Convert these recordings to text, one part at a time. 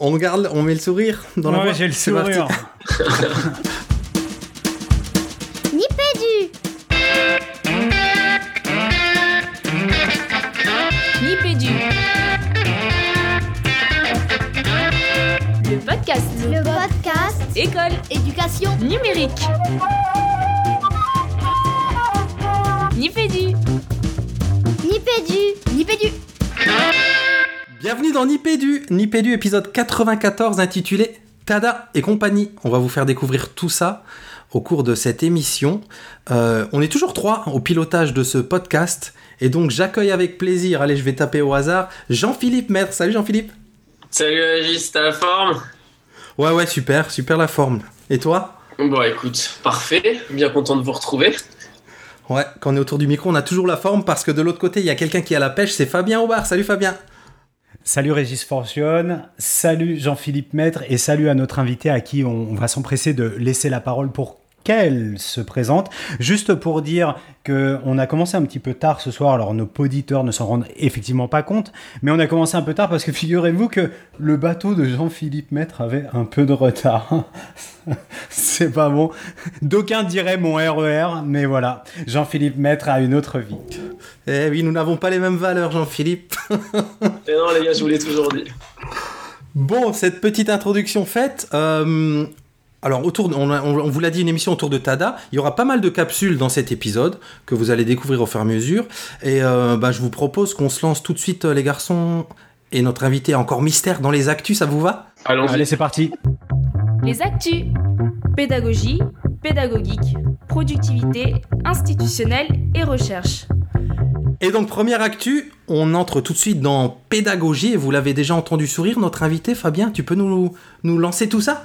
On regarde, on met le sourire dans la Ouais, voix. j'ai le sourire. Nipédu Nipédu. Le podcast. Le podcast École Éducation numérique. Nipédu. Nipédu Nipédu Bienvenue dans Nipédu, Nipédu épisode 94 intitulé Tada et compagnie. On va vous faire découvrir tout ça au cours de cette émission. Euh, on est toujours trois au pilotage de ce podcast et donc j'accueille avec plaisir, allez je vais taper au hasard, Jean-Philippe Maître. Salut Jean-Philippe Salut Agis, t'as la forme? Ouais ouais super, super la forme. Et toi? Bon écoute, parfait, bien content de vous retrouver. Ouais, quand on est autour du micro, on a toujours la forme parce que de l'autre côté, il y a quelqu'un qui a la pêche, c'est Fabien Aubard. Salut Fabien Salut Régis Forcione, salut Jean-Philippe Maître et salut à notre invité à qui on, on va s'empresser de laisser la parole pour qu'elle se présente. Juste pour dire que on a commencé un petit peu tard ce soir, alors nos auditeurs ne s'en rendent effectivement pas compte, mais on a commencé un peu tard parce que figurez-vous que le bateau de Jean-Philippe Maître avait un peu de retard. C'est pas bon. D'aucuns diraient mon RER, mais voilà, Jean-Philippe Maître a une autre vie. Eh oui, nous n'avons pas les mêmes valeurs, Jean-Philippe. Et non les gars, je vous l'ai toujours dit. Bon, cette petite introduction faite, euh, alors autour, de- on, a- on- on vous l'a dit, une émission autour de Tada. Il y aura pas mal de capsules dans cet épisode que vous allez découvrir au fur et à mesure. Et euh, bah, je vous propose qu'on se lance tout de suite, euh, les garçons. Et notre invité encore mystère dans les actus, ça vous va? Allons-y. Allez, c'est parti. Les actus. Pédagogie, pédagogique, productivité, institutionnelle et recherche. Et donc, première actu, on entre tout de suite dans pédagogie. Et vous l'avez déjà entendu sourire, notre invité, Fabien. Tu peux nous, nous lancer tout ça?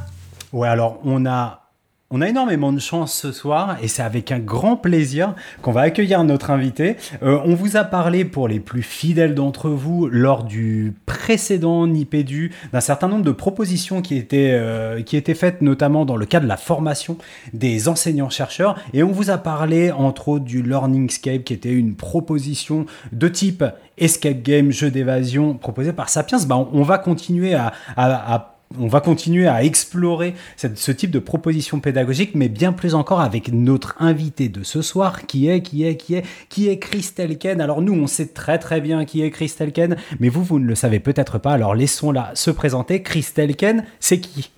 Ouais, alors on a, on a énormément de chance ce soir et c'est avec un grand plaisir qu'on va accueillir notre invité. Euh, on vous a parlé pour les plus fidèles d'entre vous lors du précédent Nipédu d'un certain nombre de propositions qui étaient, euh, qui étaient faites notamment dans le cadre de la formation des enseignants-chercheurs et on vous a parlé entre autres du Learningscape qui était une proposition de type escape game, jeu d'évasion proposé par Sapiens. Bah, on, va continuer à on va continuer à explorer ce type de proposition pédagogique, mais bien plus encore avec notre invité de ce soir, qui est, qui est, qui est, qui est Christelle Ken. Alors nous, on sait très très bien qui est Christelle Ken, mais vous, vous ne le savez peut-être pas. Alors laissons-la se présenter. Christelle Ken, c'est qui?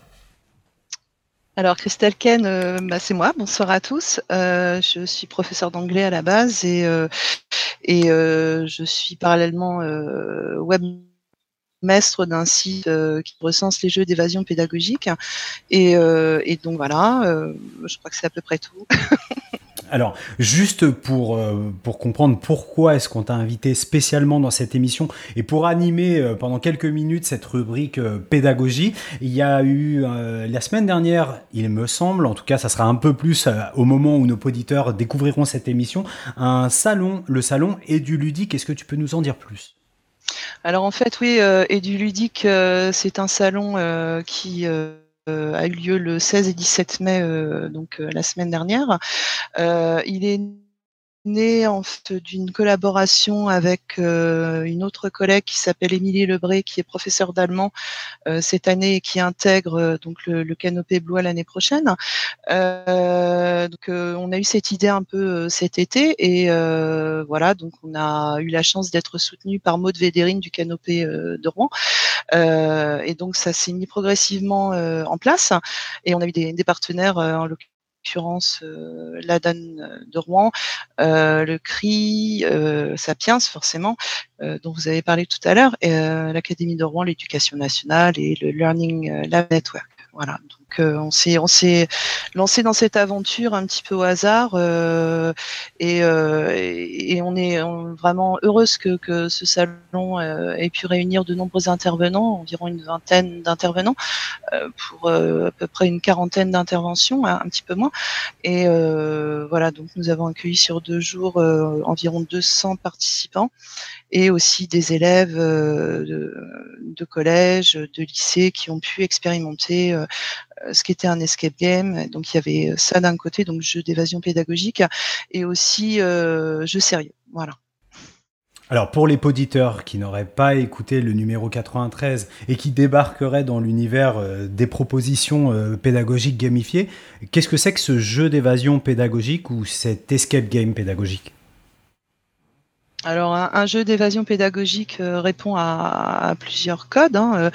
Alors Christelle Ken, euh, bah, c'est moi. Bonsoir à tous. Euh, je suis professeur d'anglais à la base et euh, je suis parallèlement euh, webmestre d'un site euh, qui recense les jeux d'évasion pédagogique. Et, euh, donc voilà, euh, je crois que c'est à peu près tout. Alors, juste pour, pour comprendre pourquoi est-ce qu'on t'a invité spécialement dans cette émission et pour animer pendant quelques minutes cette rubrique pédagogie, il y a eu la semaine dernière, il me semble, en tout cas ça sera un peu plus au moment où nos auditeurs découvriront cette émission, un salon, le salon et du ludique. Est-ce que tu peux nous en dire plus? Alors en fait, oui, euh, et du ludique, euh, c'est un salon euh, qui a eu lieu le 16 et 17 mai, donc la semaine dernière. Il est né en fait d'une collaboration avec euh, une autre collègue qui s'appelle Émilie Lebré, qui est professeure d'allemand euh, cette année et qui intègre euh, donc le, le canopé Blois l'année prochaine. Euh, donc euh, on a eu cette idée un peu cet été et voilà donc on a eu la chance d'être soutenu par Maud Védérine du canopé de Rouen et donc ça s'est mis progressivement en place et on a eu des, des partenaires en l'occurrence euh, l'ADAN de Rouen, euh, le CRI, euh, Sapiens forcément, euh, dont vous avez parlé tout à l'heure, euh, l'Académie de Rouen, l'Éducation nationale et le Learning euh, Lab Network. Voilà, euh, on s'est on s'est lancé dans cette aventure un petit peu au hasard euh, et, euh, et, on est vraiment heureuse que, que ce salon euh, ait pu réunir de nombreux intervenants, environ une vingtaine d'intervenants euh, pour euh, à peu près une quarantaine d'interventions, hein, un petit peu moins. Et euh, voilà, donc nous avons accueilli sur deux jours euh, environ 200 participants et aussi des élèves euh, de, de collège, de lycée qui ont pu expérimenter euh, ce qui était un escape game. Donc il y avait ça d'un côté, donc jeu d'évasion pédagogique, et aussi euh, jeu sérieux. Voilà. Alors pour les auditeurs qui n'auraient pas écouté le numéro 93 et qui débarqueraient dans l'univers euh, des propositions euh, pédagogiques gamifiées, qu'est-ce que c'est que ce jeu d'évasion pédagogique ou cet escape game pédagogique? Alors, un, jeu d'évasion pédagogique euh, répond à, plusieurs codes. Hein.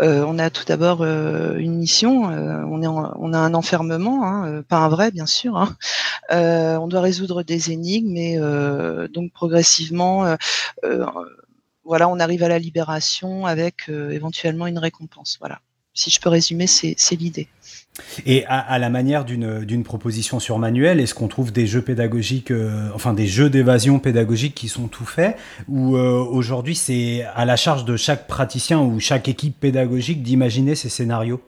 on a tout d'abord une mission, on a un enfermement, hein, pas un vrai bien sûr. Hein. on doit résoudre des énigmes et donc progressivement, voilà, on arrive à la libération avec éventuellement une récompense. Voilà. Si je peux résumer, c'est l'idée. Et à, la manière d'une proposition sur manuel, est-ce qu'on trouve des jeux pédagogiques, euh, enfin des jeux d'évasion pédagogique qui sont tout faits, ou euh, aujourd'hui c'est à la charge de chaque praticien ou chaque équipe pédagogique d'imaginer ces scénarios?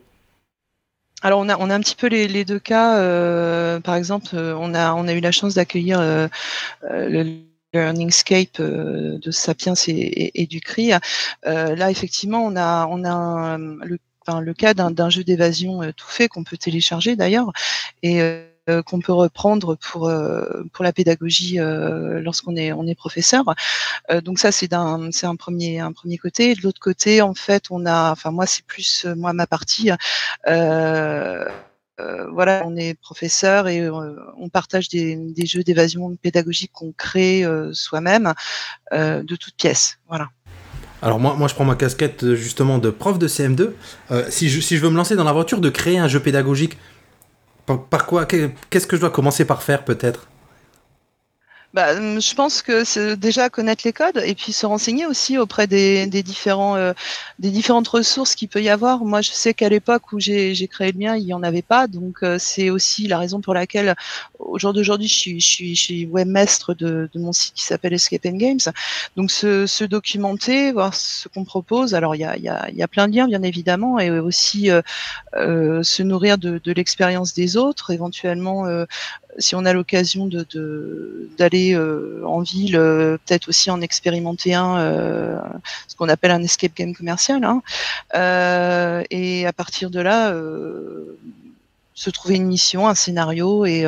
Alors on a, on a un petit peu les, deux cas. Euh, par exemple, on a, on a eu la chance d'accueillir le Learningscape de Sapiens et, du CRI. là, effectivement, on a, on a le le cas d'un jeu d'évasion euh, tout fait qu'on peut télécharger d'ailleurs et euh, qu'on peut reprendre pour euh, pour la pédagogie lorsqu'on est on est professeur. donc ça c'est un premier un premier côté. De l'autre côté en fait on a enfin moi c'est plus moi ma partie. voilà, on est professeur et on partage des, des jeux d'évasion pédagogique qu'on crée soi-même de toutes pièces. Voilà. Alors moi, moi, je prends ma casquette euh, justement de prof de CM2. Euh, si, je, si je veux me lancer dans l'aventure de créer un jeu pédagogique, par quoi Qu'est-ce que je dois commencer par faire peut-être? Bah, hum, je pense que c'est déjà connaître les codes et puis se renseigner aussi auprès des, des différents euh, des différentes ressources qu'il peut y avoir. Moi, je sais qu'à l'époque où j'ai créé le mien, il y en avait pas, donc euh, c'est aussi la raison pour laquelle au jour d'aujourd'hui, je suis je suis, je suis webmestre de, de mon site qui s'appelle Escape and Games. Donc se, se documenter, voir ce qu'on propose. Alors il y a, y, a, y a plein de liens bien évidemment et aussi euh, euh se nourrir de, de l'expérience des autres, éventuellement si on a l'occasion de d'aller euh, en ville, euh, peut-être aussi en expérimenter un, euh, ce qu'on appelle un escape game commercial, hein, et à partir de là, se trouver une mission, un scénario et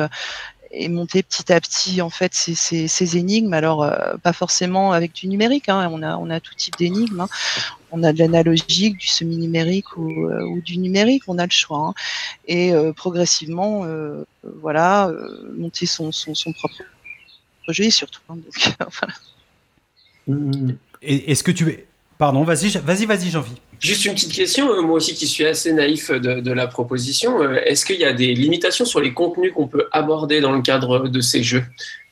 et monter petit à petit en fait ces, ces, ces énigmes. Alors euh, pas forcément avec du numérique, hein. on a on a tout type d'énigmes. Hein. On a de l'analogique, du semi-numérique ou, euh, du numérique, on a le choix. Hein. Et euh, progressivement, voilà, monter son, son, propre projet surtout. Voilà. Est-ce que tu Pardon, vas-y, vas-y, vas-y. Juste une petite question, euh, moi aussi qui suis assez naïf de, la proposition, euh, est-ce qu'il y a des limitations sur les contenus qu'on peut aborder dans le cadre de ces jeux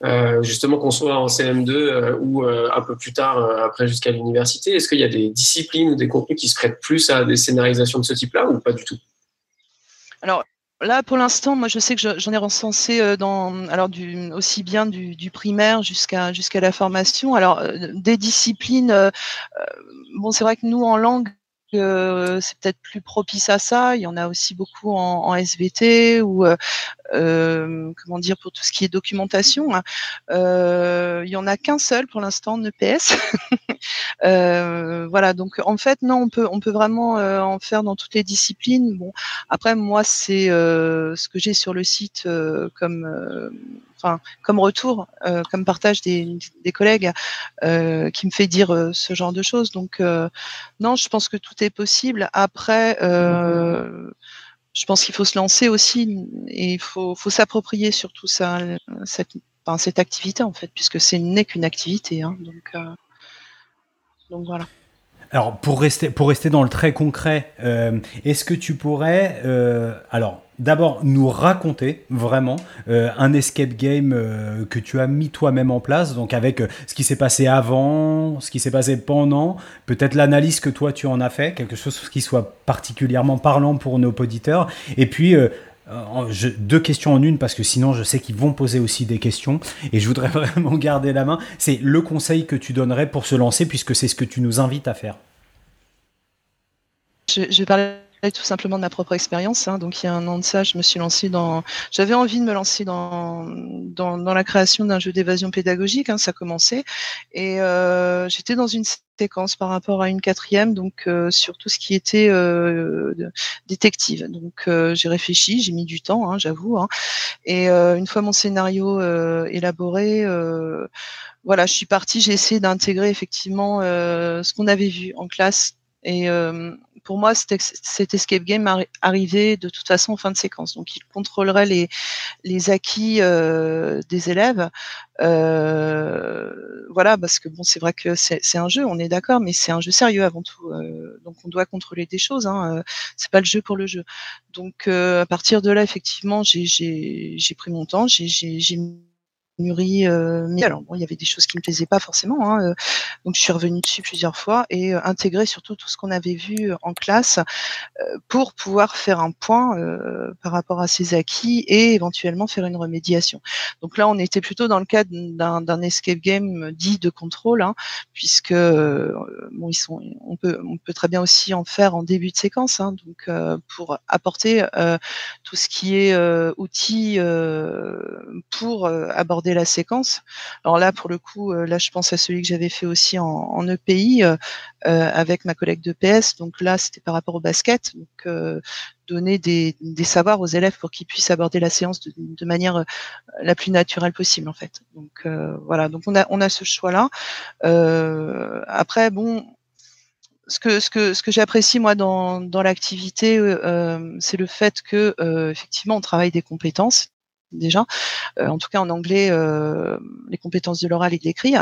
euh, Justement qu'on soit en CM2 ou un peu plus tard, après jusqu'à l'université, est-ce qu'il y a des disciplines ou des contenus qui se prêtent plus à des scénarisations de ce type-là ou pas du tout? Alors, Là, pour l'instant, moi, je sais que j'en ai recensé dans, alors aussi bien du, primaire jusqu'à jusqu'à la formation. Alors, des disciplines, bon, c'est vrai que nous en langue, c'est peut-être plus propice à ça. Il y en a aussi beaucoup en, SVT ou euh, euh, comment dire pour tout ce qui est documentation. Hein. Euh, il y en a qu'un seul pour l'instant en EPS. voilà, donc en fait non, on peut on peut vraiment en faire dans toutes les disciplines. Bon, après moi c'est ce que j'ai sur le site comme enfin comme retour, euh, comme partage des, collègues, euh, qui me fait dire euh, ce genre de choses. Donc non, je pense que tout est possible. Après, je pense qu'il faut se lancer aussi et il faut, s'approprier surtout ça, cette, activité en fait, puisque ce n'est qu'une activité. Hein, donc voilà. Alors pour rester, pour rester dans le très concret, est-ce que tu pourrais, alors d'abord nous raconter vraiment euh, un escape game euh, que tu as mis toi-même en place, donc avec euh, ce qui s'est passé avant, ce qui s'est passé pendant, peut-être l'analyse que toi tu en as fait, quelque chose qui soit particulièrement parlant pour nos auditeurs, et puis deux questions en une parce que sinon je sais qu'ils vont poser aussi des questions et je voudrais vraiment garder la main. C'est le conseil que tu donnerais pour se lancer puisque c'est ce que tu nous invites à faire. Tout simplement de ma propre expérience. Hein. Donc il y a un an de ça, je me suis lancée dans. J'avais envie de me lancer dans dans, dans la création d'un jeu d'évasion pédagogique. Hein, ça commençait et euh, j'étais dans une séquence par rapport à une quatrième, donc euh, sur tout ce qui était euh, détective. Donc euh, j'ai réfléchi, j'ai mis du temps, hein, j'avoue. Hein. Et euh, une fois mon scénario élaboré, voilà, je suis partie, j'ai essayé d'intégrer effectivement ce qu'on avait vu en classe et pour moi, cet escape game arrivait de toute façon en fin de séquence. Donc, il contrôlerait les, les acquis euh, des élèves. Euh, voilà, parce que bon, c'est vrai que c'est un jeu, on est d'accord, mais c'est un jeu sérieux avant tout. Euh, donc, on doit contrôler des choses. Hein, c'est pas le jeu pour le jeu. Donc, à partir de là, effectivement, j'ai pris mon temps, j'ai Euh, alors il y avait des choses qui me plaisaient pas forcément, hein, euh, donc je suis revenue dessus plusieurs fois et euh, intégrer surtout tout ce qu'on avait vu en classe euh, pour pouvoir faire un point euh, par rapport à ces acquis et éventuellement faire une remédiation. Donc là, on était plutôt dans le cadre d'un escape game dit de contrôle, hein, puisque ils sont, on peut, on peut très bien aussi en faire en début de séquence, hein, donc pour apporter tout ce qui est outils pour aborder la séquence. Alors là, pour le coup, euh, là, je pense à celui que j'avais fait aussi en, EPI euh, euh, avec ma collègue de PS. Donc là, c'était par rapport au basket. Donc donner des, savoirs aux élèves pour qu'ils puissent aborder la séance de, manière la plus naturelle possible en fait. Donc voilà, donc on a on a ce choix là. après bon, ce que ce que ce que j'apprécie moi dans dans l'activité, c'est le fait que effectivement on travaille des compétences déjà, euh, en tout cas en anglais, euh, les compétences de l'oral et de l'écrit,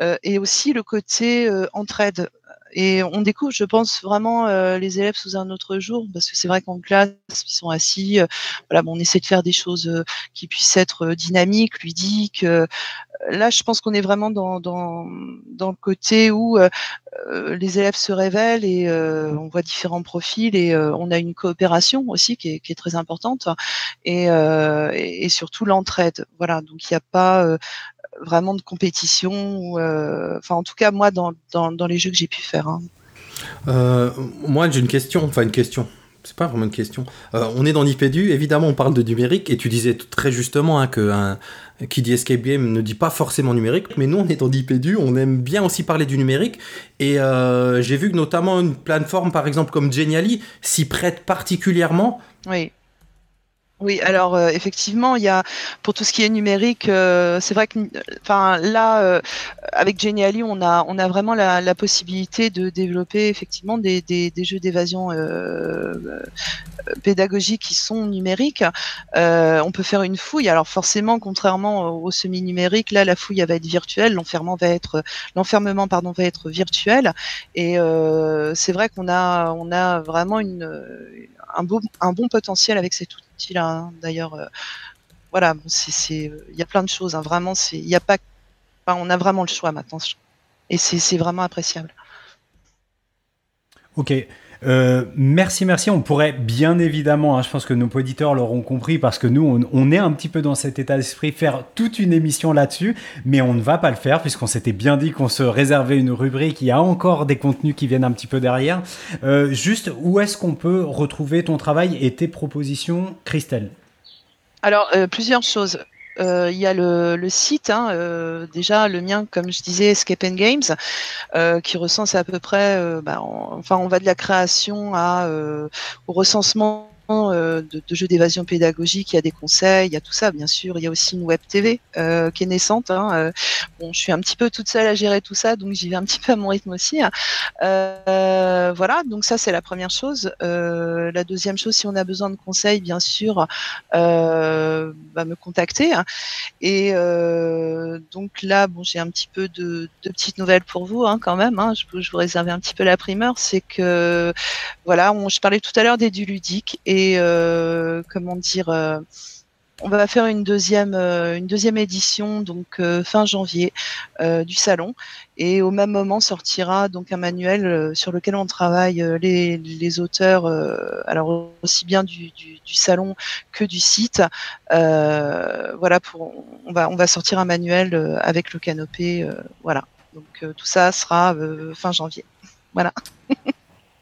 euh, et aussi le côté entraide. Et on découvre, je pense, vraiment les élèves sous un autre jour, parce que c'est vrai qu'en classe, ils sont assis, voilà, bon, on essaie de faire des choses qui puissent être dynamiques, ludiques, là, je pense qu'on est vraiment dans, dans, dans le côté où euh, euh, les élèves se révèlent et euh, on voit différents profils et on a une coopération aussi qui est, qui est très importante et, et surtout l'entraide. Voilà, donc il n'y a pas vraiment de compétition. enfin, en tout cas, moi, dans, dans, dans les jeux que j'ai pu faire. Hein. moi, j'ai une question, enfin une question c'est pas vraiment une question. on est dans l'IPEDU, évidemment, on parle de numérique, et tu disais très justement hein, que un, qui dit escape game ne dit pas forcément numérique, mais nous on est dans d'IPDU, on aime bien aussi parler du numérique, et euh, j'ai vu que notamment une plateforme par exemple comme Genially s'y prête particulièrement. Oui. Oui, alors euh, effectivement, il y a pour tout ce qui est numérique, euh, c'est vrai que, enfin là, euh, avec Genially, on a on a vraiment la, la possibilité de développer effectivement des, des, des jeux d'évasion pédagogiques qui sont numériques. on peut faire une fouille. Alors forcément, contrairement au semi numérique, là la fouille va être virtuelle, l'enfermement va être l'enfermement pardon va être virtuel. Et c'est vrai qu'on a on a vraiment une un, beau, un bon potentiel avec cet Hein. D'ailleurs, euh, voilà, c'est, il y a plein de choses. Hein. Vraiment, c'est, il y a pas, on a vraiment le choix maintenant, et c'est vraiment appréciable. Ok. Euh, merci, merci. On pourrait bien évidemment, hein, je pense que nos auditeurs l'auront compris parce que nous, on, est un petit peu dans cet état d'esprit, faire toute une émission là-dessus, mais on ne va pas le faire puisqu'on s'était bien dit qu'on se réservait une rubrique. Il y a encore des contenus qui viennent un petit peu derrière. Euh, juste, où est-ce qu'on peut retrouver ton travail et tes propositions, Christelle? Alors, euh, plusieurs choses. Euh, il y a le, le site, hein, euh, déjà le mien, comme je disais, Escape and Games, euh, qui recense à peu près, bah, enfin, on va de la création à, au recensement euh, de, de, jeux d'évasion pédagogique, il y a des conseils, il y a tout ça, bien sûr. Il y a aussi une web TV euh, qui est naissante. Hein. Euh, bon, je suis un petit peu toute seule à gérer tout ça, donc j'y vais un petit peu à mon rythme aussi. Hein. Euh, voilà, donc ça c'est la première chose. Euh, la deuxième chose, si on a besoin de conseils, bien sûr, euh, bah, me contacter. Hein. Et donc là, bon, j'ai un petit peu de, petites nouvelles pour vous, quand même. Je, vous réserver un petit peu la primeur, c'est que voilà, je parlais tout à l'heure des du ludique et euh, comment dire euh, on va faire une deuxième, euh, une édition donc fin janvier du salon. Et au même moment sortira donc un manuel sur lequel on travaille les, auteurs alors aussi bien du, salon que du site. Voilà pour on va on sortir un manuel avec le canopé voilà. Donc tout ça sera fin janvier. Voilà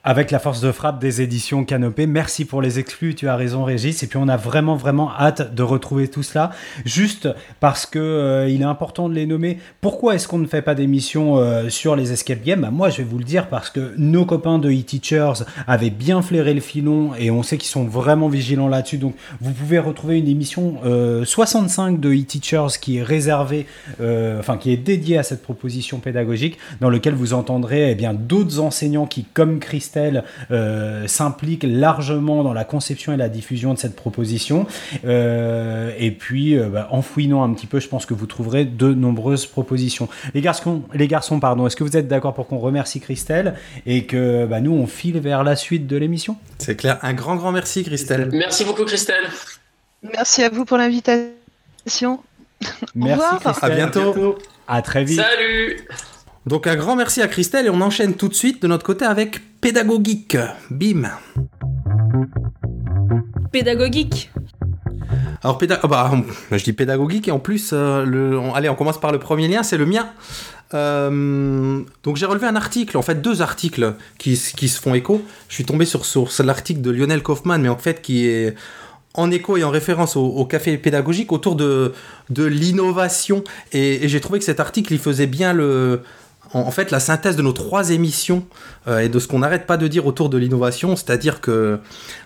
avec la force de frappe des éditions Canopée. Merci pour les exclus, tu as raison Régis. Et puis on a vraiment vraiment hâte de retrouver tout cela, juste parce que euh, il est important de les nommer. Pourquoi est-ce qu'on ne fait pas d'émission euh, sur les escape games? Bah, Moi je vais vous le dire parce que nos copains de e-teachers avaient bien flairé le filon et on sait qu'ils sont vraiment vigilants là-dessus. Donc vous pouvez retrouver une émission 65 de e-teachers qui est réservée, enfin qui est dédiée à cette proposition pédagogique, dans lequel vous entendrez eh d'autres enseignants qui, comme Christelle, euh, s'implique largement dans la conception et la diffusion de cette proposition. Euh, et puis, euh, bah, en fouinant un petit peu, je pense que vous trouverez de nombreuses propositions. Les garçons, les garçons pardon, est-ce que vous êtes d'accord pour qu'on remercie Christelle et que bah, nous, on file vers la suite de l'émission? C'est clair. Un grand, grand merci, Christelle. Merci beaucoup, Christelle. Merci à vous pour l'invitation. Merci, Christelle. À bientôt. À très vite. Salut donc un grand merci à Christelle et on enchaîne tout de suite de notre côté avec Pédagogique. Bim Pédagogique. Alors péda ah bah, je dis pédagogique et en plus, euh, le... allez on commence par le premier lien, c'est le mien. Euh, donc j'ai relevé un article, en fait deux articles qui, qui se font écho. Je suis tombé sur, sur l'article de Lionel Kaufman, mais en fait qui est en écho et en référence au, café pédagogique autour de, de l'innovation. Et, et j'ai trouvé que cet article, il faisait bien le, en, fait la synthèse de nos trois émissions euh, et de ce qu'on n'arrête pas de dire autour de l'innovation, c'est-à-dire que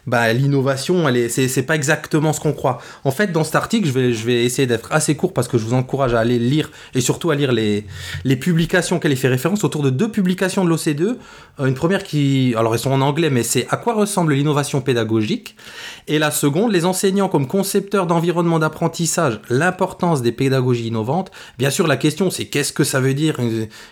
bah, l'innovation, elle est, c'est, pas exactement ce qu'on croit. En fait, dans cet article, je vais, je vais essayer d'être assez court parce que je vous encourage à aller lire et surtout à lire les, publications qu'elle fait référence autour de deux publications de l'OCDE. Euh, une première qui, alors elles sont en anglais, mais c'est à quoi ressemble l'innovation pédagogique? Et la seconde, les enseignants comme concepteurs d'environnement d'apprentissage, l'importance des pédagogies innovantes. Bien sûr, la question c'est qu'est-ce que ça veut dire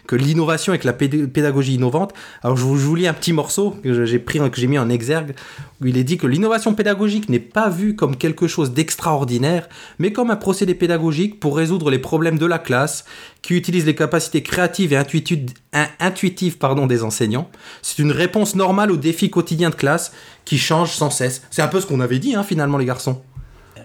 que l'innovation que la pédagogie innovante. Alors je vous, lis un petit morceau que j'ai pris, que j'ai mis en exergue, où il est dit que l'innovation pédagogique n'est pas vue comme quelque chose d'extraordinaire, mais comme un procédé pédagogique pour résoudre les problèmes de la classe, qui utilise les capacités créatives et intuitives, des enseignants. C'est une réponse normale aux défis quotidiens de classe qui changent sans cesse. C'est un peu ce qu'on avait dit hein, finalement les garçons.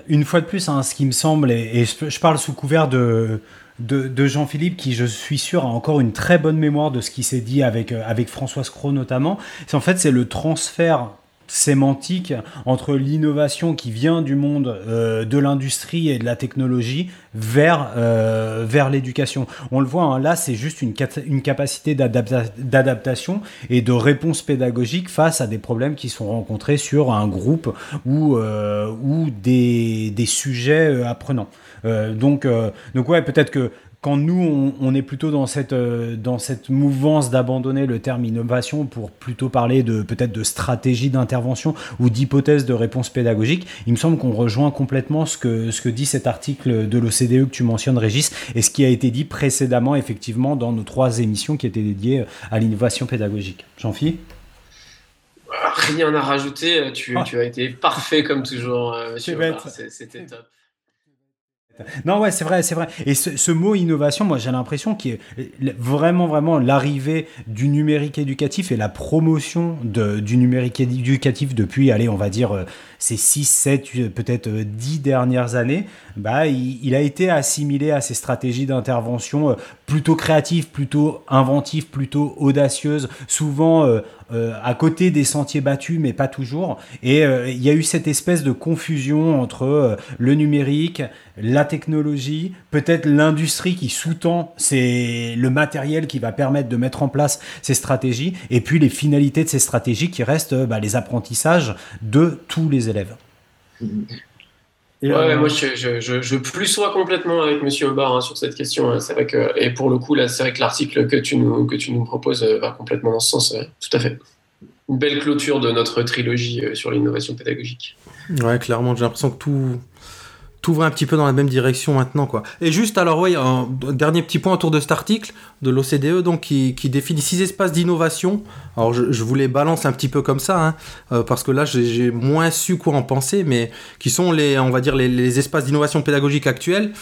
Une fois de plus, hein, ce qui me semble, et, je, parle sous couvert de, de, Jean-Philippe, qui je suis sûr a encore une très bonne mémoire de ce qui s'est dit avec, euh, avec Françoise Cros notamment. En fait, c'est le transfert sémantique entre l'innovation qui vient du monde euh, de l'industrie et de la technologie vers, euh, vers l'éducation. On le voit, hein, là, c'est juste une, une capacité d'adaptation et de réponse pédagogique face à des problèmes qui sont rencontrés sur un groupe ou, ou des, des sujets apprenants. Euh, donc, euh, donc ouais, peut-être que quand nous, on, est plutôt dans cette, euh, dans cette mouvance d'abandonner le terme innovation pour plutôt parler de peut-être de stratégie d'intervention ou d'hypothèse de réponse pédagogique, il me semble qu'on rejoint complètement ce que, ce que dit cet article de l'OCDE que tu mentionnes, Régis, et ce qui a été dit précédemment, effectivement, dans nos trois émissions qui étaient dédiées à l'innovation pédagogique. Jean-Philippe Rien à rajouter, tu, ah. tu, as été parfait comme toujours, monsieur. C'était top. Non, ouais, c'est vrai, c'est vrai. Et ce, mot innovation, moi, j'ai l'impression qu'il est vraiment, vraiment l'arrivée du numérique éducatif et la promotion de, du numérique éducatif depuis, allez, on va dire, euh, ces 6, 7, euh, peut-être 10 euh, dernières années, bah, il, a été assimilé à ces stratégies d'intervention plutôt créatives, plutôt inventives, plutôt audacieuses, souvent à côté des sentiers battus, mais pas toujours. Et il y a eu cette espèce de confusion entre le numérique, la technologie, peut-être l'industrie qui sous-tend c'est le matériel qui va permettre de mettre en place ces stratégies, et puis les finalités de ces stratégies qui restent bah, les apprentissages de tous les élèves. Ouais, euh, moi je, je, je, plus sois complètement avec Monsieur Aubard hein, sur cette question. Hein. C'est vrai que et pour le coup là, c'est vrai que l'article que tu nous que tu nous proposes euh, va complètement dans ce sens. Euh, tout à fait. Une belle clôture de notre trilogie sur l'innovation pédagogique. Ouais, clairement, j'ai l'impression que tout va un petit peu dans la même direction maintenant quoi. Et juste alors oui, un dernier petit point autour de cet article de l'OCDE donc qui, définit six espaces d'innovation. Alors je, je, vous les balance un petit peu comme ça hein, euh, parce que là j'ai moins su quoi en penser, mais qui sont les on va dire les, espaces d'innovation pédagogique actuels.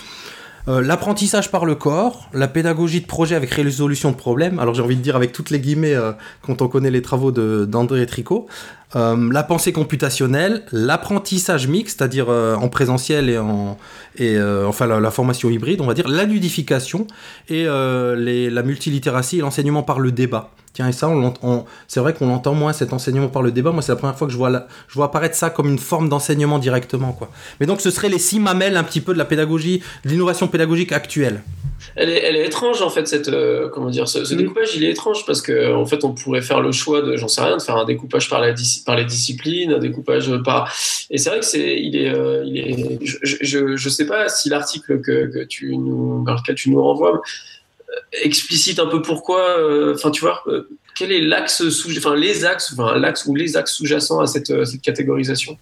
Euh, l'apprentissage par le corps, la pédagogie de projet avec résolution de problèmes. Alors j'ai envie de dire avec toutes les guillemets euh, quand on connaît les travaux d'André Tricot. Euh, la pensée computationnelle, l'apprentissage mixte, c'est-à-dire euh, en présentiel et en et euh, enfin la, formation hybride, on va dire, la ludification et les, la multilittératie et l'enseignement par le débat. Tiens, et ça, on, c'est vrai qu'on entend moins cet enseignement par le débat. Moi, c'est la première fois que je vois, je vois apparaître ça comme une forme d'enseignement directement, quoi. Mais donc, ce serait les six mamelles un petit peu de la pédagogie, de l'innovation pédagogique actuelle. Elle est, elle est étrange en fait cette euh, comment dire ce, ce Mm. découpage il est étrange parce que en fait on pourrait faire le choix de j'en sais rien de faire un découpage par la dis- par les disciplines un découpage par et c'est vrai que c'est il est euh, il est je, je- sais pas si l'article que, que tu nous dans lequel tu nous renvoies euh, explicite un peu pourquoi euh, enfin tu vois quel est l'axe sous enfin les axes enfin l'axe ou les axes sous-jacents à cette, cette catégorisation?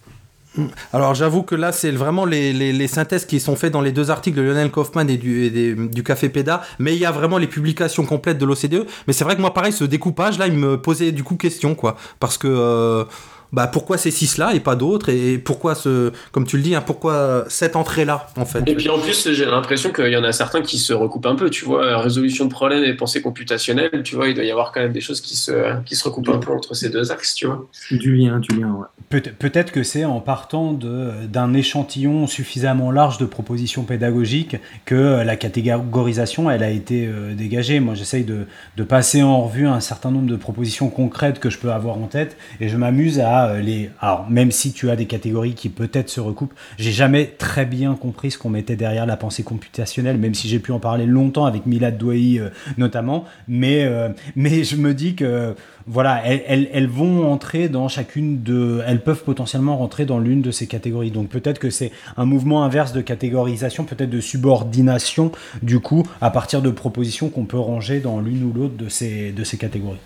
Alors, j'avoue que là, c'est vraiment les, les, synthèses qui sont faites dans les deux articles de Lionel Kaufman et du, du Café Péda, mais il y a vraiment les publications complètes de l'OCDE. Mais c'est vrai que moi, pareil, ce découpage-là, il me posait du coup question, quoi. Parce que. euh, bah, pourquoi ces six-là et pas d'autres Et pourquoi, ce, comme tu le dis, hein, pourquoi cette entrée-là, en fait? Et puis en plus, j'ai l'impression qu'il y en a certains qui se recoupent un peu, tu vois, résolution de problèmes et pensée computationnelle, tu vois, il doit y avoir quand même des choses qui se, qui se recoupent un peu entre ces deux axes, tu vois. Du lien, du lien, ouais. Peut- Peut-être que c'est en partant de- d'un échantillon suffisamment large de propositions pédagogiques que la catégorisation elle a été euh, dégagée. Moi, j'essaye de, de passer en revue un certain nombre de propositions concrètes que je peux avoir en tête et je m'amuse à euh. Alors, même si tu as des catégories qui peut-être se recoupent, j'ai jamais très bien compris ce qu'on mettait derrière la pensée computationnelle, même si j'ai pu en parler longtemps avec Milad Douai euh, notamment. Mais, euh, mais je me dis que voilà, elles- elles vont entrer dans chacune de. Elles peuvent potentiellement rentrer dans l'une de ces catégories. Donc peut-être que c'est un mouvement inverse de catégorisation, peut-être de subordination, du coup, à partir de propositions qu'on peut ranger dans l'une ou l'autre de ces, de ces catégories.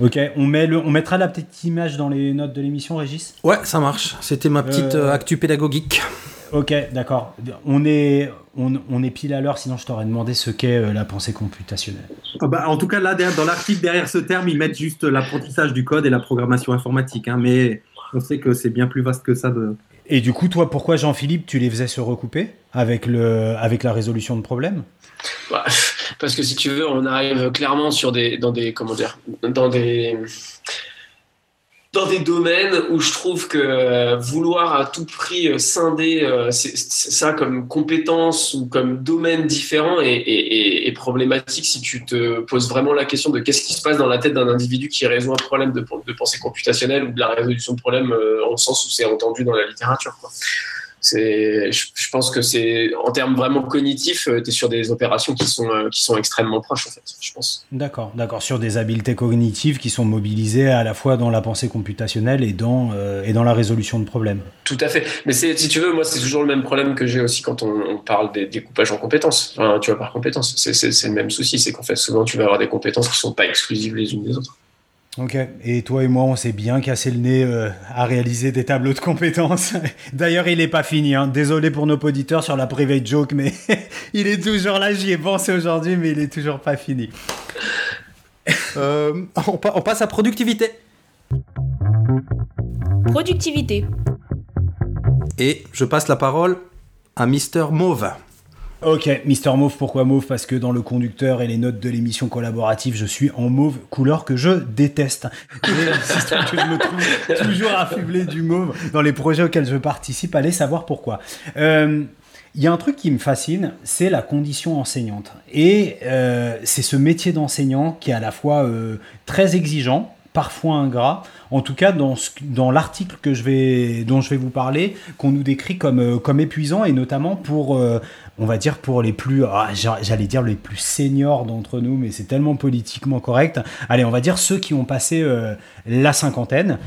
Ok, on, met le, on mettra la petite image dans les notes de l'émission, Régis Ouais, ça marche. C'était ma petite Euh, euh, actu pédagogique. Ok, d'accord. On est, on, on est pile à l'heure, sinon je t'aurais demandé ce qu'est euh, la pensée computationnelle. Ah bah, en tout cas, là, dans l'article, derrière ce terme, ils mettent juste l'apprentissage du code et la programmation informatique. hein, mais on sait que c'est bien plus vaste que ça. De... Et du coup, toi, pourquoi Jean-Philippe, tu les faisais se recouper avec, la résolution de problèmes? Bah, parce que si tu veux, on arrive clairement sur des, dans des, comment dire, dans des, dans des domaines où je trouve que euh, vouloir à tout prix euh, scinder euh, ça comme compétence ou comme domaine différent est, problématique si tu te poses vraiment la question de qu'est-ce qui se passe dans la tête d'un individu qui résout un problème de, pensée computationnelle ou de la résolution de problèmes euh, au sens où c'est entendu dans la littérature. Quoi. C'est, je, je pense que c'est en termes vraiment cognitifs, tu es sur des opérations qui sont, euh, qui sont extrêmement proches en fait, je pense. D'accord, d'accord. Sur des habiletés cognitives qui sont mobilisées à la fois dans la pensée computationnelle et dans, euh, et dans la résolution de problèmes. Tout à fait. Mais c'est, si tu veux, moi, c'est toujours le même problème que j'ai aussi quand on, on parle des découpages en compétences. Enfin, tu vois, par compétences. C'est, c'est, c'est le même souci. C'est qu'en fait, souvent, tu vas avoir des compétences qui sont pas exclusives les unes des autres. Ok. Et toi et moi, on s'est bien cassé le nez euh, à réaliser des tableaux de compétences. D'ailleurs, il n'est pas fini. hein. Désolé pour nos auditeurs sur la private joke, mais il est toujours là. J'y ai pensé aujourd'hui, mais il est toujours pas fini. Euh, on, pa- on passe à productivité. Productivité. Et je passe la parole à Mister Mauve. Ok, Mister Mauve, pourquoi Mauve? Parce que dans le conducteur et les notes de l'émission collaborative, je suis en mauve, couleur que je déteste. Et que je me trouve toujours affublé du mauve dans les projets auxquels je participe. Allez savoir pourquoi. Euh, Il y a un truc qui me fascine, c'est la condition enseignante. Et euh, c'est ce métier d'enseignant qui est à la fois euh, très exigeant, parfois ingrat, en tout cas dans, l'article que je vais, dont je vais vous parler, qu'on nous décrit comme, euh, comme épuisant, et notamment pour, euh, on va dire, pour les plus, ah, j'a- j'allais dire les plus seniors d'entre nous, mais c'est tellement politiquement correct. Allez, on va dire ceux qui ont passé euh, la cinquantaine.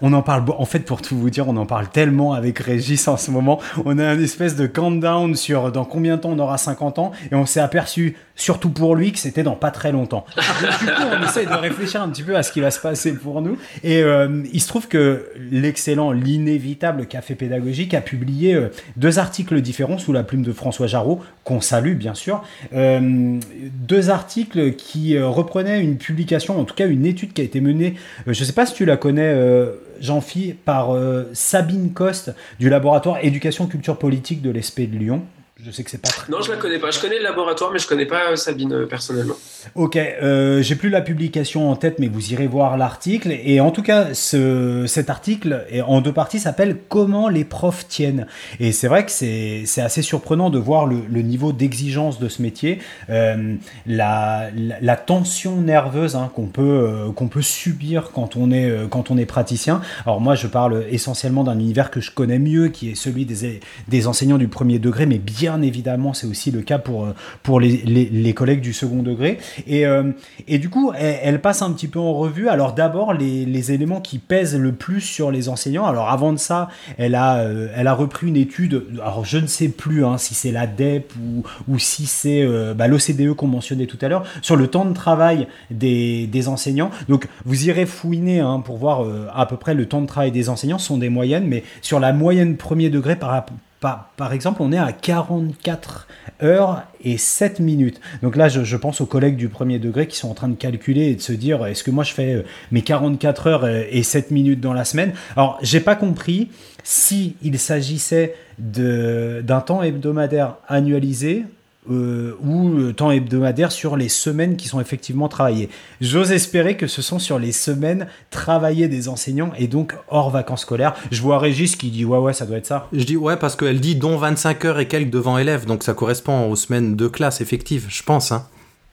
On en parle, en fait, pour tout vous dire, on en parle tellement avec Régis en ce moment. On a un espèce de countdown sur dans combien de temps on aura 50 ans, et on s'est aperçu, surtout pour lui, que c'était dans pas très longtemps. Du coup, on essaye de réfléchir un petit peu à ce qui va se passer pour nous. Et euh, il se trouve que l'excellent, l'inévitable Café Pédagogique a publié euh, deux articles différents sous la plume de François Jarreau, qu'on salue bien sûr. Euh, deux articles qui reprenaient une publication, en tout cas une étude qui a été menée, je ne sais pas si tu la connais, euh, Jean-Phi, par euh, Sabine Coste du laboratoire Éducation Culture Politique de l'ESP de Lyon. Je sais que c'est pas très... Non, je la connais pas. Je connais le laboratoire, mais je connais pas euh, Sabine euh, personnellement. Ok, euh, j'ai plus la publication en tête, mais vous irez voir l'article. Et en tout cas, ce, cet article, est en deux parties, s'appelle Comment les profs tiennent. Et c'est vrai que c'est assez surprenant de voir le, le niveau d'exigence de ce métier, euh, la, la, la tension nerveuse hein, qu'on peut, euh, qu'on peut subir quand on, est, quand on est praticien. Alors moi, je parle essentiellement d'un univers que je connais mieux, qui est celui des, des enseignants du premier degré, mais bien évidemment, c'est aussi le cas pour, euh, les, les, collègues du second degré. Et, euh, du coup, elle, passe un petit peu en revue. Alors d'abord, les, éléments qui pèsent le plus sur les enseignants. Alors avant de ça, elle a, euh, repris une étude, alors je ne sais plus hein, si c'est l'ADEP ou, ou si c'est bah, l'OCDE qu'on mentionnait tout à l'heure, sur le temps de travail des, enseignants. Donc vous irez fouiner hein, pour voir à peu près le temps de travail des enseignants, ce sont des moyennes, mais sur la moyenne premier degré par rapport par, exemple, on est à 44 heures et 7 minutes. Donc là, je, pense aux collègues du premier degré qui sont en train de calculer et de se dire est-ce que moi je fais mes 44 heures et 7 minutes dans la semaine? Alors, j'ai pas compris si s'agissait d'un temps hebdomadaire annualisé euh, ou temps hebdomadaire sur les semaines qui sont effectivement travaillées. J'ose espérer que ce sont sur les semaines travaillées des enseignants et donc hors vacances scolaires. Je vois Régis qui dit ouais ouais ça doit être ça. Je dis ouais parce qu'elle dit dont 25 heures et quelques devant élèves, donc ça correspond aux semaines de classe effectives, je pense. Hein.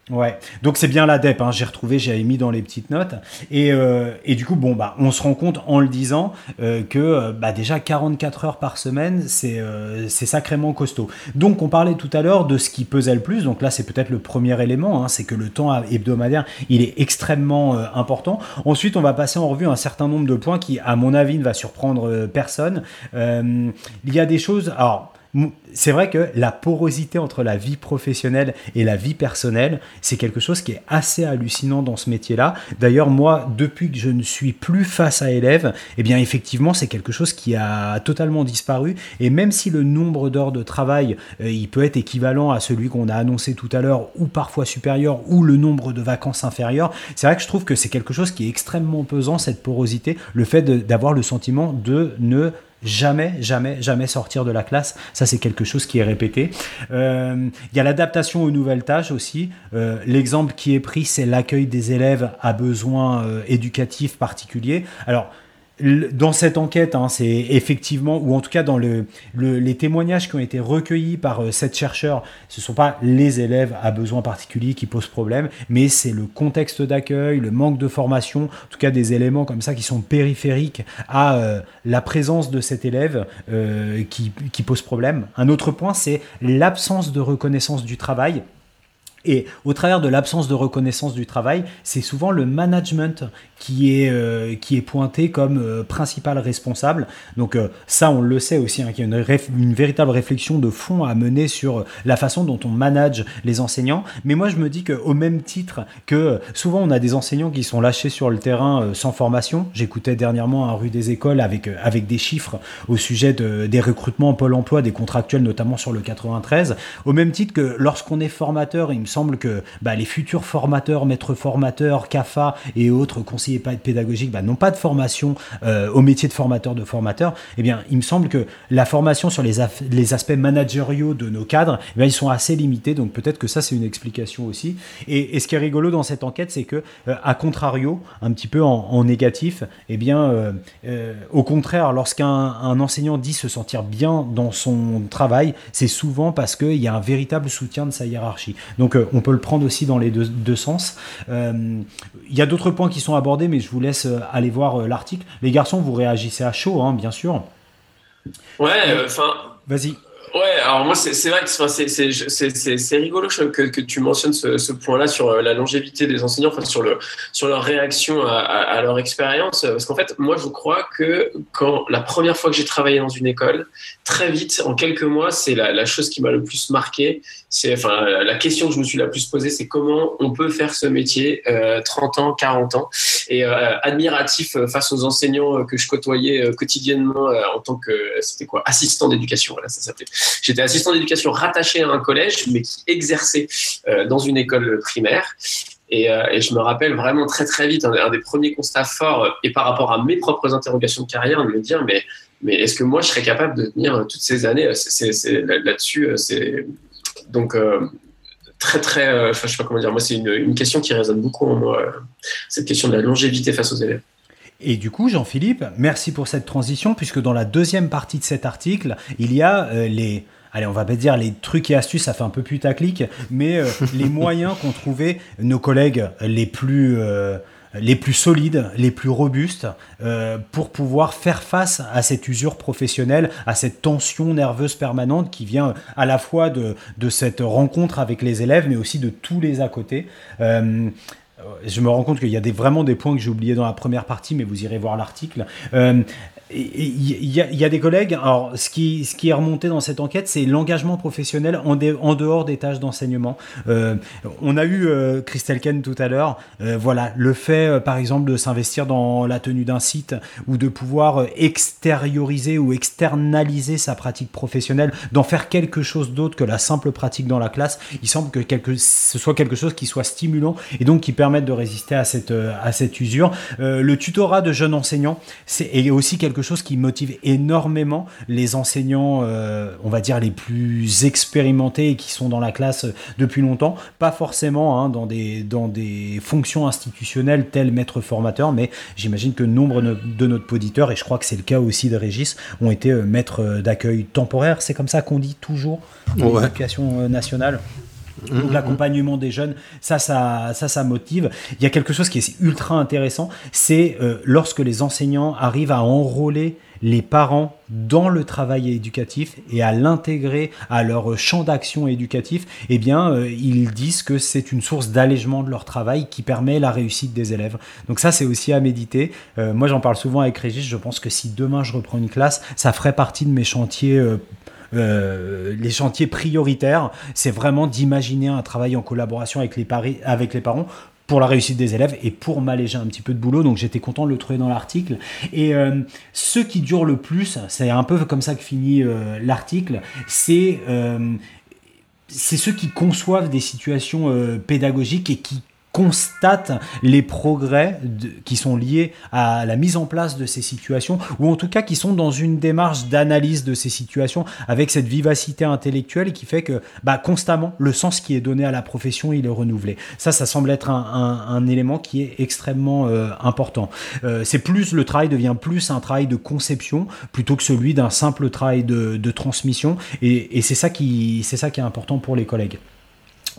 Ouais, donc c'est bien l'ADEP, hein. j'ai retrouvé, j'avais mis dans les petites notes. Et, euh, et, du coup, bon, bah, on se rend compte en le disant euh, que bah, déjà 44 heures par semaine, c'est euh, sacrément costaud. Donc on parlait tout à l'heure de ce qui pesait le plus, donc là c'est peut-être le premier élément, hein, c'est que le temps hebdomadaire, il est extrêmement euh, important. Ensuite, on va passer en revue un certain nombre de points qui, à mon avis, ne va surprendre euh, personne. il y a des choses... Alors, c'est vrai que la porosité entre la vie professionnelle et la vie personnelle, c'est quelque chose qui est assez hallucinant dans ce métier-là. D'ailleurs, moi, depuis que je ne suis plus face à élèves, eh bien, effectivement, c'est quelque chose qui a totalement disparu. Et même si le nombre d'heures de travail, euh, il peut être équivalent à celui qu'on a annoncé tout à l'heure, ou parfois supérieur, ou le nombre de vacances inférieur, c'est vrai que je trouve que c'est quelque chose qui est extrêmement pesant, cette porosité, le fait d'avoir le sentiment de ne jamais, jamais, jamais sortir de la classe. Ça, c'est quelque chose qui est répété. Il euh, y a l'adaptation aux nouvelles tâches aussi. Euh, L'exemple qui est pris, c'est l'accueil des élèves à besoins euh, éducatifs particuliers. Alors, dans cette enquête, hein, c'est effectivement, ou en tout cas dans le, le, les témoignages qui ont été recueillis par euh, cette chercheur, ce ne sont pas les élèves à besoins particuliers qui posent problème, mais c'est le contexte d'accueil, le manque de formation, en tout cas des éléments comme ça qui sont périphériques à euh, la présence de cet élève euh, qui, qui pose problème. Un autre point, c'est l'absence de reconnaissance du travail. Et au travers de l'absence de reconnaissance du travail, c'est souvent le management qui est, euh, qui est pointé comme euh, principal responsable. Donc euh, ça, on le sait aussi, hein, qu'il y a une, véritable réflexion de fond à mener sur la façon dont on manage les enseignants. Mais moi, je me dis qu'au même titre que souvent on a des enseignants qui sont lâchés sur le terrain sans formation. J'écoutais dernièrement un rue des écoles avec, avec des chiffres au sujet de, des recrutements en Pôle emploi, des contractuels, notamment sur le 93. Au même titre que lorsqu'on est formateur, semble que bah, les futurs formateurs, maîtres formateurs, CAFA et autres conseillers pédagogiques bah, n'ont pas de formation euh, au métier de formateur de formateur, eh bien, il me semble que la formation sur les, aspects managériaux de nos cadres, eh ils sont assez limités. Donc peut-être que ça, c'est une explication aussi. Et, ce qui est rigolo dans cette enquête, c'est que, euh, à contrario, un petit peu en, négatif, eh bien, euh, au contraire, lorsqu'un un enseignant dit se sentir bien dans son travail, c'est souvent parce qu'il y a un véritable soutien de sa hiérarchie. Donc on peut le prendre aussi dans les deux, deux sens. Euh, il y a d'autres points qui sont abordés, mais je vous laisse aller voir l'article. Les garçons, vous réagissez à chaud, hein, bien sûr. Ouais, enfin. Vas-y. Ouais, alors moi, c'est vrai que c'est rigolo que, que, tu mentionnes ce, ce point-là sur la longévité des enseignants, enfin, sur, le, sur leur réaction à, à, à leur expérience. Parce qu'en fait, moi, je crois que quand la première fois que j'ai travaillé dans une école, très vite, en quelques mois, c'est la, la, chose qui m'a le plus marqué. C'est enfin la question que je me suis la plus posée, c'est comment on peut faire ce métier euh, 30 ans, 40 ans, et euh, admiratif face aux enseignants que je côtoyais euh, quotidiennement euh, en tant que c'était quoi assistant d'éducation, voilà ça s'appelait. J'étais assistant d'éducation rattaché à un collège, mais qui exerçait euh, dans une école primaire. Et, euh, et, je me rappelle vraiment très très vite un, des premiers constats forts et par rapport à mes propres interrogations de carrière de me dire mais mais est-ce que moi je serais capable de tenir toutes ces années là-dessus c'est donc très très je sais pas comment dire moi c'est une, question qui résonne beaucoup en moi cette question de la longévité face aux élèves et du coup, Jean-Philippe, merci pour cette transition, puisque dans la deuxième partie de cet article, il y a euh, les... Allez, on va pas dire les trucs et astuces, ça fait un peu putaclic, mais euh, les moyens qu'ont trouvé nos collègues les plus... Euh, les plus solides, les plus robustes, pour pouvoir faire face à cette usure professionnelle, à cette tension nerveuse permanente qui vient à la fois de, de cette rencontre avec les élèves, mais aussi de tous les à côté. Euh, je me rends compte qu'il y a des, vraiment des points que j'ai oubliés dans la première partie, mais vous irez voir l'article. Euh, il y, a des collègues, alors ce qui, ce est remonté dans cette enquête, c'est l'engagement professionnel en, dehors des tâches d'enseignement. Euh, on a eu euh, Christelle Ken tout à l'heure, euh, voilà, le fait euh, par exemple de s'investir dans la tenue d'un site ou de pouvoir extérioriser ou externaliser sa pratique professionnelle, d'en faire quelque chose d'autre que la simple pratique dans la classe, il semble que ce soit quelque chose qui soit stimulant et donc qui permette de résister à cette, à cette usure. le tutorat de jeunes enseignants, c'est aussi quelque chose qui motive énormément les enseignants, euh, on va dire les plus expérimentés et qui sont dans la classe depuis longtemps. Pas forcément hein, dans, des, dans des fonctions institutionnelles telles maître formateur, mais j'imagine que nombre de notre auditeurs, et je crois que c'est le cas aussi de Régis, ont été euh, maîtres d'accueil temporaire. C'est comme ça qu'on dit toujours dans l'éducation euh, nationale? Donc l'accompagnement des jeunes, ça, ça, ça, ça motive. Il y a quelque chose qui est ultra intéressant, c'est euh, lorsque les enseignants arrivent à enrôler les parents dans le travail éducatif et à l'intégrer à leur champ d'action éducatif, eh bien, euh, ils disent que c'est une source d'allègement de leur travail qui permet la réussite des élèves. Donc ça, c'est aussi à méditer. Euh, moi, j'en parle souvent avec Régis. Je pense que si demain je reprends une classe, ça ferait partie de mes chantiers euh, les chantiers prioritaires, c'est vraiment d'imaginer un travail en collaboration avec les, parents pour la réussite des élèves et pour m'alléger un petit peu de boulot. Donc j'étais content de le trouver dans l'article. Et euh, ce qui dure le plus, c'est un peu comme ça que finit euh, l'article, c'est c'est ceux qui conçoivent des situations pédagogiques et qui constate les progrès qui sont liés à la mise en place de ces situations, ou en tout cas qui sont dans une démarche d'analyse de ces situations avec cette vivacité intellectuelle qui fait que bah, constamment le sens qui est donné à la profession il est renouvelé. Ça, ça semble être un, élément qui est extrêmement euh, important. Euh, c'est plus le travail devient plus un travail de conception plutôt que celui d'un simple travail de, transmission, et, et c'est ça c'est ça qui est important pour les collègues.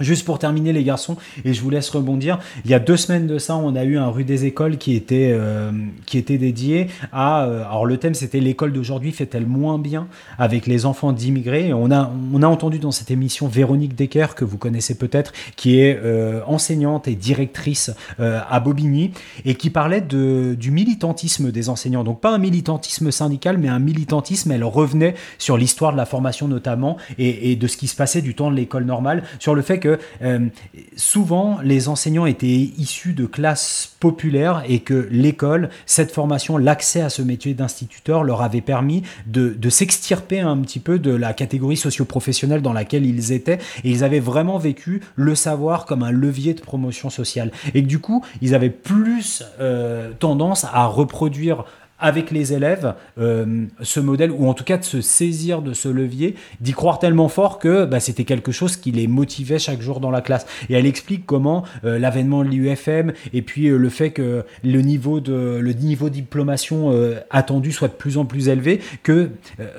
Juste pour terminer les garçons, et je vous laisse rebondir, il y a deux semaines de ça, on a eu un rue des écoles qui était, euh, qui était dédié à... Euh, alors le thème c'était l'école d'aujourd'hui fait-elle moins bien avec les enfants d'immigrés? On a, on a entendu dans cette émission Véronique Decker, que vous connaissez peut-être, qui est euh, enseignante et directrice à Bobigny, et qui parlait de, du militantisme des enseignants. Donc pas un militantisme syndical, mais un militantisme, elle revenait sur l'histoire de la formation notamment, et, et de ce qui se passait du temps de l'école normale, sur le fait que euh, souvent les enseignants étaient issus de classes populaires et que l'école, cette formation, l'accès à ce métier d'instituteur leur avait permis de, s'extirper un petit peu de la catégorie socio-professionnelle dans laquelle ils étaient. Et ils avaient vraiment vécu le savoir comme un levier de promotion sociale. Et que du coup ils avaient plus euh, tendance à reproduire avec les élèves euh, ce modèle, ou en tout cas de se saisir de ce levier, d'y croire tellement fort que bah, c'était quelque chose qui les motivait chaque jour dans la classe. Et elle explique comment euh, l'avènement de l'IUFM et puis euh, le fait que le niveau de le niveau diplomation attendu soit de plus en plus élevé, que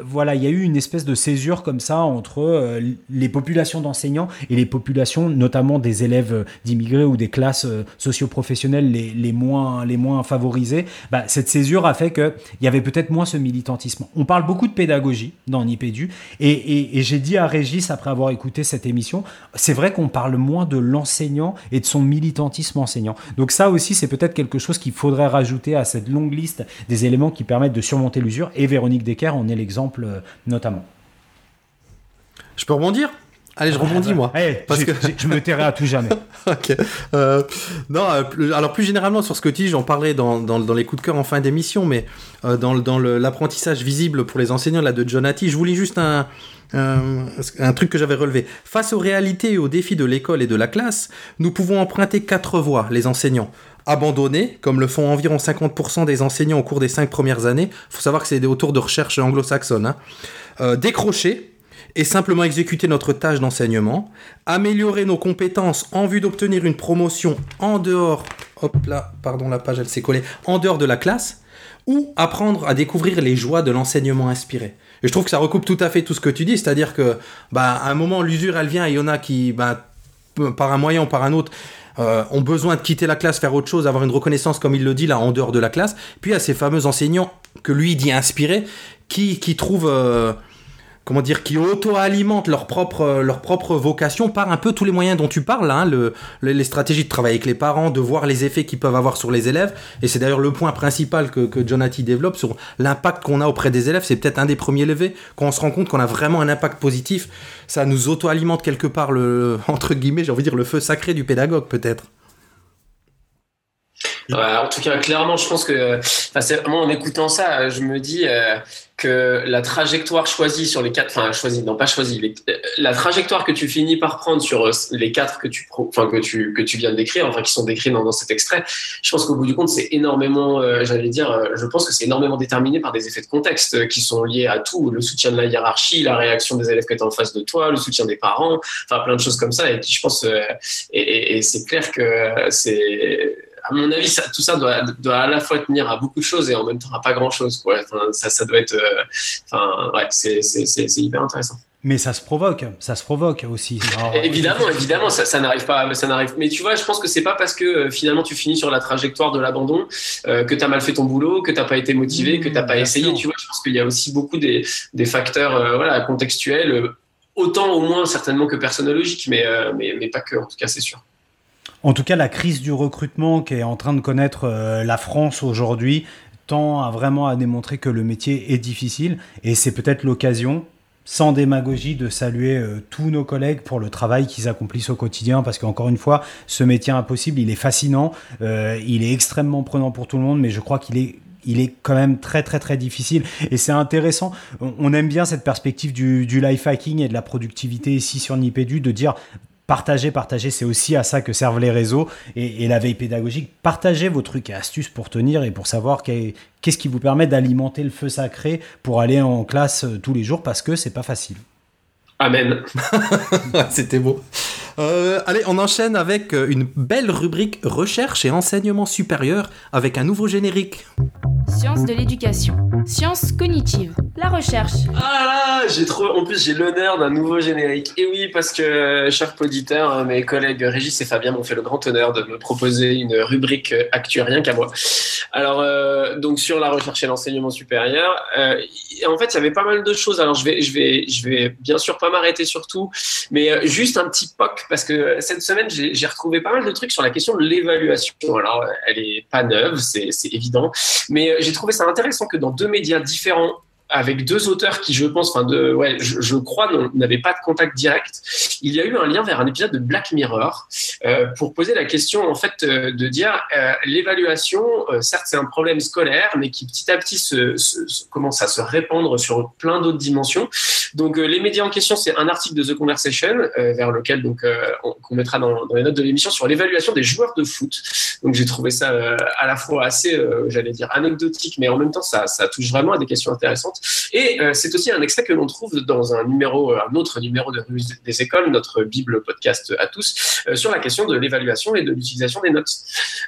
voilà, il y a eu une espèce de césure comme ça entre les populations d'enseignants et les populations, notamment des élèves d'immigrés ou des classes socio-professionnelles les, les, moins, les moins favorisées. Bah, cette césure a fait qu'il y avait peut-être moins ce militantisme. On parle beaucoup de pédagogie dans Nipédu, et, j'ai dit à Régis, après avoir écouté cette émission, c'est vrai qu'on parle moins de l'enseignant et de son militantisme enseignant. Donc ça aussi, c'est peut-être quelque chose qu'il faudrait rajouter à cette longue liste des éléments qui permettent de surmonter l'usure, et Véronique Decker en est l'exemple euh, notamment. Je peux rebondir? Allez, je rebondis moi. Eh, Parce que- je me tairai à tout jamais. Ok. Euh, non, euh, alors plus généralement sur ce que tu dis, j'en parlerai dans, dans, dans les coups de cœur en fin d'émission, mais euh, dans, dans l'apprentissage visible pour les enseignants là, de Jonati, je vous lis juste un, un, un truc que j'avais relevé. Face aux réalités et aux défis de l'école et de la classe, nous pouvons emprunter quatre voies, les enseignants. Abandonner, comme le font environ 50% des enseignants au cours des cinq premières années. Il faut savoir que c'est des autour de recherche anglo-saxonne. hein. Euh, décrocher, et simplement exécuter notre tâche d'enseignement, améliorer nos compétences en vue d'obtenir une promotion en dehors, hop là, pardon, la page elle s'est collée, en dehors de la classe, ou apprendre à découvrir les joies de l'enseignement inspiré. Et je trouve que ça recoupe tout à fait tout ce que tu dis, c'est-à-dire que, bah, à un moment, l'usure, elle vient et il y en a qui, bah, par un moyen ou par un autre, euh, ont besoin de quitter la classe, faire autre chose, avoir une reconnaissance, comme il le dit là, en dehors de la classe. Puis a ces fameux enseignants que lui dit inspirés, qui, qui trouvent, euh, comment dire, qui auto-alimentent leur propre, euh, leur propre vocation par un peu tous les moyens dont tu parles, hein, le, le- les stratégies de travailler avec les parents, de voir les effets qu'ils peuvent avoir sur les élèves. Et c'est d'ailleurs le point principal que, que Jonathan développe sur l'impact qu'on a auprès des élèves. C'est peut-être un des premiers levés. Quand on se rend compte qu'on a vraiment un impact positif, ça nous auto-alimente quelque part le, entre guillemets, j'ai envie de dire le feu sacré du pédagogue peut-être. En tout cas, clairement, je pense que, moi, en écoutant ça, je me dis euh, que la trajectoire choisie sur les quatre, enfin, choisie, non pas choisie, euh, la trajectoire que tu finis par prendre sur euh, les quatre que tu, enfin, que tu, que tu viens de décrire, enfin, qui sont décrits dans, dans cet extrait, je pense qu'au bout du compte, c'est énormément, euh, j'allais dire, euh, je pense que c'est énormément déterminé par des effets de contexte qui sont liés à tout, le soutien de la hiérarchie, la réaction des élèves que tu en face de toi, le soutien des parents, enfin, plein de choses comme ça, et qui, je pense, et, et- et c'est clair que c'est, à mon avis, ça, tout ça doit, doit à la fois tenir à beaucoup de choses et en même temps à pas grand chose. Quoi. Enfin, ça, ça doit être. euh, Enfin, ouais, c'est, hyper intéressant. Mais ça se provoque, ça se provoque aussi. Alors, évidemment, évidemment, ça, ça n'arrive pas, ça n'arrive. Mais tu vois, je pense que c'est pas parce que euh, finalement tu finis sur la trajectoire de l'abandon euh, que tu as mal fait ton boulot, que t'as pas été motivé, Mmh, que t'as pas bien essayé. sûr. Tu vois, je pense qu'il y a aussi beaucoup des, des facteurs, euh, voilà, contextuels. euh, Autant au moins certainement que personnologiques, mais, euh, mais, mais pas que, en tout cas, c'est sûr. En tout cas, la crise du recrutement qui est en train de connaître euh, la France aujourd'hui tend à vraiment à démontrer que le métier est difficile et c'est peut-être l'occasion, sans démagogie, de saluer euh, tous nos collègues pour le travail qu'ils accomplissent au quotidien parce qu'encore une fois, ce métier impossible, il est fascinant, euh, il est extrêmement prenant pour tout le monde, mais je crois qu'il est quand même très très très difficile et c'est intéressant. On aime bien cette perspective du, du life hacking et de la productivité ici sur Nipédu de dire Partager, partager, c'est aussi à ça que servent les réseaux et, la veille pédagogique. Partagez vos trucs et astuces pour tenir et pour savoir qu'est- qu'est-ce qui vous permet d'alimenter le feu sacré pour aller en classe euh, tous les jours parce que c'est pas facile. Amen. C'était beau. Euh, allez, on enchaîne avec euh, une belle rubrique recherche et enseignement supérieur avec un nouveau générique. Sciences de l'éducation. Sciences cognitives. La recherche. Ah là, j'ai trop. En plus, j'ai l'honneur d'un nouveau générique. Et oui, parce que, cher auditeur, euh, mes collègues Régis et Fabien m'ont fait le grand honneur de me proposer une rubrique euh, actu rien qu'à moi. Alors, euh, donc sur la recherche et l'enseignement supérieur, euh, en fait, il y avait pas mal de choses. Alors, je vais, je vais, je vais bien sûr pas m'arrêter sur tout, mais euh, juste un petit poc parce que cette semaine, j'ai retrouvé pas mal de trucs sur la question de l'évaluation. Alors, elle est pas neuve, c'est c'est évident, mais euh, j'ai trouvé ça intéressant que dans deux médias différents avec deux auteurs qui, je pense, enfin, ouais, je, je crois, n'avaient pas de contact direct. Il y a eu un lien vers un épisode de Black Mirror euh, pour poser la question, en fait, euh, de dire euh, l'évaluation, euh, certes, c'est un problème scolaire, mais qui petit à petit se, se- commence à se répandre sur plein d'autres dimensions. Donc, euh, les médias en question, c'est un article de The Conversation euh, vers lequel donc on- qu'on mettra dans, dans les notes de l'émission sur l'évaluation des joueurs de foot. Donc, j'ai trouvé ça à la fois assez, j'allais dire, anecdotique, mais en même temps, ça, ça touche vraiment à des questions intéressantes. Et euh, c'est aussi un extrait que l'on trouve dans un numéro, un autre numéro de des écoles, notre bible podcast à tous, euh, sur la question de l'évaluation et de l'utilisation des notes.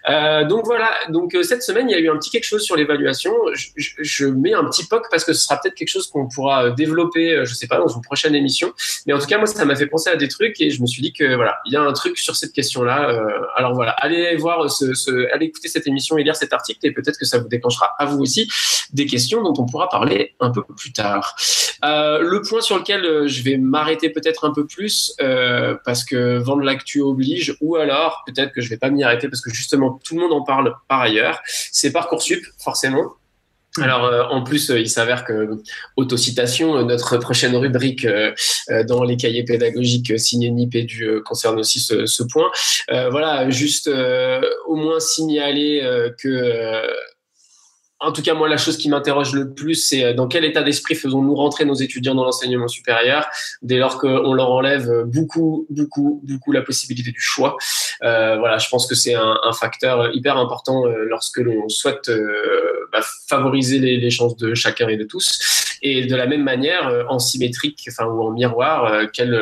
Euh, donc voilà. Donc euh, cette semaine, il y a eu un petit quelque chose sur l'évaluation. Je, je- je mets un petit poc parce que ce sera peut-être quelque chose qu'on pourra euh, développer, euh, je sais pas, dans une prochaine émission. Mais en tout cas, moi, ça m'a fait penser à des trucs et je me suis dit que voilà, il y a un truc sur cette question-là. Euh, alors voilà, allez voir ce, ce- allez écouter cette émission et lire cet article et peut-être que ça vous déclenchera à vous aussi des questions dont on pourra parler un peu plus tard. Euh, le point sur lequel euh, je vais m'arrêter peut-être un peu plus euh, parce que vendre l'actu oblige, ou alors peut-être que je vais pas m'y arrêter parce que justement tout le monde en parle par ailleurs, c'est parcoursup forcément. Alors, en plus, il s'avère que, autocitation, euh, notre prochaine rubrique dans les cahiers pédagogiques signés NIPEDU concerne aussi ce point. voilà, juste au moins signaler que en tout cas, moi, la chose qui m'interroge le plus, c'est euh, dans quel état d'esprit faisons-nous rentrer nos étudiants dans l'enseignement supérieur dès lors qu'on leur enlève beaucoup, beaucoup, beaucoup la possibilité du choix. Euh, voilà, je pense que c'est un, un, facteur hyper important euh, lorsque l'on souhaite euh, bah, favoriser les, les, chances de chacun et de tous. Et de la même manière, en symétrique, enfin ou en miroir, quel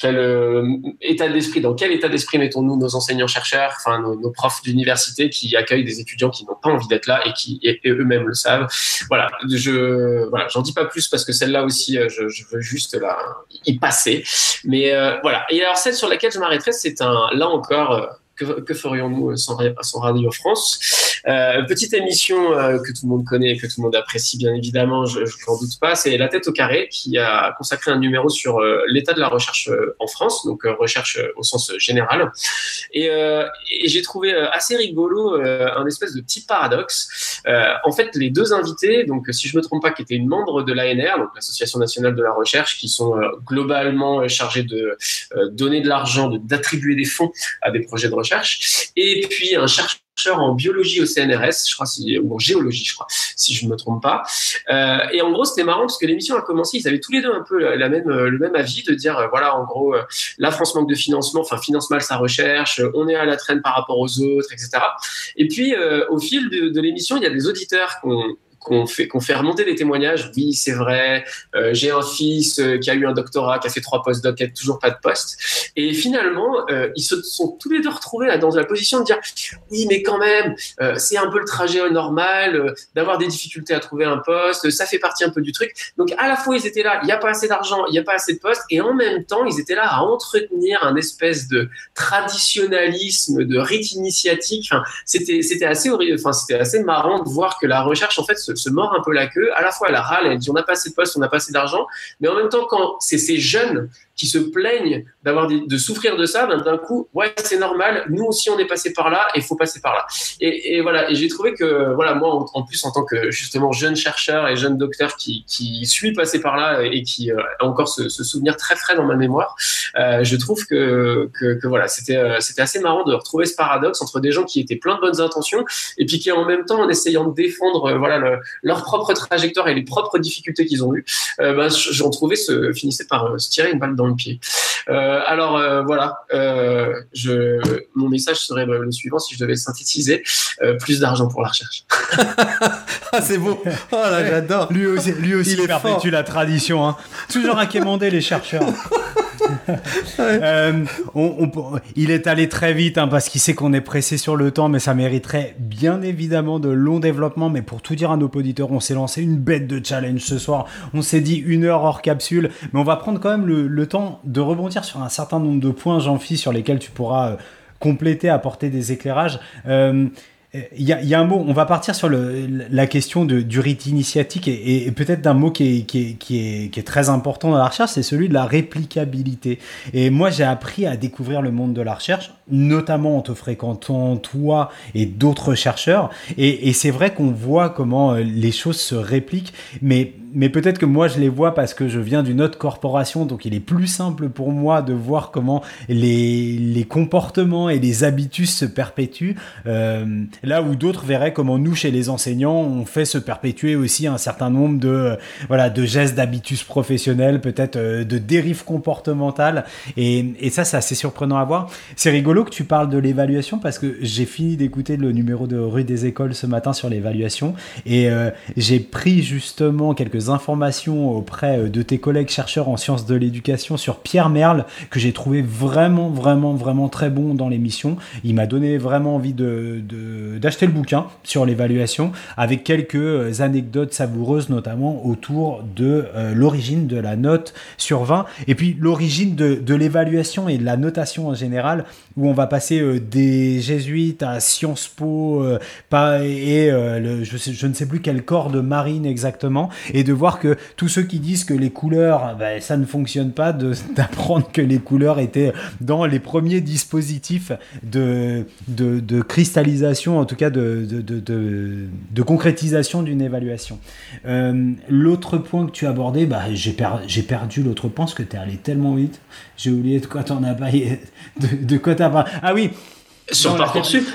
quel euh, état d'esprit, dans quel état d'esprit mettons-nous nos enseignants-chercheurs, enfin nos, profs d'université qui accueillent des étudiants qui n'ont pas envie d'être là et qui eux-mêmes le savent? Voilà, je voilà, j'en dis pas plus parce que celle-là aussi, euh, je, je, veux juste là y passer. Mais euh, voilà. Et alors celle sur laquelle je m'arrêterai, c'est un là encore que, ferions-nous sans, Radio France? Euh, Petite émission euh, que tout le monde connaît et que tout le monde apprécie bien évidemment, je n'en doute pas, c'est La tête au carré qui a consacré un numéro sur euh, l'état de la recherche en France, donc recherche au sens général. Et, j'ai trouvé assez rigolo un espèce de petit paradoxe. en fait, les deux invités, donc si je me trompe pas, qui étaient une membre de l'ANR, donc l'Association nationale de la recherche, qui sont globalement chargés de donner de l'argent, d'attribuer des fonds à des projets de recherche et puis un chercheur en biologie au CNRS, je crois, ou en géologie, je crois, si je ne me trompe pas. Euh, et en gros, c'était marrant parce que l'émission a commencé, ils avaient tous les deux un peu le même avis de dire, euh, voilà, en gros, euh, la France manque de financement, enfin, finance mal sa recherche, on est à la traîne par rapport aux autres, etc. Et puis, au fil de, de l'émission, il y a des auditeurs qui ont qu'on fait, qu'on fait remonter des témoignages. Oui, c'est vrai. Euh, j'ai un fils euh, qui a eu un doctorat, qui a fait trois post-doc, qui a toujours pas de poste. Et finalement, euh, ils se sont tous les deux retrouvés dans la position de dire oui, mais quand même, c'est un peu le trajet normal d'avoir des difficultés à trouver un poste. Ça fait partie un peu du truc. Donc à la fois, ils étaient là, il n'y a pas assez d'argent, il n'y a pas assez de postes, et en même temps, ils étaient là à entretenir un espèce de traditionnalisme, de rite initiatique. C'était assez. Enfin, c'était assez marrant de voir que la recherche en fait se, mord un peu la queue. À la fois, elle râle, elle dit on n'a pas assez de postes, on n'a pas assez d'argent, mais en même temps, quand c'est ces jeunes qui se plaignent d'avoir de souffrir de ça, ben, d'un coup, ouais, c'est normal. Nous aussi, on est passé par là et il faut passer par là. Et, voilà. Et j'ai trouvé que, voilà, moi, en, plus, en tant que justement jeune chercheur et jeune docteur qui, suis passé par là et qui euh, a encore ce, souvenir très frais dans ma mémoire, euh, je trouve que, que, voilà, c'était euh, c'était assez marrant de retrouver ce paradoxe entre des gens qui étaient pleins de bonnes intentions et puis qui en même temps, en essayant de défendre, voilà, leur propre trajectoire et les propres difficultés qu'ils ont eues, ben, j'en trouvais se finissait par se tirer une balle dans pied. Euh, alors euh, voilà, euh, je, mon message serait le suivant si je devais synthétiser plus d'argent pour la recherche. ah, c'est beau. Oh là, j'adore. Lui aussi, lui aussi il perpétue la tradition. Hein. Toujours à quémander les chercheurs. Euh, il est allé très vite hein, parce qu'il sait qu'on est pressé sur le temps, mais ça mériterait bien évidemment de long développement. Mais pour tout dire à nos auditeurs, on s'est lancé une bête de challenge ce soir. On s'est dit une heure hors capsule, mais on va prendre quand même le, temps de rebondir sur un certain nombre de points, Jean-Philippe, sur lesquels tu pourras euh, compléter, apporter des éclairages. Euh, il y, a, un mot, on va partir sur la question de, du rite initiatique et, peut-être d'un mot qui est, qui, est, qui est, très important dans la recherche, c'est celui de la réplicabilité. Et moi, j'ai appris à découvrir le monde de la recherche, notamment en te fréquentant toi et d'autres chercheurs. Et, c'est vrai qu'on voit comment euh, les choses se répliquent, mais mais peut-être que moi je les vois parce que je viens d'une autre corporation, donc il est plus simple pour moi de voir comment les, les comportements et les habitudes se perpétuent, euh, là où d'autres verraient comment nous, chez les enseignants, on fait se perpétuer aussi un certain nombre de, euh, voilà, de gestes d'habitus professionnels, peut-être de dérives comportementales, et, et ça c'est assez surprenant à voir. C'est rigolo que tu parles de l'évaluation parce que j'ai fini d'écouter le numéro de Rue des Écoles ce matin sur l'évaluation, et j'ai pris justement quelques informations auprès euh, de tes collègues chercheurs en sciences de l'éducation sur Pierre Merle, que j'ai trouvé vraiment, vraiment, vraiment très bon dans l'émission. Il m'a donné vraiment envie de, d'acheter le bouquin sur l'évaluation, avec quelques euh, anecdotes savoureuses, notamment autour de euh, l'origine de la note sur 20, et puis l'origine de l'évaluation et de la notation en général, où on va passer des jésuites à Sciences Po, pas, et je, je, ne sais plus quel corps de marine exactement, et de voir que tous ceux qui disent que les couleurs, ben, ça ne fonctionne pas, d'apprendre que les couleurs étaient dans les premiers dispositifs de, de, cristallisation, en tout cas de, de, concrétisation d'une évaluation. Euh, l'autre point que tu abordais, bah, j'ai perdu l'autre point parce que tu es allé tellement vite. J'ai oublié de quoi t'en as parlé. De, de quoi t'as parlé. Ah oui, Sur Parcoursup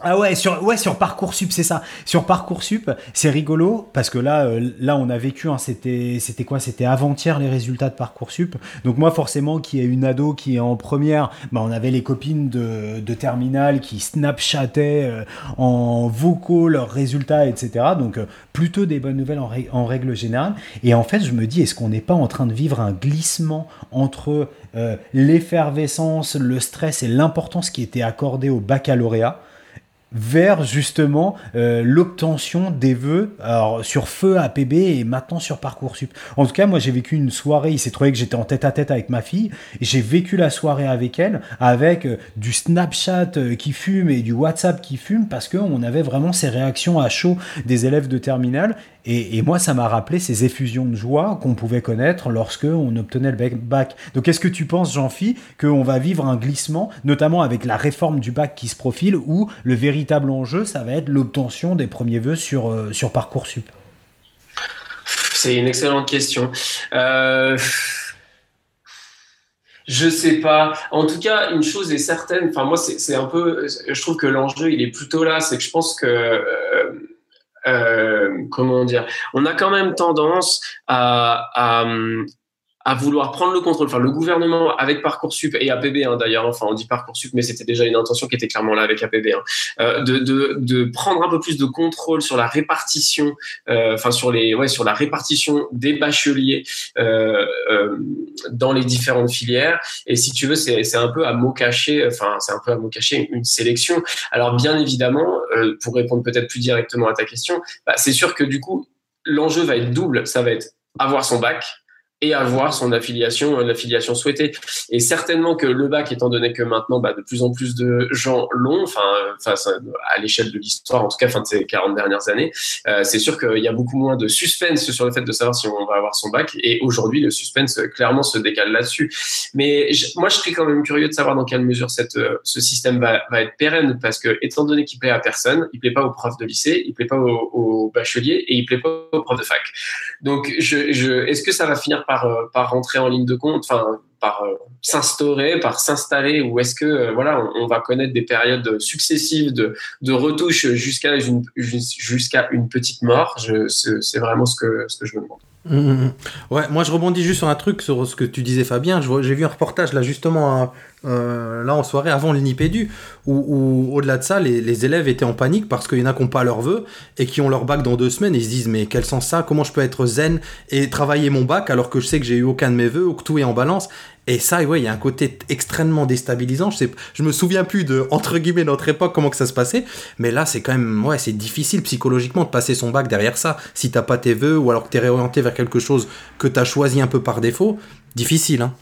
ah ouais, sur, ouais, sur Parcoursup, c'est ça. Sur Parcoursup, c'est rigolo parce que là, euh, là, on a vécu, hein, c'était, c'était quoi? C'était avant-hier les résultats de Parcoursup. Donc moi, forcément, qui est une ado qui est en première, bah, on avait les copines de, de terminale qui snapchattaient euh, en vocaux leurs résultats, etc. Donc euh, plutôt des bonnes nouvelles en, règle générale. Et en fait, je me dis, est-ce qu'on n'est pas en train de vivre un glissement entre l'effervescence, le stress et l'importance qui était accordée au baccalauréat vers justement euh, l'obtention des vœux alors, sur feu APB et maintenant sur Parcoursup. En tout cas, moi j'ai vécu une soirée, il s'est trouvé que j'étais en tête à tête avec ma fille, j'ai vécu la soirée avec elle, avec euh, du Snapchat euh, qui fume et du WhatsApp qui fume, parce qu'on avait vraiment ces réactions à chaud des élèves de terminale, et, moi ça m'a rappelé ces effusions de joie qu'on pouvait connaître lorsque on obtenait le bac. Donc est-ce que tu penses, Jean-Phi, qu'on va vivre un glissement, notamment avec la réforme du bac qui se profile, où le véritable enjeu, ça va être l'obtention des premiers vœux sur, euh, sur Parcoursup C'est une excellente question. Euh, je sais pas. En tout cas, une chose est certaine. Enfin, moi, c'est un peu. Je trouve que l'enjeu, il est plutôt là. C'est que je pense que. euh, comment dire? On a quand même tendance à, à vouloir prendre le contrôle. Enfin, le gouvernement avec Parcoursup et APB hein, d'ailleurs. Enfin, on dit Parcoursup, mais c'était déjà une intention qui était clairement là avec APB. hein, euh, de, de, de prendre un peu plus de contrôle sur la répartition euh, enfin sur les ouais sur la répartition des bacheliers euh, euh, dans les différentes filières et si tu veux c'est un peu à mot caché enfin c'est un peu à mot caché une sélection alors bien évidemment pour répondre peut-être plus directement à ta question bah, c'est sûr que du coup l'enjeu va être double ça va être avoir son bac et avoir son affiliation, euh, l'affiliation souhaitée. Et certainement que le bac, étant donné que maintenant, bah, de plus en plus de gens l'ont, enfin, euh, à, l'échelle de l'histoire, en tout cas, fin de ces 40 dernières années, euh, c'est sûr qu'il y a beaucoup moins de suspense sur le fait de savoir si on va avoir son bac. Et aujourd'hui, le suspense, euh, clairement, se décale là-dessus. Mais moi, je serais quand même curieux de savoir dans quelle mesure cette, ce système va, va être pérenne, parce que, étant donné qu'il plaît à personne, il plaît pas aux profs de lycée, il plaît pas aux, aux bacheliers, et il plaît pas aux profs de fac. Donc, je, je, est-ce que ça va finir par, euh, par rentrer en ligne de compte, enfin, par euh, s'instaurer, par s'installer, ou est-ce que euh, voilà, on, va connaître des périodes successives de, retouches jusqu'à une, jus- jusqu'à une petite mort? C'est vraiment ce que, ce que je me demande. Mhm. Ouais, moi je rebondis juste sur un truc sur ce que tu disais Fabien. J'ai vu un reportage là justement euh, là en soirée avant le Nipédu où, au-delà de ça les, élèves étaient en panique parce qu'il y en a qui n'ont pas leur vœu et qui ont leur bac dans deux semaines et ils se disent mais quel sens ça? Comment je peux être zen et travailler mon bac alors que je sais que j'ai eu aucun de mes vœux ou que tout est en balance? Et ça, ouais, il y a un côté extrêmement déstabilisant. Je, sais, je me souviens plus de, entre guillemets, notre époque, comment que ça se passait. Mais là, c'est quand même, ouais, c'est difficile psychologiquement de passer son bac derrière ça. Si t'as pas tes vœux ou alors que t'es réorienté vers quelque chose que t'as choisi un peu par défaut, difficile, hein.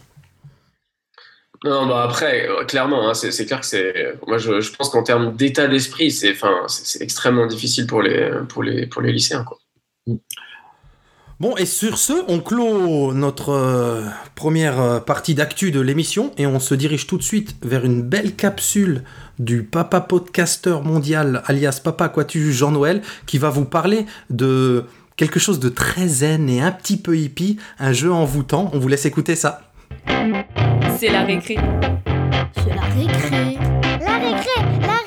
Non, bah après, clairement, hein, c'est clair que c'est. Moi, je, je pense qu'en termes d'état d'esprit, c'est, enfin, c'est c'est extrêmement difficile pour les, pour les, pour les lycéens, quoi. Bon, et sur ce, on clôt notre euh, première euh, partie d'actu de l'émission et on se dirige tout de suite vers une belle capsule du papa podcasteur mondial, alias Papa Quatu Jean-Noël, qui va vous parler de quelque chose de très zen et un petit peu hippie, un jeu envoûtant. On vous laisse écouter ça. C'est la récré. C'est récré, la récré, la récré.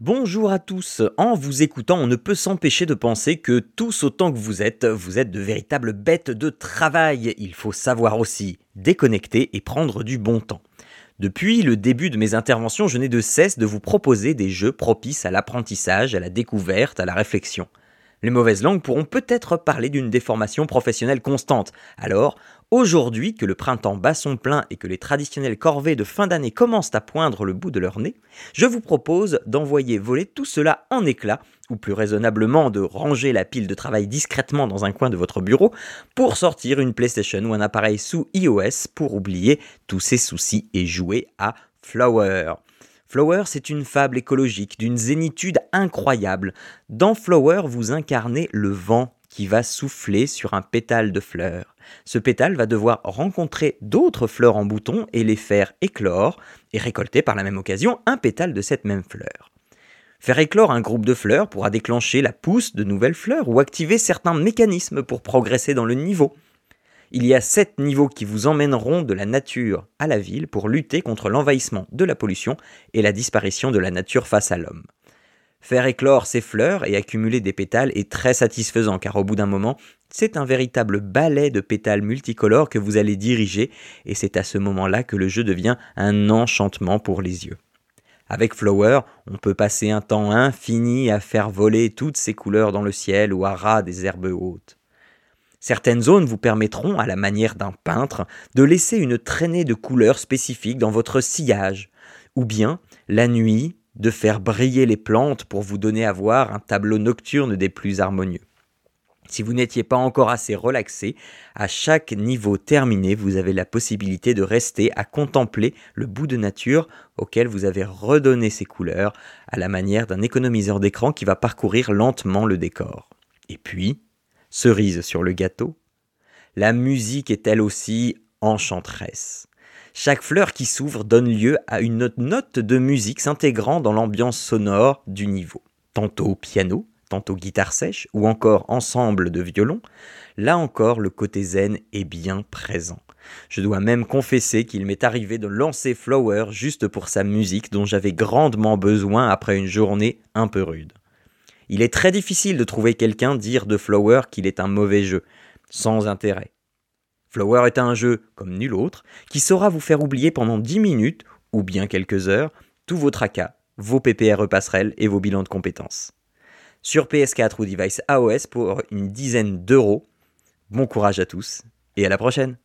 Bonjour à tous. En vous écoutant, on ne peut s'empêcher de penser que tous autant que vous êtes, vous êtes de véritables bêtes de travail. Il faut savoir aussi déconnecter et prendre du bon temps. Depuis le début de mes interventions, je n'ai de cesse de vous proposer des jeux propices à l'apprentissage, à la découverte, à la réflexion. Les mauvaises langues pourront peut-être parler d'une déformation professionnelle constante. Alors, aujourd'hui que le printemps bat son plein et que les traditionnelles corvées de fin d'année commencent à poindre le bout de leur nez, je vous propose d'envoyer voler tout cela en éclats, ou plus raisonnablement de ranger la pile de travail discrètement dans un coin de votre bureau, pour sortir une PlayStation ou un appareil sous iOS pour oublier tous ces soucis et jouer à Flower. Flower, c'est une fable écologique d'une zénitude incroyable. Dans Flower, vous incarnez le vent qui va souffler sur un pétale de fleurs. Ce pétale va devoir rencontrer d'autres fleurs en bouton et les faire éclore, et récolter par la même occasion un pétale de cette même fleur. Faire éclore un groupe de fleurs pourra déclencher la pousse de nouvelles fleurs ou activer certains mécanismes pour progresser dans le niveau. Il y a sept niveaux qui vous emmèneront de la nature à la ville pour lutter contre l'envahissement de la pollution et la disparition de la nature face à l'homme. Faire éclore ces fleurs et accumuler des pétales est très satisfaisant car au bout d'un moment, c'est un véritable balai de pétales multicolores que vous allez diriger et c'est à ce moment-là que le jeu devient un enchantement pour les yeux. Avec Flower, on peut passer un temps infini à faire voler toutes ces couleurs dans le ciel ou à ras des herbes hautes. Certaines zones vous permettront, à la manière d'un peintre, de laisser une traînée de couleurs spécifiques dans votre sillage, ou bien, la nuit, de faire briller les plantes pour vous donner à voir un tableau nocturne des plus harmonieux. Si vous n'étiez pas encore assez relaxé, à chaque niveau terminé, vous avez la possibilité de rester à contempler le bout de nature auquel vous avez redonné ses couleurs, à la manière d'un économiseur d'écran qui va parcourir lentement le décor. Et puis, cerise sur le gâteau, la musique est elle aussi enchanteresse. Chaque fleur qui s'ouvre donne lieu à une note de musique s'intégrant dans l'ambiance sonore du niveau. Tantôt piano, tantôt guitare sèche ou encore ensemble de violons, là encore le côté zen est bien présent. Je dois même confesser qu'il m'est arrivé de lancer Flower juste pour sa musique dont j'avais grandement besoin après une journée un peu rude. Il est très difficile de trouver quelqu'un dire de Flower qu'il est un mauvais jeu, sans intérêt. Flower est un jeu, comme nul autre, qui saura vous faire oublier pendant 10 minutes, ou bien quelques heures, tous vos tracas, vos PPRE passerelles et vos bilans de compétences. Sur PS4 ou device AOS pour une dizaine d'euros. Bon courage à tous, et à la prochaine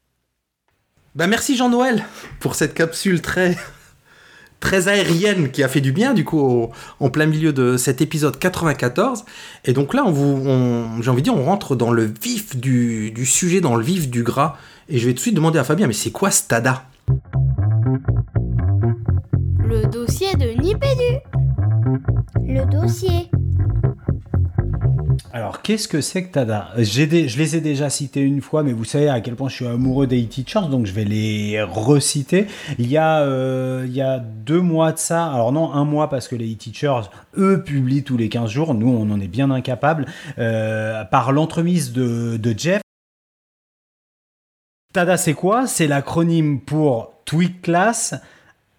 Ben merci Jean-Noël pour cette capsule très très aérienne qui a fait du bien du coup en plein milieu de cet épisode 94 et donc là on vous j'ai envie de dire on rentre dans le vif du, du sujet dans le vif du gras et je vais tout de suite demander à Fabien mais c'est quoi Stada? Le dossier de Nipédu. Le dossier. Alors, qu'est-ce que c'est que Tada? Je les ai déjà cités une fois, mais vous savez à quel point je suis amoureux des e-teachers, donc je vais les reciter. Il y, a, euh, il y a deux mois de ça, alors non, un mois parce que les e-teachers, eux, publient tous les 15 jours, nous, on en est bien incapables, euh, par l'entremise de, de Jeff. Tada, c'est quoi? C'est l'acronyme pour Tweak Class,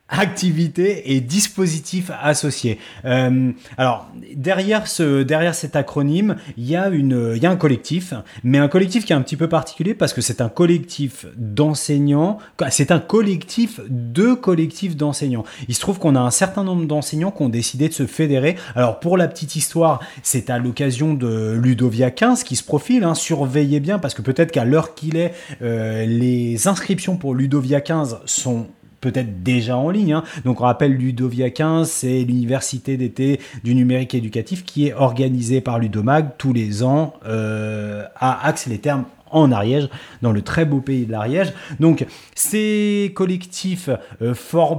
activité et dispositif associé. Euh, alors derrière ce derrière cet acronyme, il y a une il y a un collectif, mais un collectif qui est un petit peu particulier parce que c'est un collectif d'enseignants, c'est un collectif de collectifs d'enseignants. Il se trouve qu'on a un certain nombre d'enseignants qui ont décidé de se fédérer. Alors pour la petite histoire, c'est à l'occasion de Ludovia 15 qui se profile. Hein, surveillez bien parce que peut-être qu'à l'heure qu'il est, euh, les inscriptions pour Ludovia 15 sont peut-être déjà en ligne. hein. Donc on rappelle Ludovia 15, c'est l'université d'été du numérique éducatif qui est organisée par Ludomag tous les ans euh, à Axe-les-Thermes en Ariège, dans le très beau pays de l'Ariège. Donc ces collectifs euh,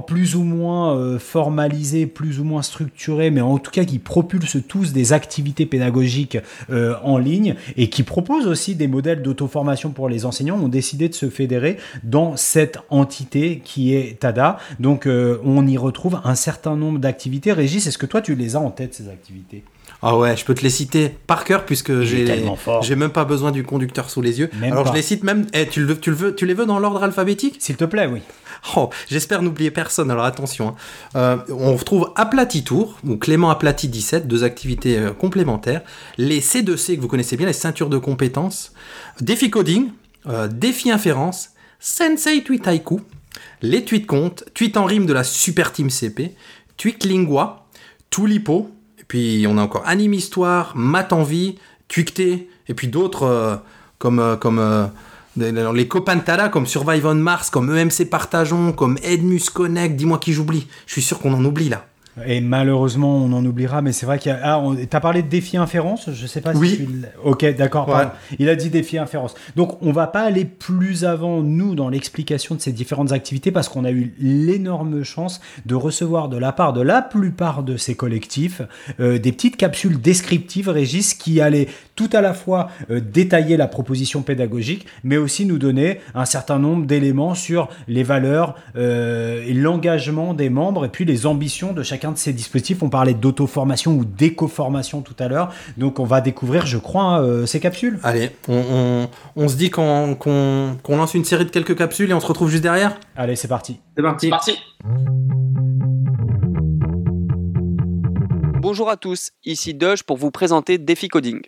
plus ou moins euh, formalisés, plus ou moins structurés, mais en tout cas qui propulsent tous des activités pédagogiques euh, en ligne et qui proposent aussi des modèles d'auto-formation pour les enseignants, ont décidé de se fédérer dans cette entité qui est TADA. Donc on y retrouve un certain nombre d'activités. Régis, est-ce que toi tu les as en tête ces activités? Ah ouais, je peux te les citer par cœur puisque j'ai tellement fort. j'ai même pas besoin du conducteur sous les yeux. Même Alors pas. je les cite même. Eh, tu le tu le veux, tu les veux dans l'ordre alphabétique? S'il te plaît, oui. Oh, j'espère n'oublier personne, alors attention. hein. Euh, on retrouve Aplati Tour, ou Clément Aplati 17, deux activités euh, complémentaires. Les C2C que vous connaissez bien, les ceintures de compétences. Défi coding, euh, défi inférence, Sensei Tweet Haiku, les tweets comptes, tweet en rime de la super team CP, tweet lingua, Tulipo, puis on a encore Anime Histoire, Math en vie, Tweakté, et puis d'autres euh, comme, euh, comme euh, les- copains de Tada, comme Survive on Mars, comme EMC Partageons, comme Edmus Connect, dis-moi qui j'oublie. Je suis sûr qu'on en oublie là. Et malheureusement, on en oubliera, mais c'est vrai qu'il y a. Ah, on- t'as parlé de défi inférence Je sais pas si Oui. tu Ok, d'accord. Ouais. Il a dit défi inférence. Donc, on va pas aller plus avant, nous, dans l'explication de ces différentes activités, parce qu'on a eu l'énorme chance de recevoir de la part de la plupart de ces collectifs euh, des petites capsules descriptives, Régis, qui allaient tout à la fois euh, détailler la proposition pédagogique, mais aussi nous donner un certain nombre d'éléments sur les valeurs euh, et l'engagement des membres et puis les ambitions de chacun de ces dispositifs. On parlait d'auto-formation ou d'éco-formation tout à l'heure. Donc on va découvrir, je crois, euh, ces capsules. Allez, on, on- on se dit qu'on lance une série de quelques capsules et on se retrouve juste derrière? Allez, c'est parti. C'est parti. C'est parti. Bonjour à tous, ici Doge pour vous présenter Défi Coding.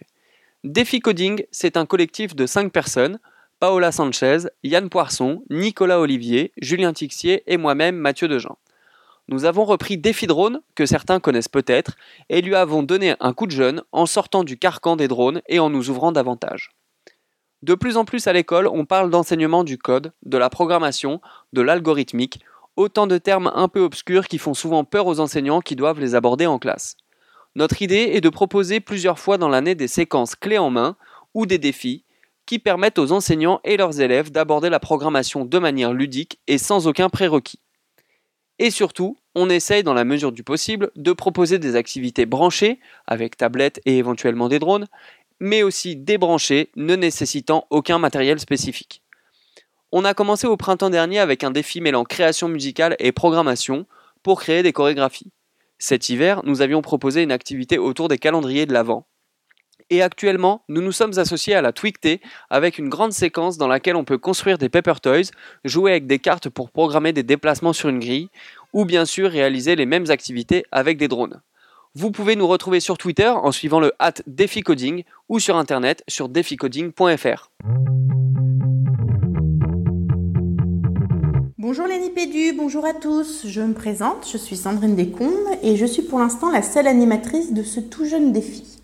Défi Coding, c'est un collectif de 5 personnes, Paola Sanchez, Yann Poisson, Nicolas Olivier, Julien Tixier et moi-même Mathieu Dejean. Nous avons repris Défi Drone, que certains connaissent peut-être, et lui avons donné un coup de jeune en sortant du carcan des drones et en nous ouvrant davantage. De plus en plus à l'école, on parle d'enseignement du code, de la programmation, de l'algorithmique, autant de termes un peu obscurs qui font souvent peur aux enseignants qui doivent les aborder en classe. Notre idée est de proposer plusieurs fois dans l'année des séquences clés en main ou des défis qui permettent aux enseignants et leurs élèves d'aborder la programmation de manière ludique et sans aucun prérequis. Et surtout, on essaye dans la mesure du possible de proposer des activités branchées avec tablettes et éventuellement des drones, mais aussi débranchées ne nécessitant aucun matériel spécifique. On a commencé au printemps dernier avec un défi mêlant création musicale et programmation pour créer des chorégraphies. Cet hiver, nous avions proposé une activité autour des calendriers de l'Avent. Et actuellement, nous nous sommes associés à la Twicté avec une grande séquence dans laquelle on peut construire des paper toys, jouer avec des cartes pour programmer des déplacements sur une grille, ou bien sûr réaliser les mêmes activités avec des drones. Vous pouvez nous retrouver sur Twitter en suivant le hat DefiCoding ou sur internet sur deficoding.fr. Bonjour les Nipédus, bonjour à tous. Je me présente, je suis Sandrine Descombes et je suis pour l'instant la seule animatrice de ce tout jeune défi.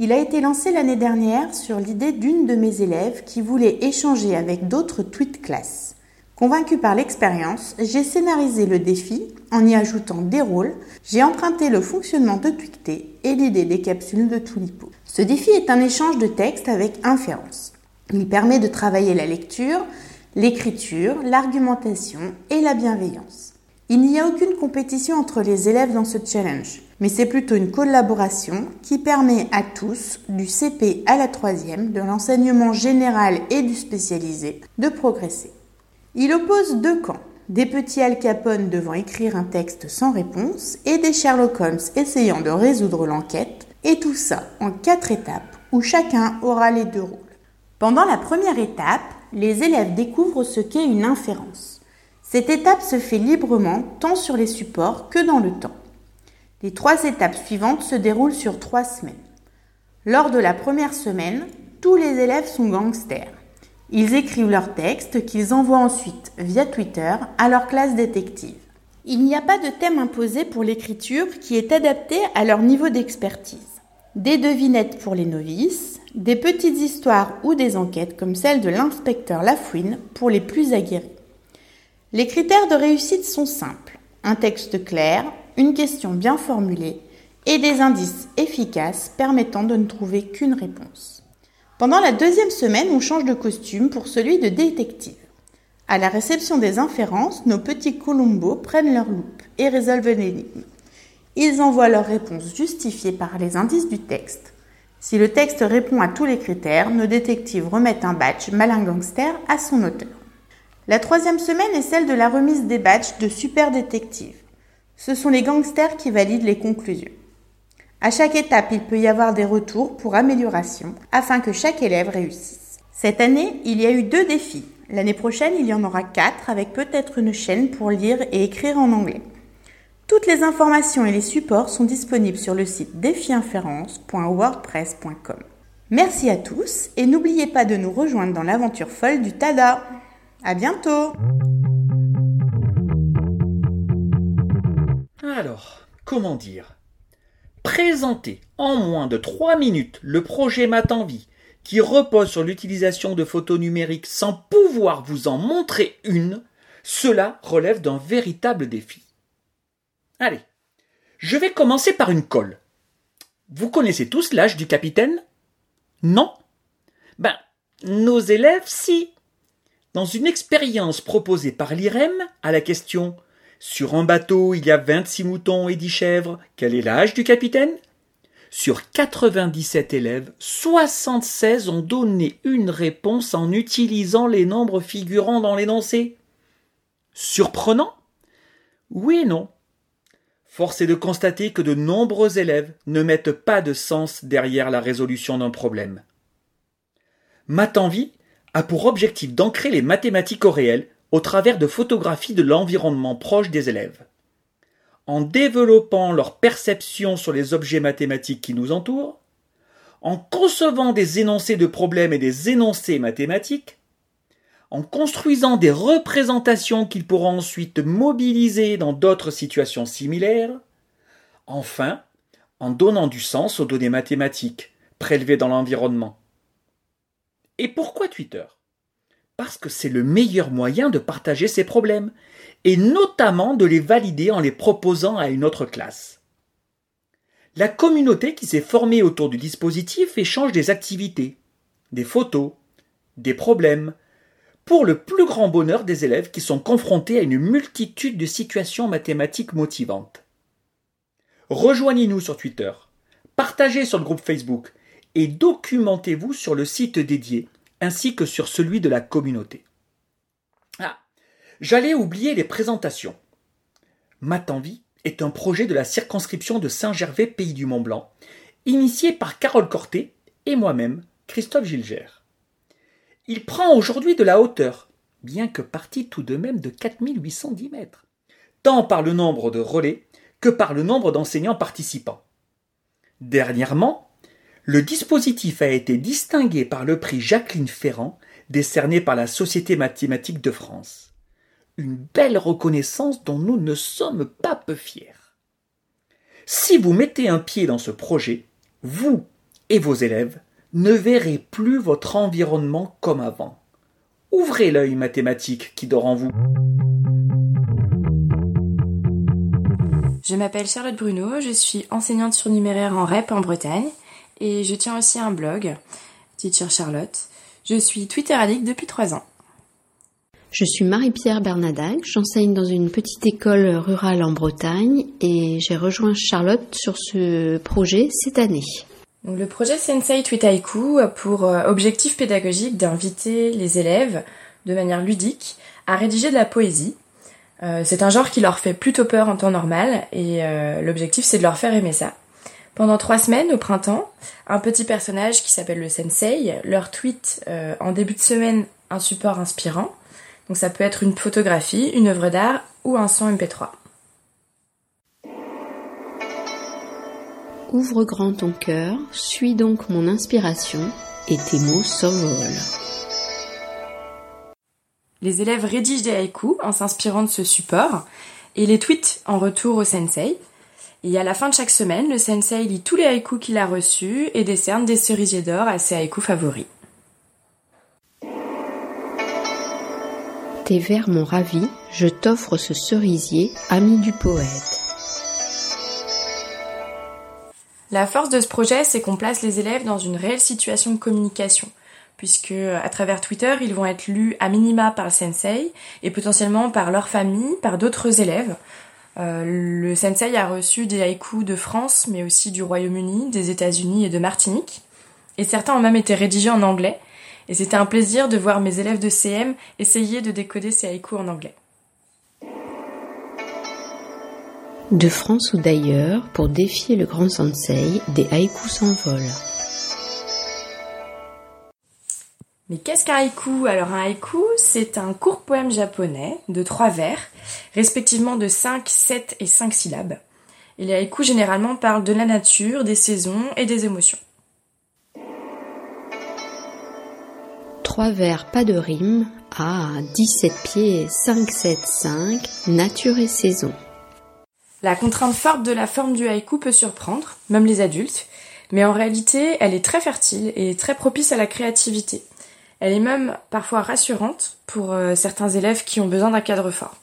Il a été lancé l'année dernière sur l'idée d'une de mes élèves qui voulait échanger avec d'autres tweet classes. Convaincue par l'expérience, j'ai scénarisé le défi en y ajoutant des rôles, j'ai emprunté le fonctionnement de Twicté et l'idée des capsules de Tulipo. Ce défi est un échange de texte avec inférence. Il permet de travailler la lecture, l'écriture, l'argumentation et la bienveillance. Il n'y a aucune compétition entre les élèves dans ce challenge, mais c'est plutôt une collaboration qui permet à tous, du CP à la troisième, de l'enseignement général et du spécialisé, de progresser. Il oppose deux camps, des petits Al Capone devant écrire un texte sans réponse et des Sherlock Holmes essayant de résoudre l'enquête, et tout ça en quatre étapes où chacun aura les deux rôles. Pendant la première étape, les élèves découvrent ce qu'est une inférence. Cette étape se fait librement tant sur les supports que dans le temps. Les trois étapes suivantes se déroulent sur trois semaines. Lors de la première semaine, tous les élèves sont gangsters. Ils écrivent leurs textes qu'ils envoient ensuite via Twitter à leur classe détective. Il n'y a pas de thème imposé pour l'écriture qui est adapté à leur niveau d'expertise. Des devinettes pour les novices, des petites histoires ou des enquêtes comme celle de l'inspecteur Lafouine pour les plus aguerris. Les critères de réussite sont simples. Un texte clair, une question bien formulée et des indices efficaces permettant de ne trouver qu'une réponse. Pendant la deuxième semaine, on change de costume pour celui de détective. À la réception des inférences, nos petits colombos prennent leur loupe et résolvent l'énigme. Ils envoient leurs réponses justifiées par les indices du texte. Si le texte répond à tous les critères, nos détectives remettent un badge malin gangster à son auteur. La troisième semaine est celle de la remise des badges de super détective. Ce sont les gangsters qui valident les conclusions. À chaque étape, il peut y avoir des retours pour amélioration afin que chaque élève réussisse. Cette année, il y a eu deux défis. L'année prochaine, il y en aura quatre avec peut-être une chaîne pour lire et écrire en anglais. Toutes les informations et les supports sont disponibles sur le site défiinférence.wordpress.com. Merci à tous et n'oubliez pas de nous rejoindre dans l'aventure folle du TADA. À bientôt! Alors, comment dire? Présenter en moins de 3 minutes le projet Math en vie qui repose sur l'utilisation de photos numériques sans pouvoir vous en montrer une, cela relève d'un véritable défi. Allez, Je vais commencer par une colle. Vous connaissez tous l'âge du capitaine? Non? Ben, nos élèves, si. Dans une expérience proposée par l'IREM à la question Sur un bateau, il y a 26 moutons et 10 chèvres, quel est l'âge du capitaine? Sur 97 élèves, 76 ont donné une réponse en utilisant les nombres figurant dans l'énoncé. Surprenant? Oui et non. Force est de constater que de nombreux élèves ne mettent pas de sens derrière la résolution d'un problème. Matanvi a pour objectif d'ancrer les mathématiques au réel au travers de photographies de l'environnement proche des élèves. En développant leur perception sur les objets mathématiques qui nous entourent, en concevant des énoncés de problèmes et des énoncés mathématiques, en construisant des représentations qu'ils pourront ensuite mobiliser dans d'autres situations similaires, enfin, en donnant du sens aux données mathématiques prélevées dans l'environnement. Et pourquoi Twitter? Parce que c'est le meilleur moyen de partager ces problèmes, et notamment de les valider en les proposant à une autre classe. La communauté qui s'est formée autour du dispositif échange des activités, des photos, des problèmes, pour le plus grand bonheur des élèves qui sont confrontés à une multitude de situations mathématiques motivantes. Rejoignez-nous sur Twitter, partagez sur le groupe Facebook et documentez-vous sur le site dédié ainsi que sur celui de la communauté. Ah, j'allais oublier les présentations. Matanvi est un projet de la circonscription de Saint-Gervais Pays du Mont-Blanc, initié par Carole Corté et moi-même, Christophe Gilgère. Il prend aujourd'hui de la hauteur, bien que parti tout de même de 4810 mètres, tant par le nombre de relais que par le nombre d'enseignants participants. Dernièrement, le dispositif a été distingué par le prix Jacqueline Ferrand, décerné par la Société mathématique de France. Une belle reconnaissance dont nous ne sommes pas peu fiers. Si vous mettez un pied dans ce projet, vous et vos élèves ne verrez plus votre environnement comme avant. Ouvrez l'œil mathématique qui dort en vous. Je m'appelle Charlotte Bruno, je suis enseignante surnuméraire en REP en Bretagne et je tiens aussi un blog, Teacher Charlotte. Je suis Twitter addict depuis trois ans. Je suis Marie-Pierre Bernadac, j'enseigne dans une petite école rurale en Bretagne et j'ai rejoint Charlotte sur ce projet cette année. Le projet Sensei Tweetaiku a pour euh, objectif pédagogique d'inviter les élèves, de manière ludique, à rédiger de la poésie. Euh, c'est un genre qui leur fait plutôt peur en temps normal et euh, l'objectif c'est de leur faire aimer ça. Pendant trois semaines, au printemps, un petit personnage qui s'appelle le Sensei leur tweet en début de semaine un support inspirant. Donc ça peut être une photographie, une œuvre d'art ou un son MP3. Ouvre grand ton cœur, suis donc mon inspiration, et tes mots s'envolent. Les élèves rédigent des haïkus en s'inspirant de ce support et les tweetent en retour au sensei. Et à la fin de chaque semaine, le sensei lit tous les haïkus qu'il a reçus et décerne des cerisiers d'or à ses haïkus favoris. Tes vers m'ont ravi, je t'offre ce cerisier, ami du poète. La force de ce projet, c'est qu'on place les élèves dans une réelle situation de communication, puisque à travers Twitter, ils vont être lus à minima par le sensei et potentiellement par leur famille, par d'autres élèves. Euh, le sensei a reçu des haïkus de France, mais aussi du Royaume-Uni, des États-Unis et de Martinique. Et certains ont même été rédigés en anglais. Et c'était un plaisir de voir mes élèves de CM essayer de décoder ces haïkus en anglais. De France ou d'ailleurs, pour défier le grand sensei, des haïkus s'envolent. Mais qu'est-ce qu'un haïku? Alors un haïku, c'est un court poème japonais de trois vers, respectivement de 5, 7 et 5 syllabes. Et les haïkus généralement parlent de la nature, des saisons et des émotions. Trois vers, pas de rime. Ah, 17 pieds, 5, 7, 5, nature et saison. La contrainte forte de la forme du haïku peut surprendre, même les adultes, mais en réalité, elle est très fertile et très propice à la créativité. Elle est même parfois rassurante pour euh, certains élèves qui ont besoin d'un cadre fort.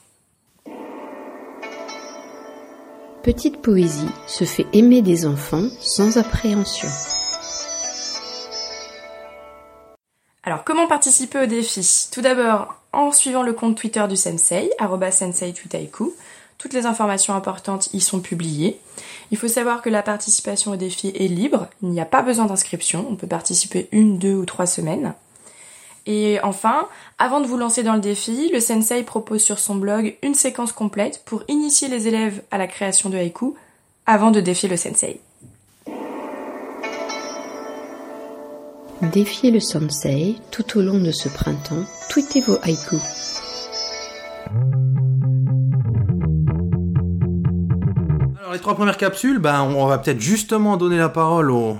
petite poésie se fait aimer des enfants sans appréhension. Alors, comment participer au défi? Tout d'abord, en suivant le compte Twitter du Sensei, sensei Toutes les informations importantes y sont publiées. Il faut savoir que la participation au défi est libre, il n'y a pas besoin d'inscription, on peut participer une, deux ou trois semaines. Et enfin, avant de vous lancer dans le défi, le sensei propose sur son blog une séquence complète pour initier les élèves à la création de haïku avant de défier le sensei. Défiez le sensei tout au long de ce printemps, tweetez vos haïkus. Les trois premières capsules, ben, on va peut-être justement donner la parole aux,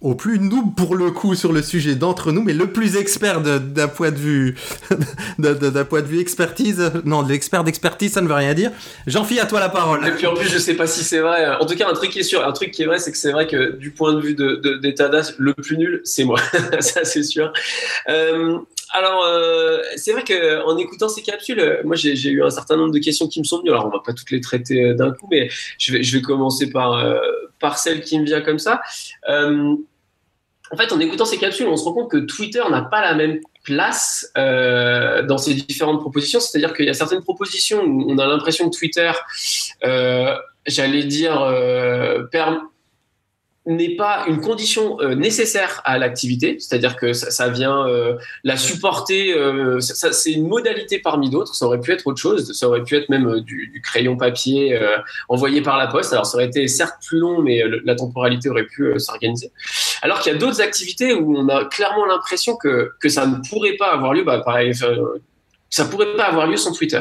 au plus noob pour le coup sur le sujet d'entre nous, mais le plus expert d'un point de vue d'un point de vue expertise. Non, l'expert d'expertise, ça ne veut rien dire. Jean-Philippe, à toi la parole. Et puis en plus, je sais pas si c'est vrai. En tout cas, un truc qui est sûr, un truc qui est vrai, c'est que c'est vrai que du point de vue de, de, le plus nul, c'est moi. ça, c'est sûr. Euh, alors, euh, c'est vrai qu'en écoutant ces capsules, moi j'ai eu un certain nombre de questions qui me sont venues. Alors, on va pas toutes les traiter euh, d'un coup, mais je vais, je vais commencer par, par celle qui me vient comme ça en fait, en écoutant ces capsules, on se rend compte que Twitter n'a pas la même place euh, dans ces différentes propositions. C'est-à-dire qu'il y a certaines propositions où on a l'impression que Twitter, euh, j'allais dire, euh, n'est pas une condition euh, nécessaire à l'activité, c'est-à-dire que ça, vient euh, la supporter, euh, c'est une modalité parmi d'autres, ça aurait pu être autre chose, ça aurait pu être même du, crayon papier envoyé par la poste, alors ça aurait été certes plus long, mais la temporalité aurait pu s'organiser. Alors qu'il y a d'autres activités où on a clairement l'impression que, que ça ne pourrait pas avoir lieu, bah, pareil, ça pourrait pas avoir lieu sans Twitter.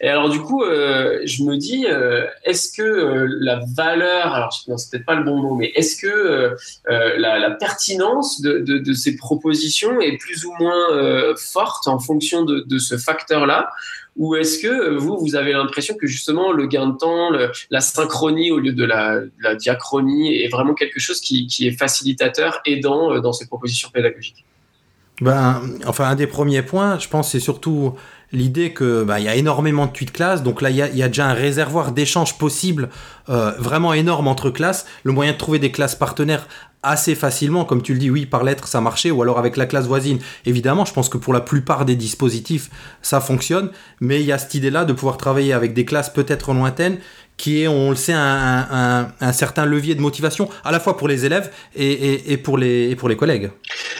Et alors du coup, euh, je me dis, euh, est-ce que euh, la valeur, alors c'est peut-être pas le bon mot, mais est-ce que la, la, pertinence de, de, de, ces propositions est plus ou moins forte en fonction de, de ce facteur-là? Ou est-ce que vous, vous avez l'impression que justement le gain de temps, la synchronie au lieu de la, la, diachronie est vraiment quelque chose qui, qui est facilitateur, aidant dans ces propositions pédagogiques? Ben, enfin, un des premiers points, je pense, c'est surtout l'idée que ben, y a énormément de tweets classes, donc là il y a, y a, déjà un réservoir d'échanges possibles euh, vraiment énorme entre classes. Le moyen de trouver des classes partenaires assez facilement, comme tu le dis, oui, par lettre ça marchait, ou alors avec la classe voisine. Évidemment, je pense que pour la plupart des dispositifs ça fonctionne, mais il y a cette idée-là de pouvoir travailler avec des classes peut-être lointaines qui est, on le sait, un, certain levier de motivation, à la fois pour les élèves et, pour, les, pour les collègues.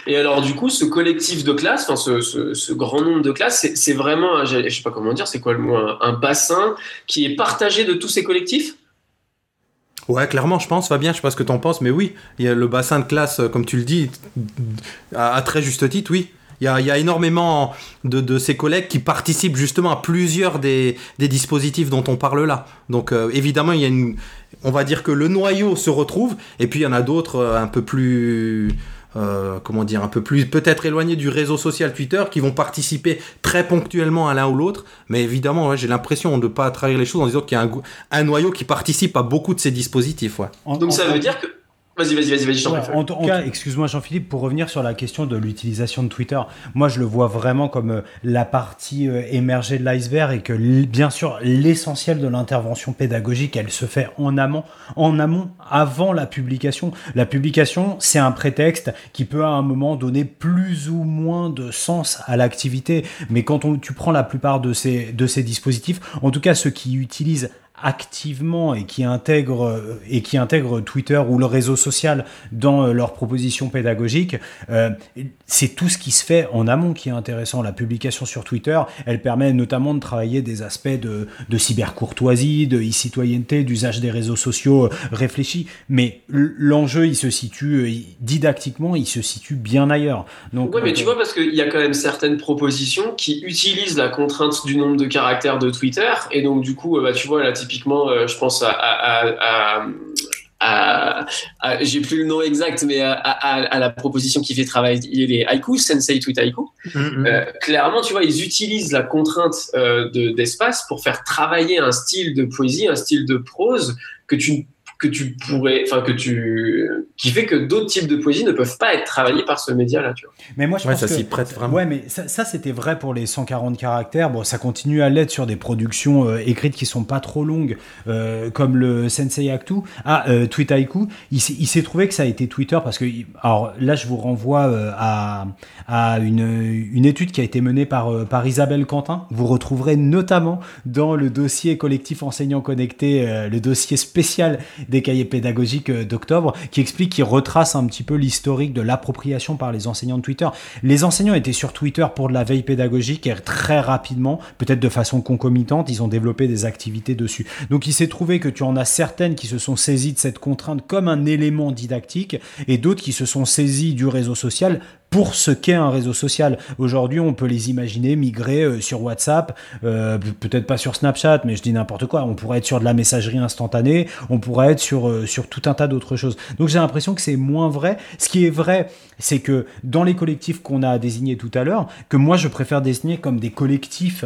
Et alors, du coup, ce collectif de classes, enfin, ce, grand nombre de classes, c'est vraiment, je ne sais pas comment dire, c'est quoi le mot, un, bassin qui est partagé de tous ces collectifs? Ouais, clairement, je pense, Fabien, je sais pas ce que tu en penses, mais oui, il y a le bassin de classe, comme tu le dis, à très juste titre, oui. Il y a, énormément de, de, ses collègues qui participent justement à plusieurs des, des dispositifs dont on parle là. Donc euh, évidemment, il y a une, on va dire que le noyau se retrouve, et puis il y en a d'autres euh, un peu plus... Euh, comment dire, un peu plus peut-être éloignés du réseau social Twitter, qui vont participer très ponctuellement à l'un ou l'autre. Mais évidemment, j'ai l'impression de ne pas trahir les choses en disant qu'il y a un, un, noyau qui participe à beaucoup de ces dispositifs. Ouais. Donc ça veut dire que Vas-y, vas-y, vas-y, vas-y. Ouais, en tout cas, excuse-moi Jean-Philippe, pour revenir sur la question de l'utilisation de Twitter, moi je le vois vraiment comme euh, la partie euh, émergée de l'iceberg et que bien sûr l'essentiel de l'intervention pédagogique, elle se fait en amont, en amont, avant la publication. La publication, c'est un prétexte qui peut à un moment donner plus ou moins de sens à l'activité, mais quand on, tu prends la plupart de ces, de ces dispositifs, en tout cas ceux qui utilisent activement et qui intègrent et qui intègrent Twitter ou le réseau social dans euh, leurs propositions pédagogiques, euh, c'est tout ce qui se fait en amont qui est intéressant. La publication sur Twitter, elle permet notamment de travailler des aspects de, de cybercourtoisie, de e-citoyenneté, d'usage des réseaux sociaux euh, réfléchis, mais l'enjeu, il se situe didactiquement, il se situe bien ailleurs. Donc, oui, mais tu vois, parce qu'il y a quand même certaines propositions qui utilisent la contrainte du nombre de caractères de Twitter, et donc du coup, bah, tu vois, là, typiquement, euh, je pense à, j'ai plus le nom exact, mais à, la proposition qui fait travailler les haïkus, Sensei Tweet Haiku. Mm-hmm. Euh, clairement, tu vois, ils utilisent la contrainte euh, d'espace pour faire travailler un style de poésie, un style de prose que tu que tu pourrais, enfin que tu, qui fait que d'autres types de poésie ne peuvent pas être travaillés par ce média-là, tu vois. Mais moi, je Ouais, pense ça que- s'y prête vraiment. Ouais, mais ça, ça, c'était vrai pour les 140 caractères. Bon, ça continue à l'être sur des productions euh, écrites qui sont pas trop longues, euh, comme le Sensei Actu. Ah, euh, Tweet Haiku. Il, s'est- il s'est trouvé que ça a été Twitter parce que, alors là, je vous renvoie euh, à, à une, une étude qui a été menée par, euh, par Isabelle Quentin. Vous retrouverez notamment dans le dossier collectif enseignants connectés, euh, le dossier spécial des cahiers pédagogiques euh, d'octobre, qui explique, qui retrace un petit peu l'historique de l'appropriation par les enseignants de Twitter. Les enseignants étaient sur Twitter pour de la veille pédagogique et très rapidement, peut-être de façon concomitante, ils ont développé des activités dessus. Donc il s'est trouvé que tu en as certaines qui se sont saisies de cette contrainte comme un élément didactique et d'autres qui se sont saisies du réseau social pour ce qu'est un réseau social. Aujourd'hui, on peut les imaginer migrer euh, sur WhatsApp, euh, pe- peut-être pas sur Snapchat, mais je dis n'importe quoi. On pourrait être sur de la messagerie instantanée, on pourrait être sur, euh, sur tout un tas d'autres choses. Donc j'ai l'impression que c'est moins vrai. Ce qui est vrai, c'est que dans les collectifs qu'on a désignés tout à l'heure, que moi je préfère désigner comme des collectifs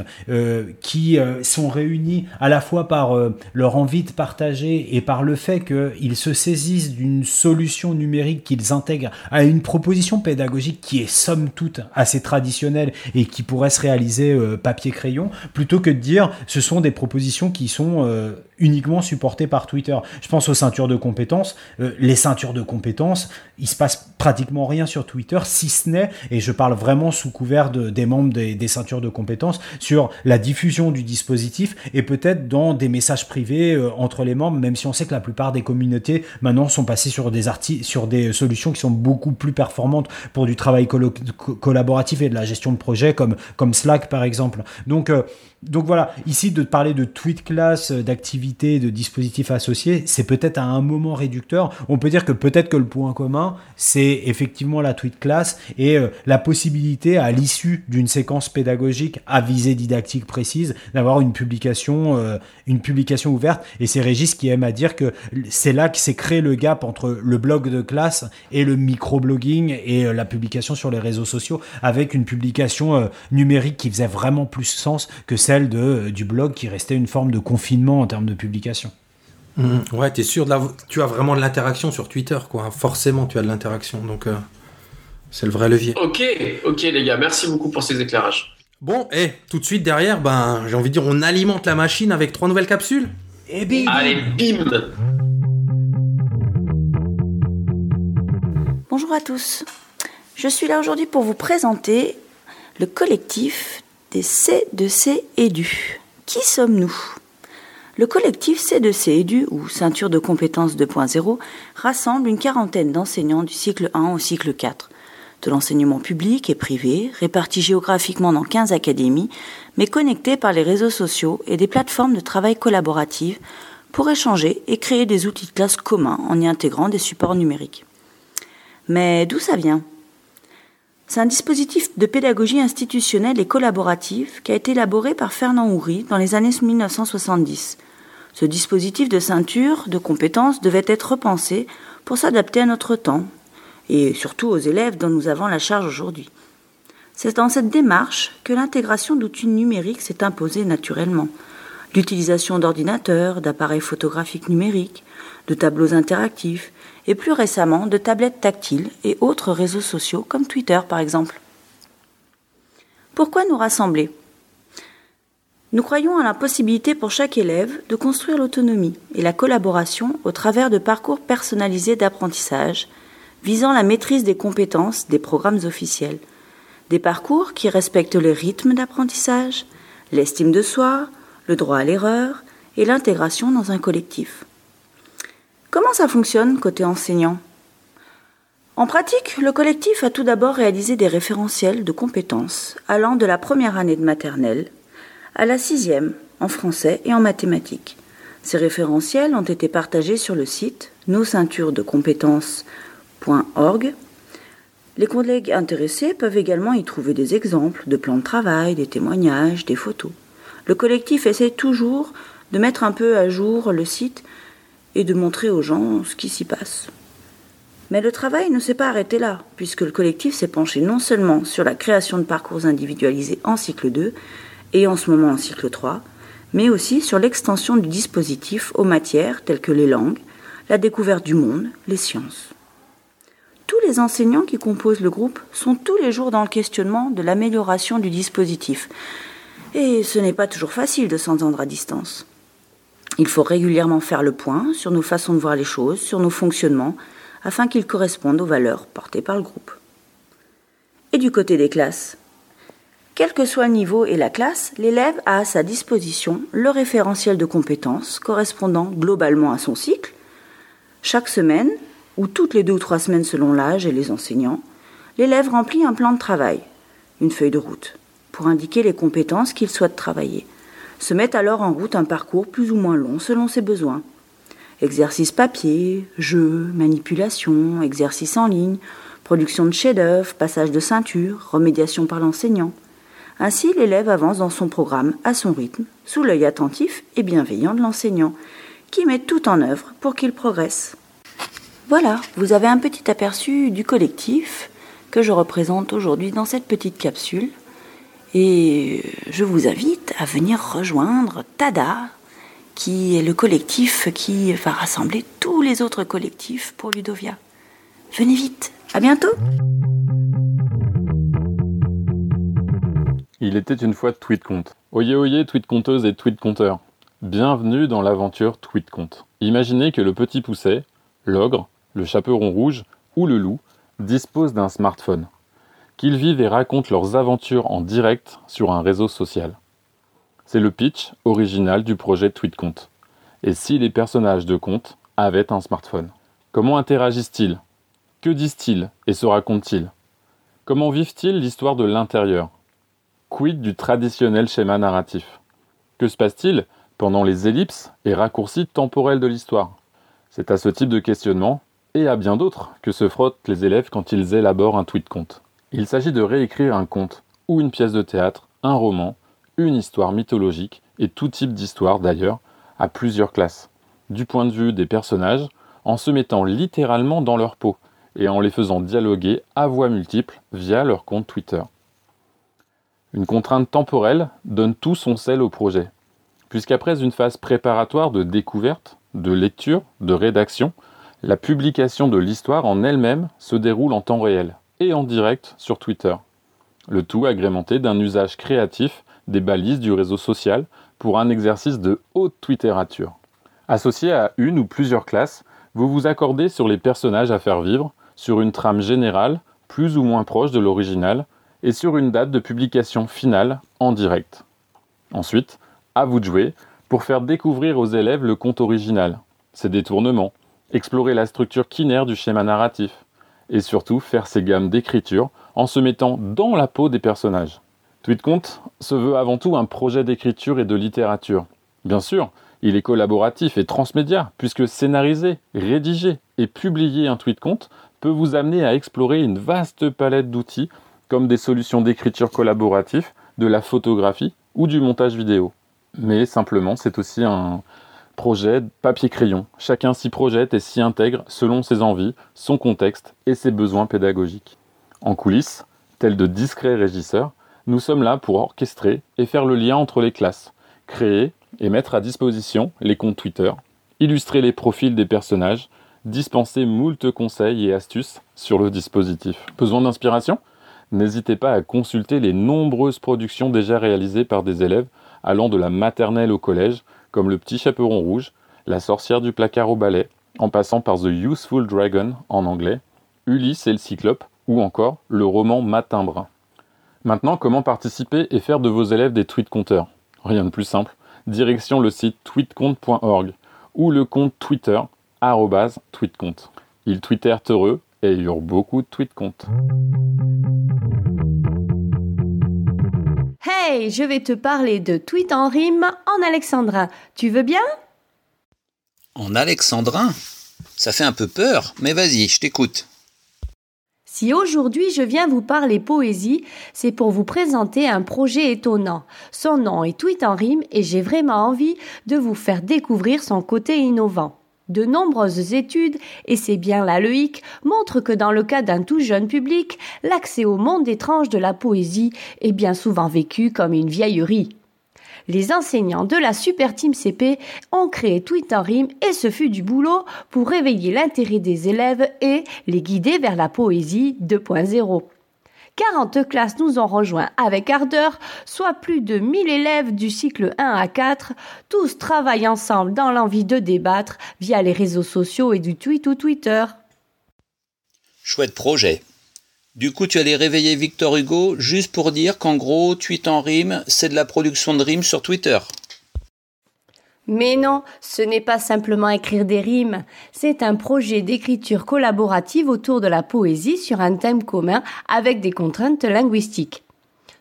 qui sont réunis à la fois par leur envie de partager et par le fait qu'ils se saisissent d'une solution numérique qu'ils intègrent à une proposition pédagogique qui est somme toute assez traditionnelle et qui pourrait se réaliser euh, papier-crayon, plutôt que de dire ce sont des propositions qui sont euh, uniquement supportées par Twitter. Je pense aux ceintures de compétences. Euh, les ceintures de compétences, il se passe pratiquement rien sur Twitter, si ce n'est, et je parle vraiment sous couvert de- des membres des, ceintures de compétences, sur la diffusion du dispositif et peut-être dans des messages privés euh, entre les membres, même si on sait que la plupart des communautés maintenant sont passées sur des sur des solutions qui sont beaucoup plus performantes pour du travail collaboratif et de la gestion de projet comme, comme Slack par exemple. Donc, euh, donc voilà, ici de parler de tweet class, euh, de dispositifs associés, c'est peut-être à un moment réducteur. On peut dire que peut-être que le point commun, c'est effectivement la tweet class et euh, la possibilité à l'issue d'une séquence pédagogique à visée didactique précise d'avoir une publication, euh, une publication ouverte. Et c'est Régis qui aime à dire que c'est là que s'est créé le gap entre le blog de classe et le microblogging et euh, la publication sur les réseaux sociaux avec une publication numérique qui faisait vraiment plus sens que celle de, du blog qui restait une forme de confinement en termes de publication. Mhm. Ouais, t'es sûr de la... tu as vraiment de l'interaction sur Twitter, quoi. Forcément, tu as de l'interaction, donc euh, c'est le vrai levier. Ok, ok les gars, merci beaucoup pour ces éclairages. Bon, et tout de suite derrière, ben, j'ai envie de dire, on alimente la machine avec trois nouvelles capsules. Et bim Allez, bim Bonjour à tous. Je suis là aujourd'hui pour vous présenter le collectif des C2C Edu. Qui sommes-nous? Le collectif C2C Edu, ou Ceinture de compétences 2.0, rassemble une quarantaine d'enseignants du cycle 1 au cycle 4, de l'enseignement public et privé, répartis géographiquement dans 15 académies, mais connectés par les réseaux sociaux et des plateformes de travail collaboratives pour échanger et créer des outils de classe communs en y intégrant des supports numériques. Mais d'où ça vient? C'est un dispositif de pédagogie institutionnelle et collaborative qui a été élaboré par Fernand Houry dans les années 1970. Ce dispositif de ceinture de compétences devait être repensé pour s'adapter à notre temps et surtout aux élèves dont nous avons la charge aujourd'hui. C'est dans cette démarche que l'intégration d'outils numériques s'est imposée naturellement. L'utilisation d'ordinateurs, d'appareils photographiques numériques, de tableaux interactifs et plus récemment de tablettes tactiles et autres réseaux sociaux comme Twitter par exemple. Pourquoi nous rassembler? Nous croyons à la possibilité pour chaque élève de construire l'autonomie et la collaboration au travers de parcours personnalisés d'apprentissage visant la maîtrise des compétences des programmes officiels. Des parcours qui respectent le rythme d'apprentissage, l'estime de soi, le droit à l'erreur et l'intégration dans un collectif. Comment ça fonctionne côté enseignant? En pratique, le collectif a tout d'abord réalisé des référentiels de compétences allant de la première année de maternelle à la sixième en français et en mathématiques. Ces référentiels ont été partagés sur le site nos ceintures de compétences.org. Les collègues intéressés peuvent également y trouver des exemples de plans de travail, des témoignages, des photos. Le collectif essaie toujours de mettre un peu à jour le site et de montrer aux gens ce qui s'y passe. Mais le travail ne s'est pas arrêté là, puisque le collectif s'est penché non seulement sur la création de parcours individualisés en cycle 2 et en ce moment en cycle 3, mais aussi sur l'extension du dispositif aux matières telles que les langues, la découverte du monde, les sciences. Tous les enseignants qui composent le groupe sont tous les jours dans le questionnement de l'amélioration du dispositif. Et ce n'est pas toujours facile de s'entendre à distance. Il faut régulièrement faire le point sur nos façons de voir les choses, sur nos fonctionnements, afin qu'ils correspondent aux valeurs portées par le groupe. Et du côté des classes Quel que soit le niveau et la classe, l'élève a à sa disposition le référentiel de compétences correspondant globalement à son cycle. Chaque semaine, ou toutes les deux ou trois semaines selon l'âge et les enseignants, l'élève remplit un plan de travail, une feuille de route, pour indiquer les compétences qu'il souhaite travailler. Se met alors en route un parcours plus ou moins long selon ses besoins. Exercice papier, jeux, manipulation, exercice en ligne, production de chefs-d'œuvre, passage de ceinture, remédiation par l'enseignant. Ainsi, l'élève avance dans son programme à son rythme, sous l'œil attentif et bienveillant de l'enseignant, qui met tout en œuvre pour qu'il progresse. Voilà, vous avez un petit aperçu du collectif que je représente aujourd'hui dans cette petite capsule. Et je vous invite à venir rejoindre TADA, qui est le collectif qui va rassembler tous les autres collectifs pour Ludovia. Venez vite, à bientôt Il était une fois tweet compte. Oyez oyez tweet conteuse et tweet compteur. Bienvenue dans l'aventure tweet compte. Imaginez que le petit pousset, l'ogre, le chaperon rouge ou le loup disposent d'un smartphone. Qu'ils vivent et racontent leurs aventures en direct sur un réseau social. C'est le pitch original du projet TweetConte. Et si les personnages de Conte avaient un smartphone? Comment interagissent-ils? Que disent-ils et se racontent-ils? Comment vivent-ils l'histoire de l'intérieur? Quid du traditionnel schéma narratif? Que se passe-t-il pendant les ellipses et raccourcis temporels de l'histoire? C'est à ce type de questionnement, et à bien d'autres, que se frottent les élèves quand ils élaborent un tweet conte. Il s'agit de réécrire un conte, ou une pièce de théâtre, un roman, une histoire mythologique et tout type d'histoire d'ailleurs, à plusieurs classes, du point de vue des personnages, en se mettant littéralement dans leur peau et en les faisant dialoguer à voix multiples via leur compte Twitter. Une contrainte temporelle donne tout son sel au projet, puisqu'après une phase préparatoire de découverte, de lecture, de rédaction, la publication de l'histoire en elle-même se déroule en temps réel et en direct sur Twitter. Le tout agrémenté d'un usage créatif des balises du réseau social pour un exercice de haute twitterature. Associé à une ou plusieurs classes, vous vous accordez sur les personnages à faire vivre, sur une trame générale, plus ou moins proche de l'original, et sur une date de publication finale en direct. Ensuite, à vous de jouer pour faire découvrir aux élèves le conte original, ses détournements, explorer la structure quinaire du schéma narratif, et surtout faire ses gammes d'écriture en se mettant dans la peau des personnages. TweetConte se veut avant tout un projet d'écriture et de littérature. Bien sûr, il est collaboratif et transmédia, puisque scénariser, rédiger et publier un TweetConte peut vous amener à explorer une vaste palette d'outils comme des solutions d'écriture collaborative, de la photographie ou du montage vidéo. Mais simplement, c'est aussi un projet papier-crayon. Chacun s'y projette et s'y intègre selon ses envies, son contexte et ses besoins pédagogiques. En coulisses, tel de discrets régisseurs, nous sommes là pour orchestrer et faire le lien entre les classes, créer et mettre à disposition les comptes Twitter, illustrer les profils des personnages, dispenser moult conseils et astuces sur le dispositif. Besoin d'inspiration? N'hésitez pas à consulter les nombreuses productions déjà réalisées par des élèves allant de la maternelle au collège, comme Le Petit Chaperon Rouge, La Sorcière du Placard au Ballet, en passant par The Useful Dragon en anglais, Ulysse et le Cyclope, ou encore le roman Matin Brun. Maintenant, comment participer et faire de vos élèves des tweet compteurs? Rien de plus simple. Direction le site tweetcompte.org ou le compte Twitter tweetcompte. Ils tweetèrent heureux et eurent beaucoup de tweet comptes. Hey, je vais te parler de tweet en rime en alexandrin. Tu veux bien? En alexandrin? Ça fait un peu peur, mais vas-y, je t'écoute. Si aujourd'hui je viens vous parler poésie, c'est pour vous présenter un projet étonnant. Son nom est Tweet en rime et j'ai vraiment envie de vous faire découvrir son côté innovant. De nombreuses études, et c'est bien là le montrent que dans le cas d'un tout jeune public, l'accès au monde étrange de la poésie est bien souvent vécu comme une vieillerie. Les enseignants de la Super Team CP ont créé Tweet en rime et ce fut du boulot pour réveiller l'intérêt des élèves et les guider vers la poésie 2.0. 40 classes nous ont rejoints avec ardeur, soit plus de 1000 élèves du cycle 1 à 4. Tous travaillent ensemble dans l'envie de débattre via les réseaux sociaux et du tweet ou Twitter. Chouette projet. Du coup, tu allais réveiller Victor Hugo juste pour dire qu'en gros, tweet en rime, c'est de la production de rimes sur Twitter. Mais non, ce n'est pas simplement écrire des rimes, c'est un projet d'écriture collaborative autour de la poésie sur un thème commun avec des contraintes linguistiques.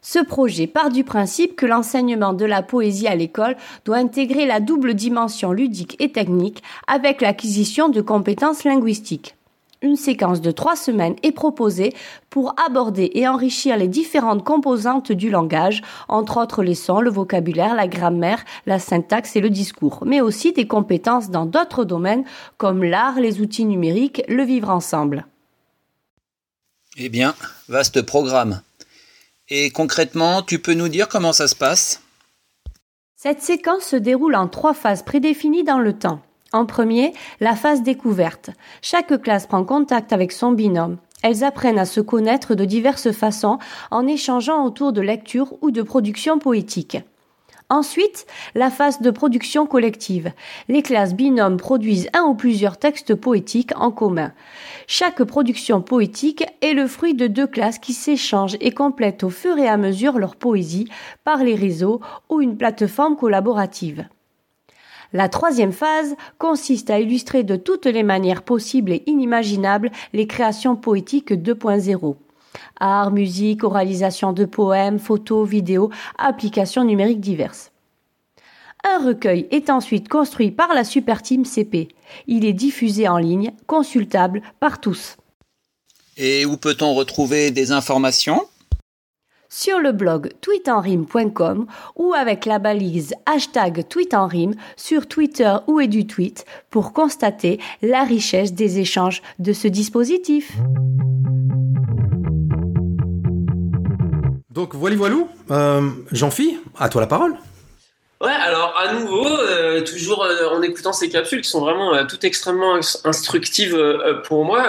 Ce projet part du principe que l'enseignement de la poésie à l'école doit intégrer la double dimension ludique et technique avec l'acquisition de compétences linguistiques une séquence de trois semaines est proposée pour aborder et enrichir les différentes composantes du langage, entre autres les sons, le vocabulaire, la grammaire, la syntaxe et le discours, mais aussi des compétences dans d'autres domaines comme l'art, les outils numériques, le vivre ensemble. Eh bien, vaste programme. Et concrètement, tu peux nous dire comment ça se passe? Cette séquence se déroule en trois phases prédéfinies dans le temps. En premier, la phase découverte. Chaque classe prend contact avec son binôme. Elles apprennent à se connaître de diverses façons en échangeant autour de lecture ou de production poétique. Ensuite, la phase de production collective. Les classes binômes produisent un ou plusieurs textes poétiques en commun. Chaque production poétique est le fruit de deux classes qui s'échangent et complètent au fur et à mesure leur poésie par les réseaux ou une plateforme collaborative. La troisième phase consiste à illustrer de toutes les manières possibles et inimaginables les créations poétiques 2.0. Art, musique, oralisation de poèmes, photos, vidéos, applications numériques diverses. Un recueil est ensuite construit par la Super Team CP. Il est diffusé en ligne, consultable par tous. Et où peut-on retrouver des informations? Sur le blog tweetenrime.com ou avec la balise hashtag tweetenrime sur Twitter ou EduTweet pour constater la richesse des échanges de ce dispositif. Donc voilà, voilà. Euh, Jean-Phi, à toi la parole. Ouais, alors à nouveau, euh, toujours euh, en écoutant ces capsules qui sont vraiment euh, toutes extrêmement instructives pour moi,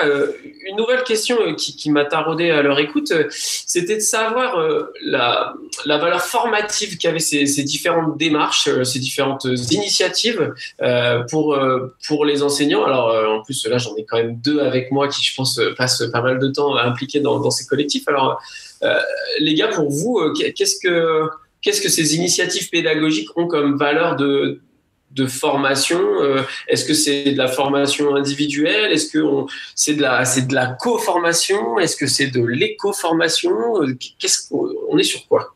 une nouvelle question qui, qui m'a taraudé à leur écoute, c'était de savoir la, la, valeur formative qu'avaient ces, ces, différentes démarches, ces différentes initiatives pour, pour les enseignants. Alors en plus, là, j'en ai quand même deux avec moi qui, je pense, passent pas mal de temps impliqués dans, dans ces collectifs. Alors, les gars, pour vous, qu'est-ce que qu'est-ce que ces initiatives pédagogiques ont comme valeur de, de formation euh, Est-ce que c'est de la formation individuelle Est-ce que c'est de la c'est de la co-formation Est-ce que c'est de l'éco-formation euh, Qu'est-ce qu'on est sur quoi?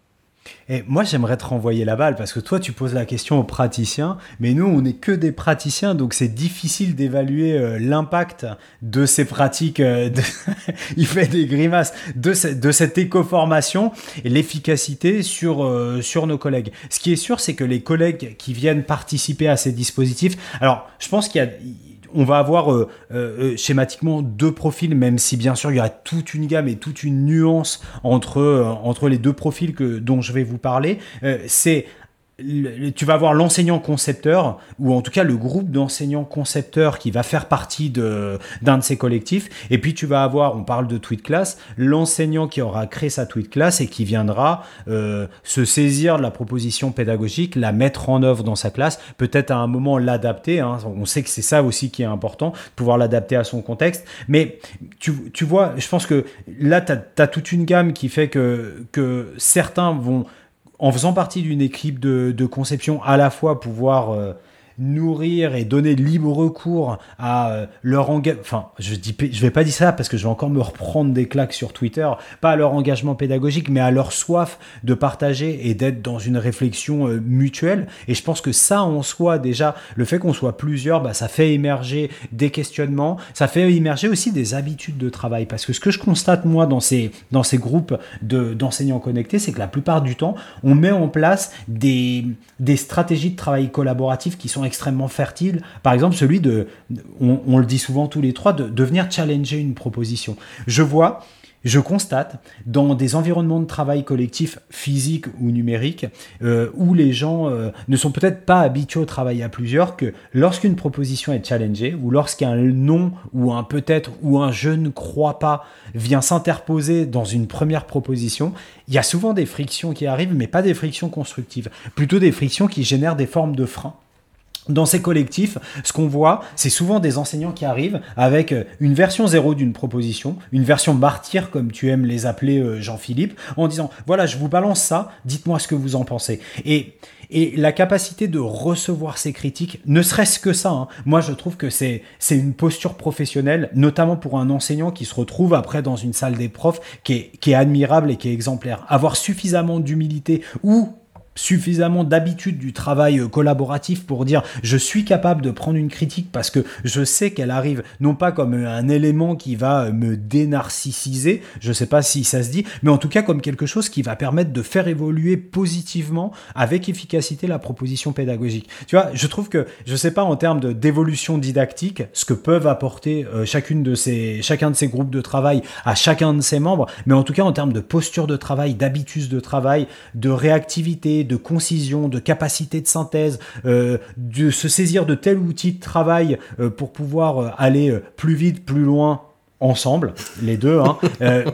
Et moi, j'aimerais te renvoyer la balle parce que toi, tu poses la question aux praticiens, mais nous, on n'est que des praticiens, donc c'est difficile d'évaluer euh, l'impact de ces pratiques. Euh, il fait des grimaces de, cette éco-formation et l'efficacité sur, euh, sur nos collègues. Ce qui est sûr, c'est que les collègues qui viennent participer à ces dispositifs, alors je pense qu'il y a on va avoir euh, euh, euh, schématiquement deux profils, même si bien sûr il y a toute une gamme et toute une nuance entre, les deux profils dont je vais vous parler. c'est tu vas avoir l'enseignant concepteur, ou en tout cas le groupe d'enseignants concepteurs qui va faire partie de, d'un de ces collectifs. Et puis tu vas avoir, on parle de tweet class, l'enseignant qui aura créé sa tweet class et qui viendra euh, se saisir de la proposition pédagogique, la mettre en œuvre dans sa classe, peut-être à un moment l'adapter. Hein. On sait que c'est ça aussi qui est important, pouvoir l'adapter à son contexte. Mais tu, tu vois, je pense que là, tu as, toute une gamme qui fait que, que certains vont en faisant partie d'une équipe de, conception, à la fois pouvoir euh, nourrir et donner libre recours à euh, leur engagement, enfin, je dis, je vais pas dire ça parce que je vais encore me reprendre des claques sur Twitter, pas à leur engagement pédagogique, mais à leur soif de partager et d'être dans une réflexion euh, mutuelle. Et je pense que ça en soi, déjà, le fait qu'on soit plusieurs, bah, ça fait émerger des questionnements, ça fait émerger aussi des habitudes de travail. Parce que ce que je constate, moi, dans ces, dans ces groupes de, d'enseignants connectés, c'est que la plupart du temps, on met en place des, des stratégies de travail collaboratif qui sont extrêmement fertile. Par exemple, celui de, on, le dit souvent tous les trois, de, venir challenger une proposition. Je vois je constate dans des environnements de travail collectifs physiques ou numériques euh, où les gens euh, ne sont peut-être pas habitués au travail à plusieurs que lorsqu'une proposition est challengée ou lorsqu'un non ou un peut-être ou un je ne crois pas vient s'interposer dans une première proposition, il y a souvent des frictions qui arrivent mais pas des frictions constructives, plutôt des frictions qui génèrent des formes de freins. Dans ces collectifs, ce qu'on voit, c'est souvent des enseignants qui arrivent avec euh, une version zéro d'une proposition, une version martyr comme tu aimes les appeler euh, Jean-Philippe, en disant voilà, je vous balance ça, dites-moi ce que vous en pensez. Et, et la capacité de recevoir ces critiques, ne serait-ce que ça, hein, moi je trouve que c'est c'est une posture professionnelle, notamment pour un enseignant qui se retrouve après dans une salle des profs, qui est, qui est admirable et qui est exemplaire. Avoir suffisamment d'humilité ou suffisamment d'habitude du travail euh, collaboratif pour dire je suis capable de prendre une critique parce que je sais qu'elle arrive non pas comme euh, un élément qui va euh, me dénarcissiser, je sais pas si ça se dit, mais en tout cas comme quelque chose qui va permettre de faire évoluer positivement avec efficacité la proposition pédagogique. Tu vois, je trouve que je sais pas en termes de d'évolution didactique ce que peuvent apporter chacune de ces chacun de ces groupes de travail à chacun de ses membres, mais en tout cas en termes de posture de travail, d'habitude de travail, de réactivité, de concision, de capacité de synthèse, euh, de se saisir de tel outil de travail euh, pour pouvoir euh, aller plus vite, plus loin ensemble, les deux. Hein.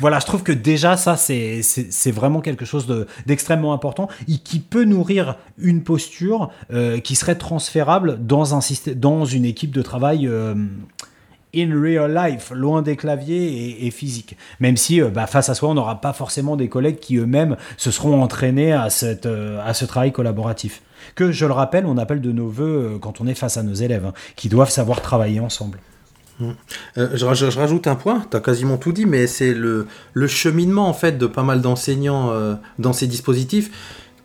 voilà, je trouve que déjà ça, c'est vraiment quelque chose d'extrêmement important et qui peut nourrir une posture qui serait transférable dans, un système, dans une équipe de travail in real life, loin des claviers et, physique. Même si euh, bah, face à soi, on n'aura pas forcément des collègues qui eux-mêmes se seront entraînés à, cette, euh, à ce travail collaboratif. Que, je le rappelle, on appelle de nos voeux euh, quand on est face à nos élèves, hein, qui doivent savoir travailler ensemble. Mmh. je, rajoute un point, tu as quasiment tout dit, mais c'est le, le, cheminement en fait de pas mal d'enseignants dans ces dispositifs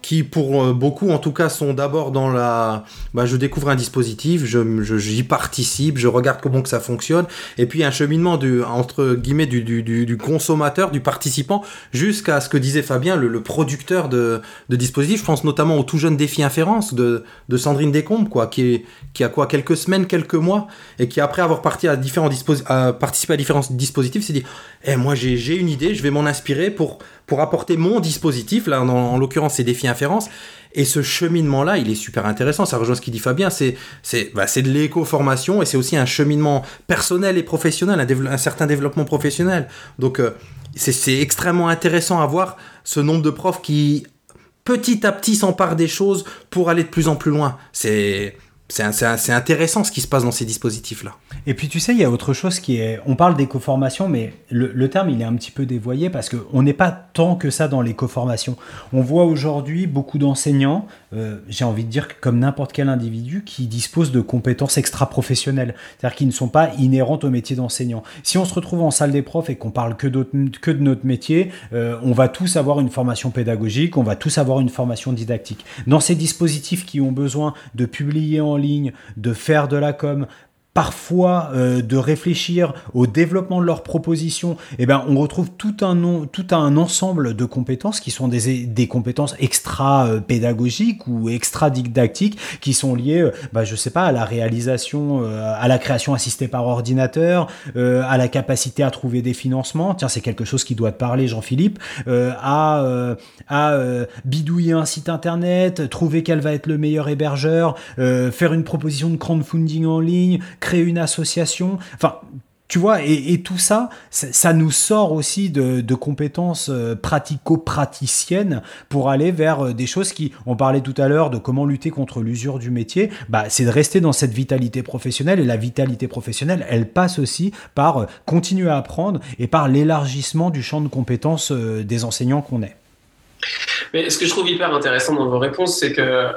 qui pour euh, beaucoup en tout cas sont d'abord dans la bah, je découvre un dispositif je j'y participe je regarde comment que ça fonctionne et puis un cheminement du entre guillemets du, du, consommateur du participant jusqu'à ce que disait Fabien le, producteur de, dispositifs. Je pense notamment au tout jeune défi inférence de, de Sandrine Descombes quoi qui qui a quoi quelques semaines quelques mois et qui après avoir parti à différents à participé à différents dispositifs s'est dit eh, moi j'ai une idée je vais m'en inspirer pour pour apporter mon dispositif, là en, l'occurrence c'est défi inférence. Et ce cheminement-là, il est super intéressant. Ça rejoint ce qu'il dit Fabien. C'est c'est bah, de l'éco-formation et c'est aussi un cheminement personnel et professionnel, un, un certain développement professionnel. Donc euh, c'est extrêmement intéressant à voir ce nombre de profs qui petit à petit s'emparent des choses pour aller de plus en plus loin. C'est c'est intéressant ce qui se passe dans ces dispositifs-là. Et puis tu sais, il y a autre chose qui est... On parle d'éco-formation, mais le, terme, il est un petit peu dévoyé parce qu'on n'est pas tant que ça dans l'éco-formation. On voit aujourd'hui beaucoup d'enseignants, euh, j'ai envie de dire comme n'importe quel individu, qui disposent de compétences extra-professionnelles, c'est-à-dire qui ne sont pas inhérentes au métier d'enseignant. Si on se retrouve en salle des profs et qu'on parle que, de notre métier, euh, on va tous avoir une formation pédagogique, on va tous avoir une formation didactique. Dans ces dispositifs qui ont besoin de publier en ligne, de faire de la com, parfois euh, de réfléchir au développement de leurs propositions, eh ben, on retrouve tout un, tout un ensemble de compétences qui sont des, des compétences extra-pédagogiques ou extra-didactiques qui sont liées, euh, bah, je sais pas, à la réalisation, euh, à la création assistée par ordinateur, à la capacité à trouver des financements. Tiens, c'est quelque chose qui doit te parler, Jean-Philippe, à, à bidouiller un site internet, trouver quel va être le meilleur hébergeur, faire une proposition de crowdfunding en ligne, créer une association. Enfin, tu vois, et, tout ça, ça nous sort aussi de, compétences euh, pratico-praticiennes pour aller vers euh, des choses qui, on parlait tout à l'heure de comment lutter contre l'usure du métier, bah, c'est de rester dans cette vitalité professionnelle. Et la vitalité professionnelle, elle passe aussi par euh, continuer à apprendre et par l'élargissement du champ de compétences des enseignants qu'on est. Mais ce que je trouve hyper intéressant dans vos réponses, c'est que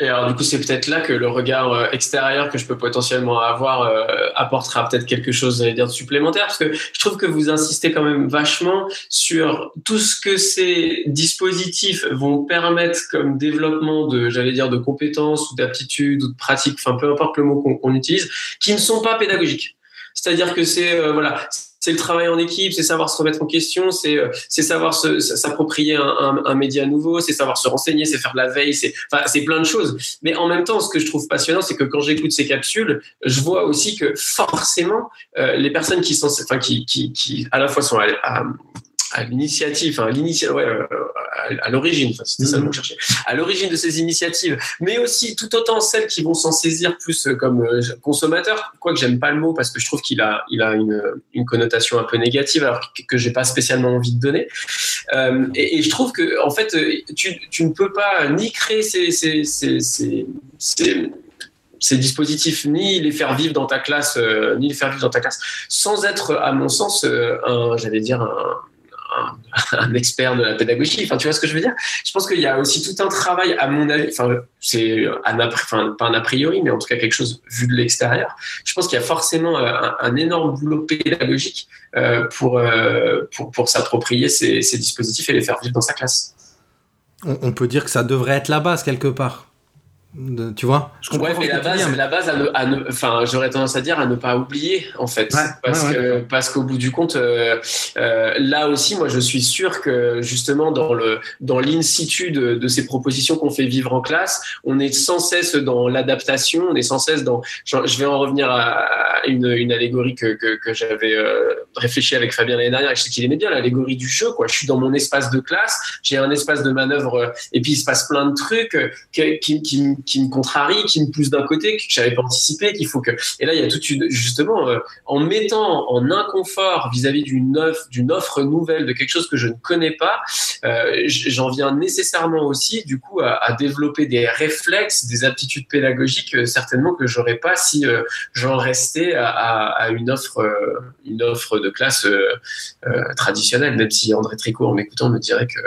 et alors, du coup, c'est peut-être là que le regard euh, extérieur que je peux potentiellement avoir euh, apportera peut-être quelque chose, dire, de supplémentaire, parce que je trouve que vous insistez quand même vachement sur tout ce que ces dispositifs vont permettre comme développement de, j'allais dire, de compétences ou d'aptitudes ou de pratiques, enfin, peu importe le mot qu'on utilise, qui ne sont pas pédagogiques. C'est-à-dire que c'est, euh, voilà, c'est le travail en équipe, c'est savoir se remettre en question, c'est euh, c'est savoir s'approprier un, média nouveau, c'est savoir se renseigner, c'est faire la veille, c'est enfin c'est plein de choses. Mais en même temps, ce que je trouve passionnant, c'est que quand j'écoute ces capsules, je vois aussi que forcément euh, les personnes qui sont enfin qui, qui qui à la fois sont l'initiative, enfin, l'initiative, ouais, euh, à, l'origine, enfin, c'était ça le mot chercher, à l'origine de ces initiatives, mais aussi tout autant celles qui vont s'en saisir plus euh, comme euh, consommateurs, quoique j'aime pas le mot parce que je trouve qu'il a, il a une, une, connotation un peu négative alors que, que j'ai pas spécialement envie de donner. Euh, et, et, je trouve que, en fait, tu, tu ne peux pas ni créer ces, ces, ces, ces, ces ces dispositifs, ni les faire vivre dans ta classe, euh, ni les faire vivre dans ta classe, sans être, à mon sens, un, j'allais dire, un, un, expert de la pédagogie. Enfin, tu vois ce que je veux dire? Je pense qu'il y a aussi tout un travail, à mon avis, enfin, c'est pas un a priori, mais en tout cas quelque chose vu de l'extérieur. Je pense qu'il y a forcément euh, un, énorme boulot pédagogique euh, pour, euh, pour, pour s'approprier ces, dispositifs et les faire vivre dans sa classe. On peut dire que ça devrait être la base quelque part tu vois je comprends ouais, mais la base, la base à ne, enfin, j'aurais tendance à dire à ne pas oublier en fait, parce que parce qu'au bout du compte, euh, euh, là aussi, moi, je suis sûr que justement dans le dans l'in situ de, de, ces propositions qu'on fait vivre en classe, on est sans cesse dans l'adaptation, on est sans cesse dans. Je vais en revenir à une, une allégorie que que, que j'avais euh, réfléchi avec Fabien l'année dernière. Je sais qu'il aimait bien l'allégorie du jeu, quoi. Je suis dans mon espace de classe, j'ai un espace de manœuvre, et puis il se passe plein de trucs qui, qui, qui qui me contrarie, qui me pousse d'un côté, que j'avais pas anticipé, qu'il faut que. Et là, il y a toute une justement euh, en mettant en inconfort vis-à-vis d'une offre, d'une offre nouvelle, de quelque chose que je ne connais pas, euh, j'en viens nécessairement aussi du coup à, à, développer des réflexes, des aptitudes pédagogiques euh, certainement que j'aurais pas si j'en restais à, à, une offre, une offre de classe traditionnelle. Même si André Tricot, en m'écoutant, me dirait que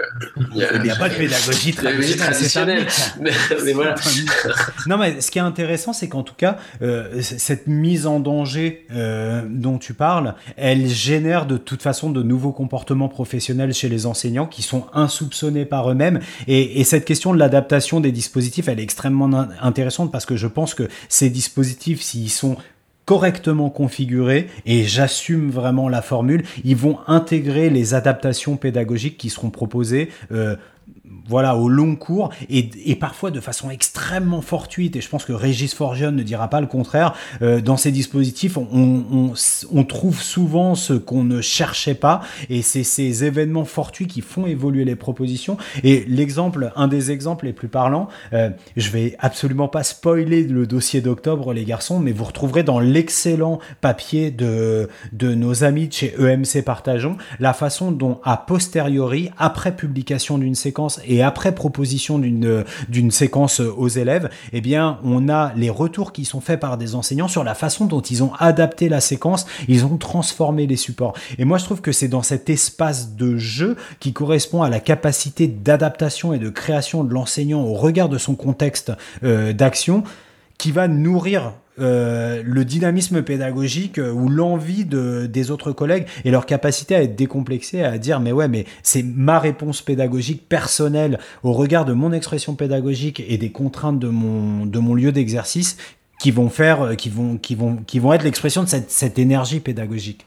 il n'y a, pas de pédagogie traditionnelle. mais, mais voilà. non, mais ce qui est intéressant, c'est qu'en tout cas, euh, cette mise en danger euh, dont tu parles, elle génère de toute façon de nouveaux comportements professionnels chez les enseignants qui sont insoupçonnés par eux-mêmes. Et, et, cette question de l'adaptation des dispositifs, elle est extrêmement intéressante parce que je pense que ces dispositifs, s'ils sont correctement configurés, et j'assume vraiment la formule, ils vont intégrer les adaptations pédagogiques qui seront proposées euh, voilà, au long cours et, et, parfois de façon extrêmement fortuite. Et je pense que Régis Forgeon ne dira pas le contraire. Euh, dans ces dispositifs, on, on, on, trouve souvent ce qu'on ne cherchait pas et c'est ces événements fortuits qui font évoluer les propositions. Et l'exemple, un des exemples les plus parlants, euh, je vais absolument pas spoiler le dossier d'octobre, les garçons, mais vous retrouverez dans l'excellent papier de, de nos amis de chez EMC Partageons la façon dont, a posteriori, après publication d'une séquence et après proposition d'une d'une séquence aux élèves, eh bien, on a les retours qui sont faits par des enseignants sur la façon dont ils ont adapté la séquence, ils ont transformé les supports. Et moi, je trouve que c'est dans cet espace de jeu qui correspond à la capacité d'adaptation et de création de l'enseignant au regard de son contexte euh, d'action qui va nourrir euh, le dynamisme pédagogique euh, ou l'envie de, des autres collègues et leur capacité à être décomplexés, à dire mais ouais mais c'est ma réponse pédagogique personnelle au regard de mon expression pédagogique et des contraintes de mon, de mon lieu d'exercice qui vont faire, euh, qui vont, qui vont, qui vont être l'expression de cette, cette énergie pédagogique.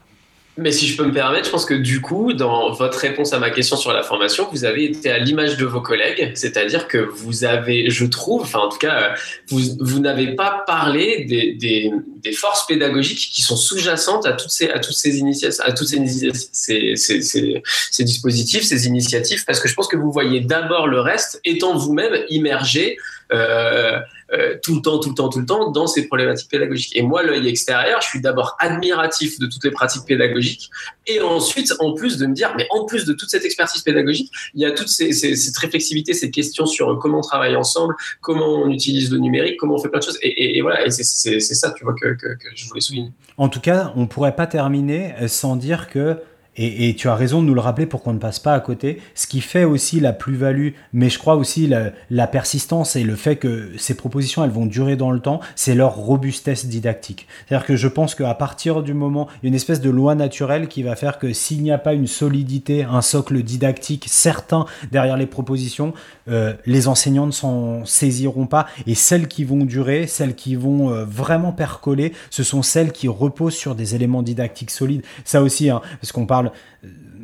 Mais si je peux me permettre, je pense que du coup, dans votre réponse à ma question sur la formation, vous avez été à l'image de vos collègues, c'est-à-dire que vous avez, je trouve, enfin en tout cas, vous, vous n'avez pas parlé des, des, des, forces pédagogiques qui sont sous-jacentes à toutes ces, à toutes ces initiatives, à toutes ces, ces, ces, ces, ces dispositifs, ces initiatives, parce que je pense que vous voyez d'abord le reste, étant vous-même immergé euh, euh, tout le temps, tout le temps, tout le temps dans ces problématiques pédagogiques. Et moi, l'œil extérieur, je suis d'abord admiratif de toutes les pratiques pédagogiques, et ensuite, en plus de me dire, mais en plus de toute cette expertise pédagogique, il y a toute ces, ces, cette réflexivité, ces questions sur comment on travaille ensemble, comment on utilise le numérique, comment on fait plein de choses. Et, et, et voilà, et c'est ça, tu vois, que, que, que, je voulais souligner. En tout cas, on pourrait pas terminer sans dire que Et, tu as raison de nous le rappeler pour qu'on ne passe pas à côté. Ce qui fait aussi la plus-value, mais je crois aussi la, la, persistance et le fait que ces propositions, elles vont durer dans le temps, c'est leur robustesse didactique. C'est-à-dire que je pense qu'à partir du moment, il y a une espèce de loi naturelle qui va faire que s'il n'y a pas une solidité, un socle didactique certain derrière les propositions, euh, les enseignants ne s'en saisiront pas. Et celles qui vont durer, celles qui vont euh, vraiment percoler, ce sont celles qui reposent sur des éléments didactiques solides. Ça aussi, hein, parce qu'on parle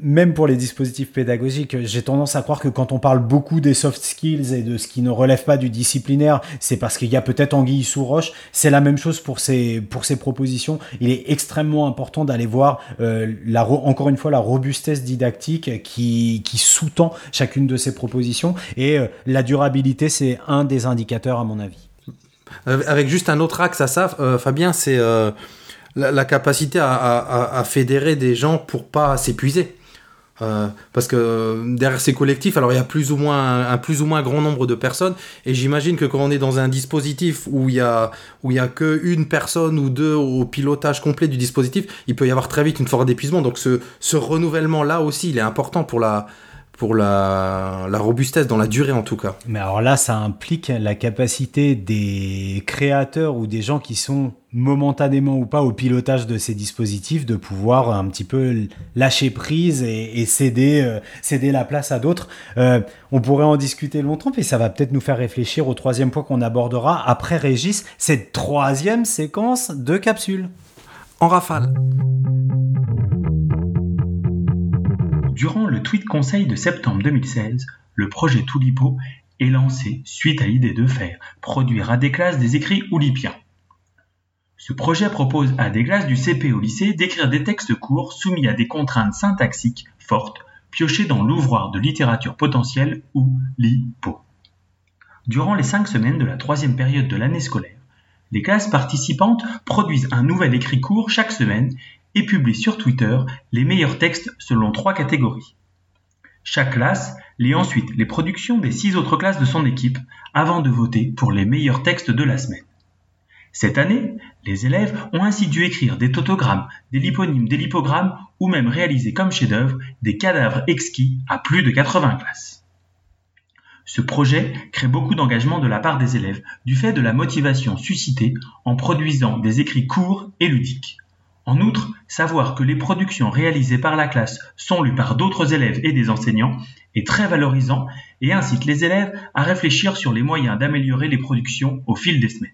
même pour les dispositifs pédagogiques, j'ai tendance à croire que quand on parle beaucoup des soft skills et de ce qui ne relève pas du disciplinaire, c'est parce qu'il y a peut-être anguille sous roche. C'est la même chose pour ces, pour ces propositions. Il est extrêmement important d'aller voir, euh, la, encore une fois, la robustesse didactique qui, sous-tend chacune de ces propositions. Et euh, la durabilité, c'est un des indicateurs, à mon avis. Avec juste un autre axe à ça, euh, Fabien, c'est la, capacité à, à, à, fédérer des gens pour pas s'épuiser. Euh, parce que euh, derrière ces collectifs, alors il y a plus ou moins un, plus ou moins grand nombre de personnes, et j'imagine que quand on est dans un dispositif où il y a où il y a une personne ou deux au pilotage complet du dispositif, il peut y avoir très vite une forme d'épuisement. Donc ce, ce renouvellement là aussi, il est important pour la pour la, la, robustesse dans la durée en tout cas. Mais alors là, ça implique la capacité des créateurs ou des gens qui sont momentanément ou pas au pilotage de ces dispositifs de pouvoir un petit peu lâcher prise et, et céder, euh, céder la place à d'autres. Euh, on pourrait en discuter longtemps, mais ça va peut-être nous faire réfléchir au troisième point qu'on abordera après Régis, cette troisième séquence de capsules. En rafale. Durant le tweet conseil de septembre 2016, le projet Toulipo est lancé suite à l'idée de faire produire à des classes des écrits oulipiens. Ce projet propose à des classes du CP au lycée d'écrire des textes courts soumis à des contraintes syntaxiques fortes piochées dans l'ouvroir de littérature potentielle ou LIPO. Durant les cinq semaines de la troisième période de l'année scolaire, les classes participantes produisent un nouvel écrit court chaque semaine et publie sur Twitter les meilleurs textes selon trois catégories. Chaque classe lit ensuite les productions des six autres classes de son équipe avant de voter pour les meilleurs textes de la semaine. Cette année, les élèves ont ainsi dû écrire des tautogrammes, des liponymes, des lipogrammes ou même réaliser comme chef-d'œuvre des cadavres exquis à plus de 80 classes. Ce projet crée beaucoup d'engagement de la part des élèves du fait de la motivation suscitée en produisant des écrits courts et ludiques. En outre, savoir que les productions réalisées par la classe sont lues par d'autres élèves et des enseignants est très valorisant et incite les élèves à réfléchir sur les moyens d'améliorer les productions au fil des semaines.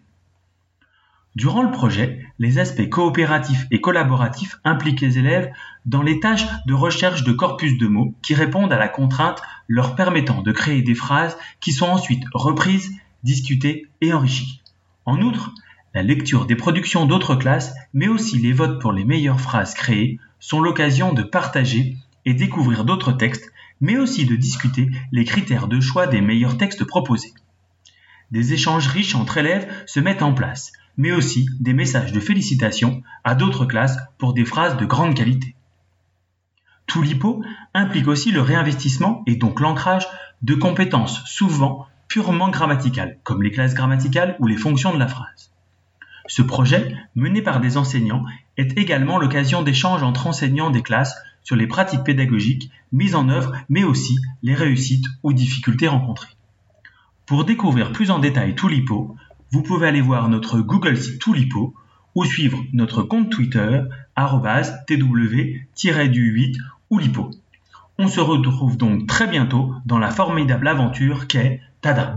Durant le projet, les aspects coopératifs et collaboratifs impliquent les élèves dans les tâches de recherche de corpus de mots qui répondent à la contrainte leur permettant de créer des phrases qui sont ensuite reprises, discutées et enrichies. En outre, la lecture des productions d'autres classes, mais aussi les votes pour les meilleures phrases créées, sont l'occasion de partager et découvrir d'autres textes, mais aussi de discuter les critères de choix des meilleurs textes proposés. Des échanges riches entre élèves se mettent en place, mais aussi des messages de félicitations à d'autres classes pour des phrases de grande qualité. Tout l'hypo implique aussi le réinvestissement et donc l'ancrage de compétences souvent purement grammaticales, comme les classes grammaticales ou les fonctions de la phrase. Ce projet, mené par des enseignants, est également l'occasion d'échanges entre enseignants des classes sur les pratiques pédagogiques mises en œuvre, mais aussi les réussites ou difficultés rencontrées. Pour découvrir plus en détail Toulipo, vous pouvez aller voir notre Google site Toulipo ou suivre notre compte Twitter tw-du8 ou lipo. On se retrouve donc très bientôt dans la formidable aventure qu'est Tada.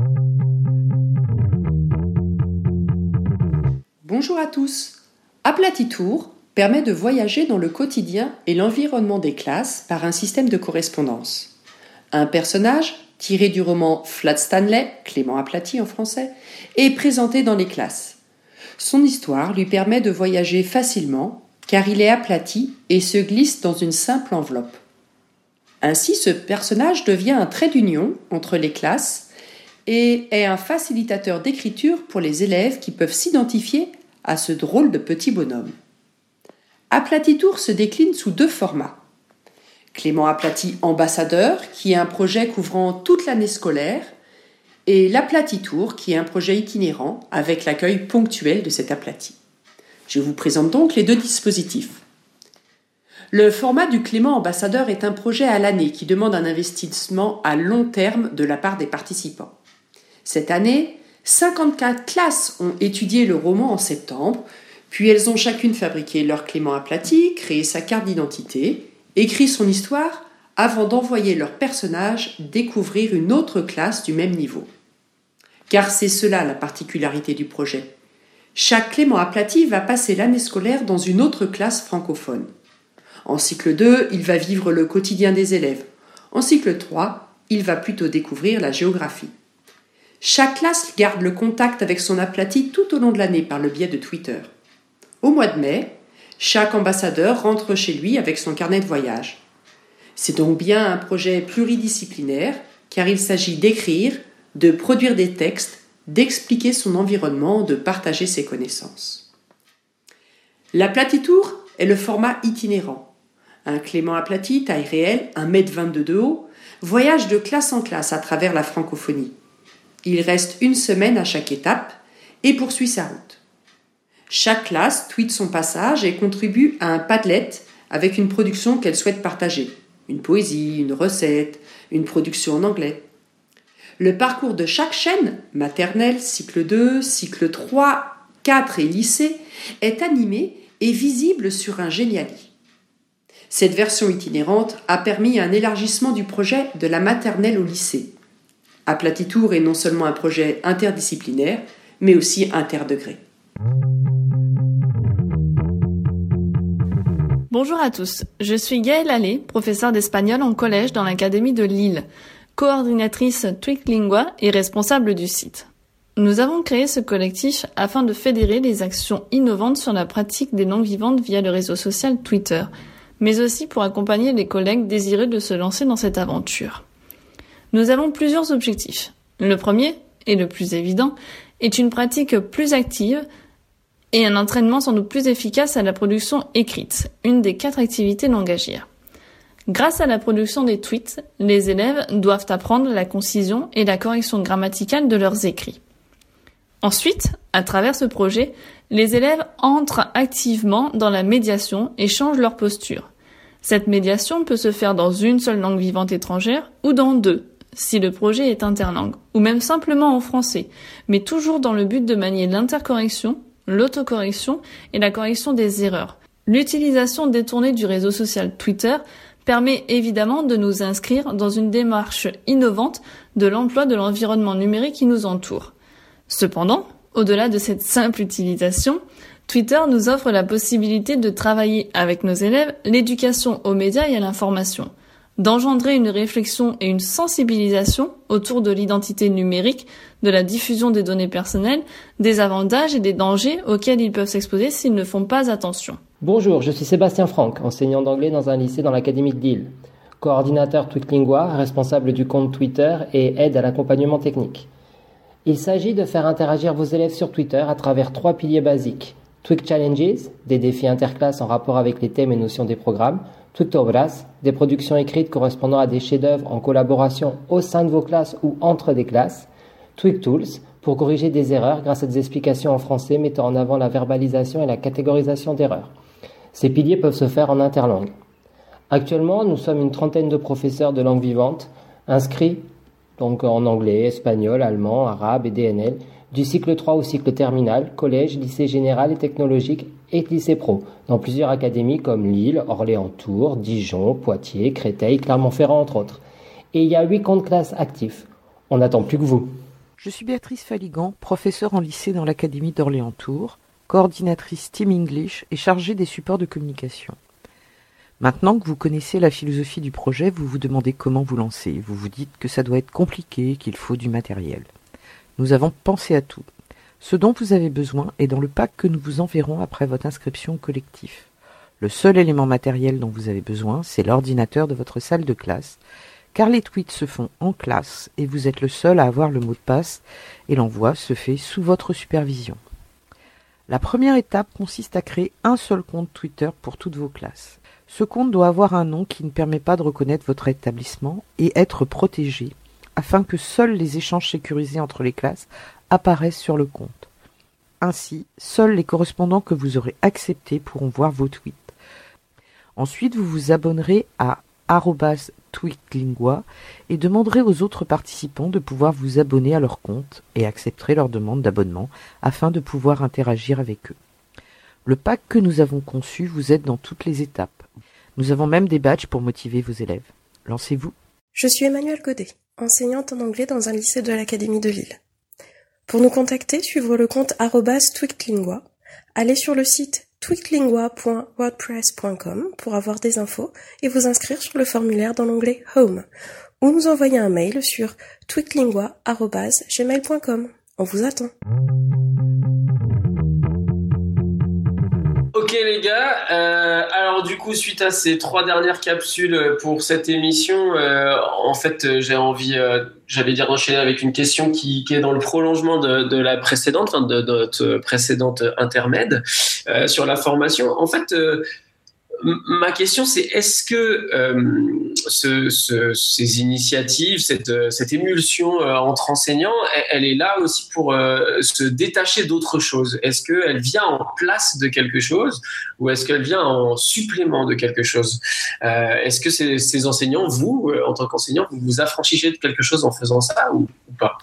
Bonjour à tous. Aplatitour permet de voyager dans le quotidien et l'environnement des classes par un système de correspondance. Un personnage, tiré du roman Flat Stanley, Clément aplati en français, est présenté dans les classes. Son histoire lui permet de voyager facilement car il est aplati et se glisse dans une simple enveloppe. Ainsi, ce personnage devient un trait d'union entre les classes et est un facilitateur d'écriture pour les élèves qui peuvent s'identifier à ce drôle de petit bonhomme. Aplatitour se décline sous deux formats. Clément Aplati ambassadeur, qui est un projet couvrant toute l'année scolaire, et l'Aplatitour, qui est un projet itinérant avec l'accueil ponctuel de cet aplati. Je vous présente donc les deux dispositifs. Le format du Clément ambassadeur est un projet à l'année qui demande un investissement à long terme de la part des participants. Cette année, 54 classes ont étudié le roman en septembre, puis elles ont chacune fabriqué leur Clément aplati, créé sa carte d'identité, écrit son histoire avant d'envoyer leur personnage découvrir une autre classe du même niveau. Car c'est cela la particularité du projet. Chaque Clément aplati va passer l'année scolaire dans une autre classe francophone. En cycle 2, il va vivre le quotidien des élèves. En cycle 3, il va plutôt découvrir la géographie. Chaque classe garde le contact avec son aplati tout au long de l'année par le biais de Twitter. Au mois de mai, chaque ambassadeur rentre chez lui avec son carnet de voyage. C'est donc bien un projet pluridisciplinaire, car il s'agit d'écrire, de produire des textes, d'expliquer son environnement, de partager ses connaissances. L'aplatitour est le format itinérant. Un Clément aplati, taille réelle, 1m22 de haut, voyage de classe en classe à travers la francophonie. Il reste une semaine à chaque étape et poursuit sa route. Chaque classe tweet son passage et contribue à un Padlet avec une production qu'elle souhaite partager. Une poésie, une recette, une production en anglais. Le parcours de chaque chaîne, maternelle, cycle 2, cycle 3, 4 et lycée, est animé et visible sur un Geniali. Cette version itinérante a permis un élargissement du projet de la maternelle au lycée. Aplatitour est non seulement un projet interdisciplinaire, mais aussi interdegré. Bonjour à tous, je suis Gaëlle Allais, professeure d'espagnol en collège dans l'Académie de Lille, coordinatrice Twicklingua et responsable du site. Nous avons créé ce collectif afin de fédérer les actions innovantes sur la pratique des langues vivantes via le réseau social Twitter, mais aussi pour accompagner les collègues désireux de se lancer dans cette aventure. Nous avons plusieurs objectifs. Le premier, et le plus évident, est une pratique plus active et un entraînement sans doute plus efficace à la production écrite, une des quatre activités langagières. Grâce à la production des tweets, les élèves doivent apprendre la concision et la correction grammaticale de leurs écrits. Ensuite, à travers ce projet, les élèves entrent activement dans la médiation et changent leur posture. Cette médiation peut se faire dans une seule langue vivante étrangère ou dans deux, si le projet est interlangue, ou même simplement en français, mais toujours dans le but de manier l'intercorrection, l'autocorrection et la correction des erreurs. L'utilisation détournée du réseau social Twitter permet évidemment de nous inscrire dans une démarche innovante de l'emploi de l'environnement numérique qui nous entoure. Cependant, au-delà de cette simple utilisation, Twitter nous offre la possibilité de travailler avec nos élèves l'éducation aux médias et à l'information, d'engendrer une réflexion et une sensibilisation autour de l'identité numérique, de la diffusion des données personnelles, des avantages et des dangers auxquels ils peuvent s'exposer s'ils ne font pas attention. Bonjour, je suis Sébastien Franck, enseignant d'anglais dans un lycée dans l'Académie de Lille, coordinateur Twicklingua, responsable du compte Twitter et aide à l'accompagnement technique. Il s'agit de faire interagir vos élèves sur Twitter à travers trois piliers basiques. Twig Challenges, des défis interclasses en rapport avec les thèmes et notions des programmes. Twicktobras, des productions écrites correspondant à des chefs-d'œuvre en collaboration au sein de vos classes ou entre des classes. Tools, pour corriger des erreurs grâce à des explications en français mettant en avant la verbalisation et la catégorisation d'erreurs. Ces piliers peuvent se faire en interlangue. Actuellement, nous sommes une trentaine de professeurs de langue vivante inscrits donc en anglais, espagnol, allemand, arabe et DNL, du cycle 3 au cycle terminal, collège, lycée général et technologique et lycée pro, dans plusieurs académies comme Lille, Orléans-Tours, Dijon, Poitiers, Créteil, Clermont-Ferrand entre autres. Et il y a 8 comptes classes actifs. On n'attend plus que vous. Je suis Béatrice Faligan, professeure en lycée dans l'Académie d'Orléans-Tours, coordinatrice Team English et chargée des supports de communication. Maintenant que vous connaissez la philosophie du projet, vous vous demandez comment vous lancer. Vous vous dites que ça doit être compliqué, qu'il faut du matériel. Nous avons pensé à tout. Ce dont vous avez besoin est dans le pack que nous vous enverrons après votre inscription au collectif. Le seul élément matériel dont vous avez besoin, c'est l'ordinateur de votre salle de classe, car les tweets se font en classe et vous êtes le seul à avoir le mot de passe et l'envoi se fait sous votre supervision. La première étape consiste à créer un seul compte Twitter pour toutes vos classes. Ce compte doit avoir un nom qui ne permet pas de reconnaître votre établissement et être protégé, afin que seuls les échanges sécurisés entre les classes apparaissent sur le compte. Ainsi, seuls les correspondants que vous aurez acceptés pourront voir vos tweets. Ensuite, vous vous abonnerez à tweaklingua et demanderez aux autres participants de pouvoir vous abonner à leur compte et accepterez leur demande d'abonnement afin de pouvoir interagir avec eux. Le pack que nous avons conçu vous aide dans toutes les étapes. Nous avons même des badges pour motiver vos élèves. Lancez-vous. Je suis Emmanuel Godet, enseignante en anglais dans un lycée de l'Académie de Lille. Pour nous contacter, suivre le compte tweaklingua, allez sur le site tweaklingua.wordpress.com pour avoir des infos et vous inscrire sur le formulaire dans l'onglet Home ou nous envoyer un mail sur tweaklingua.gmail.com. On vous attend. Ok les gars, euh, alors du coup suite à ces trois dernières capsules pour cette émission, euh, en fait euh, j'ai envie, j'allais dire enchaîner avec une question qui, qui, est dans le prolongement de, de la précédente, de, de, notre précédente intermède sur la formation. En fait, ma question, c'est est-ce que euh, ce, ce, ces initiatives, cette, cette émulsion euh, entre enseignants, elle, elle, est là aussi pour euh, se détacher d'autre chose Est-ce qu'elle vient en place de quelque chose ou est-ce qu'elle vient en supplément de quelque chose? Euh, Est-ce que ces, ces, enseignants, vous, euh, en tant qu'enseignant, vous vous affranchissez de quelque chose en faisant ça ou, ou pas?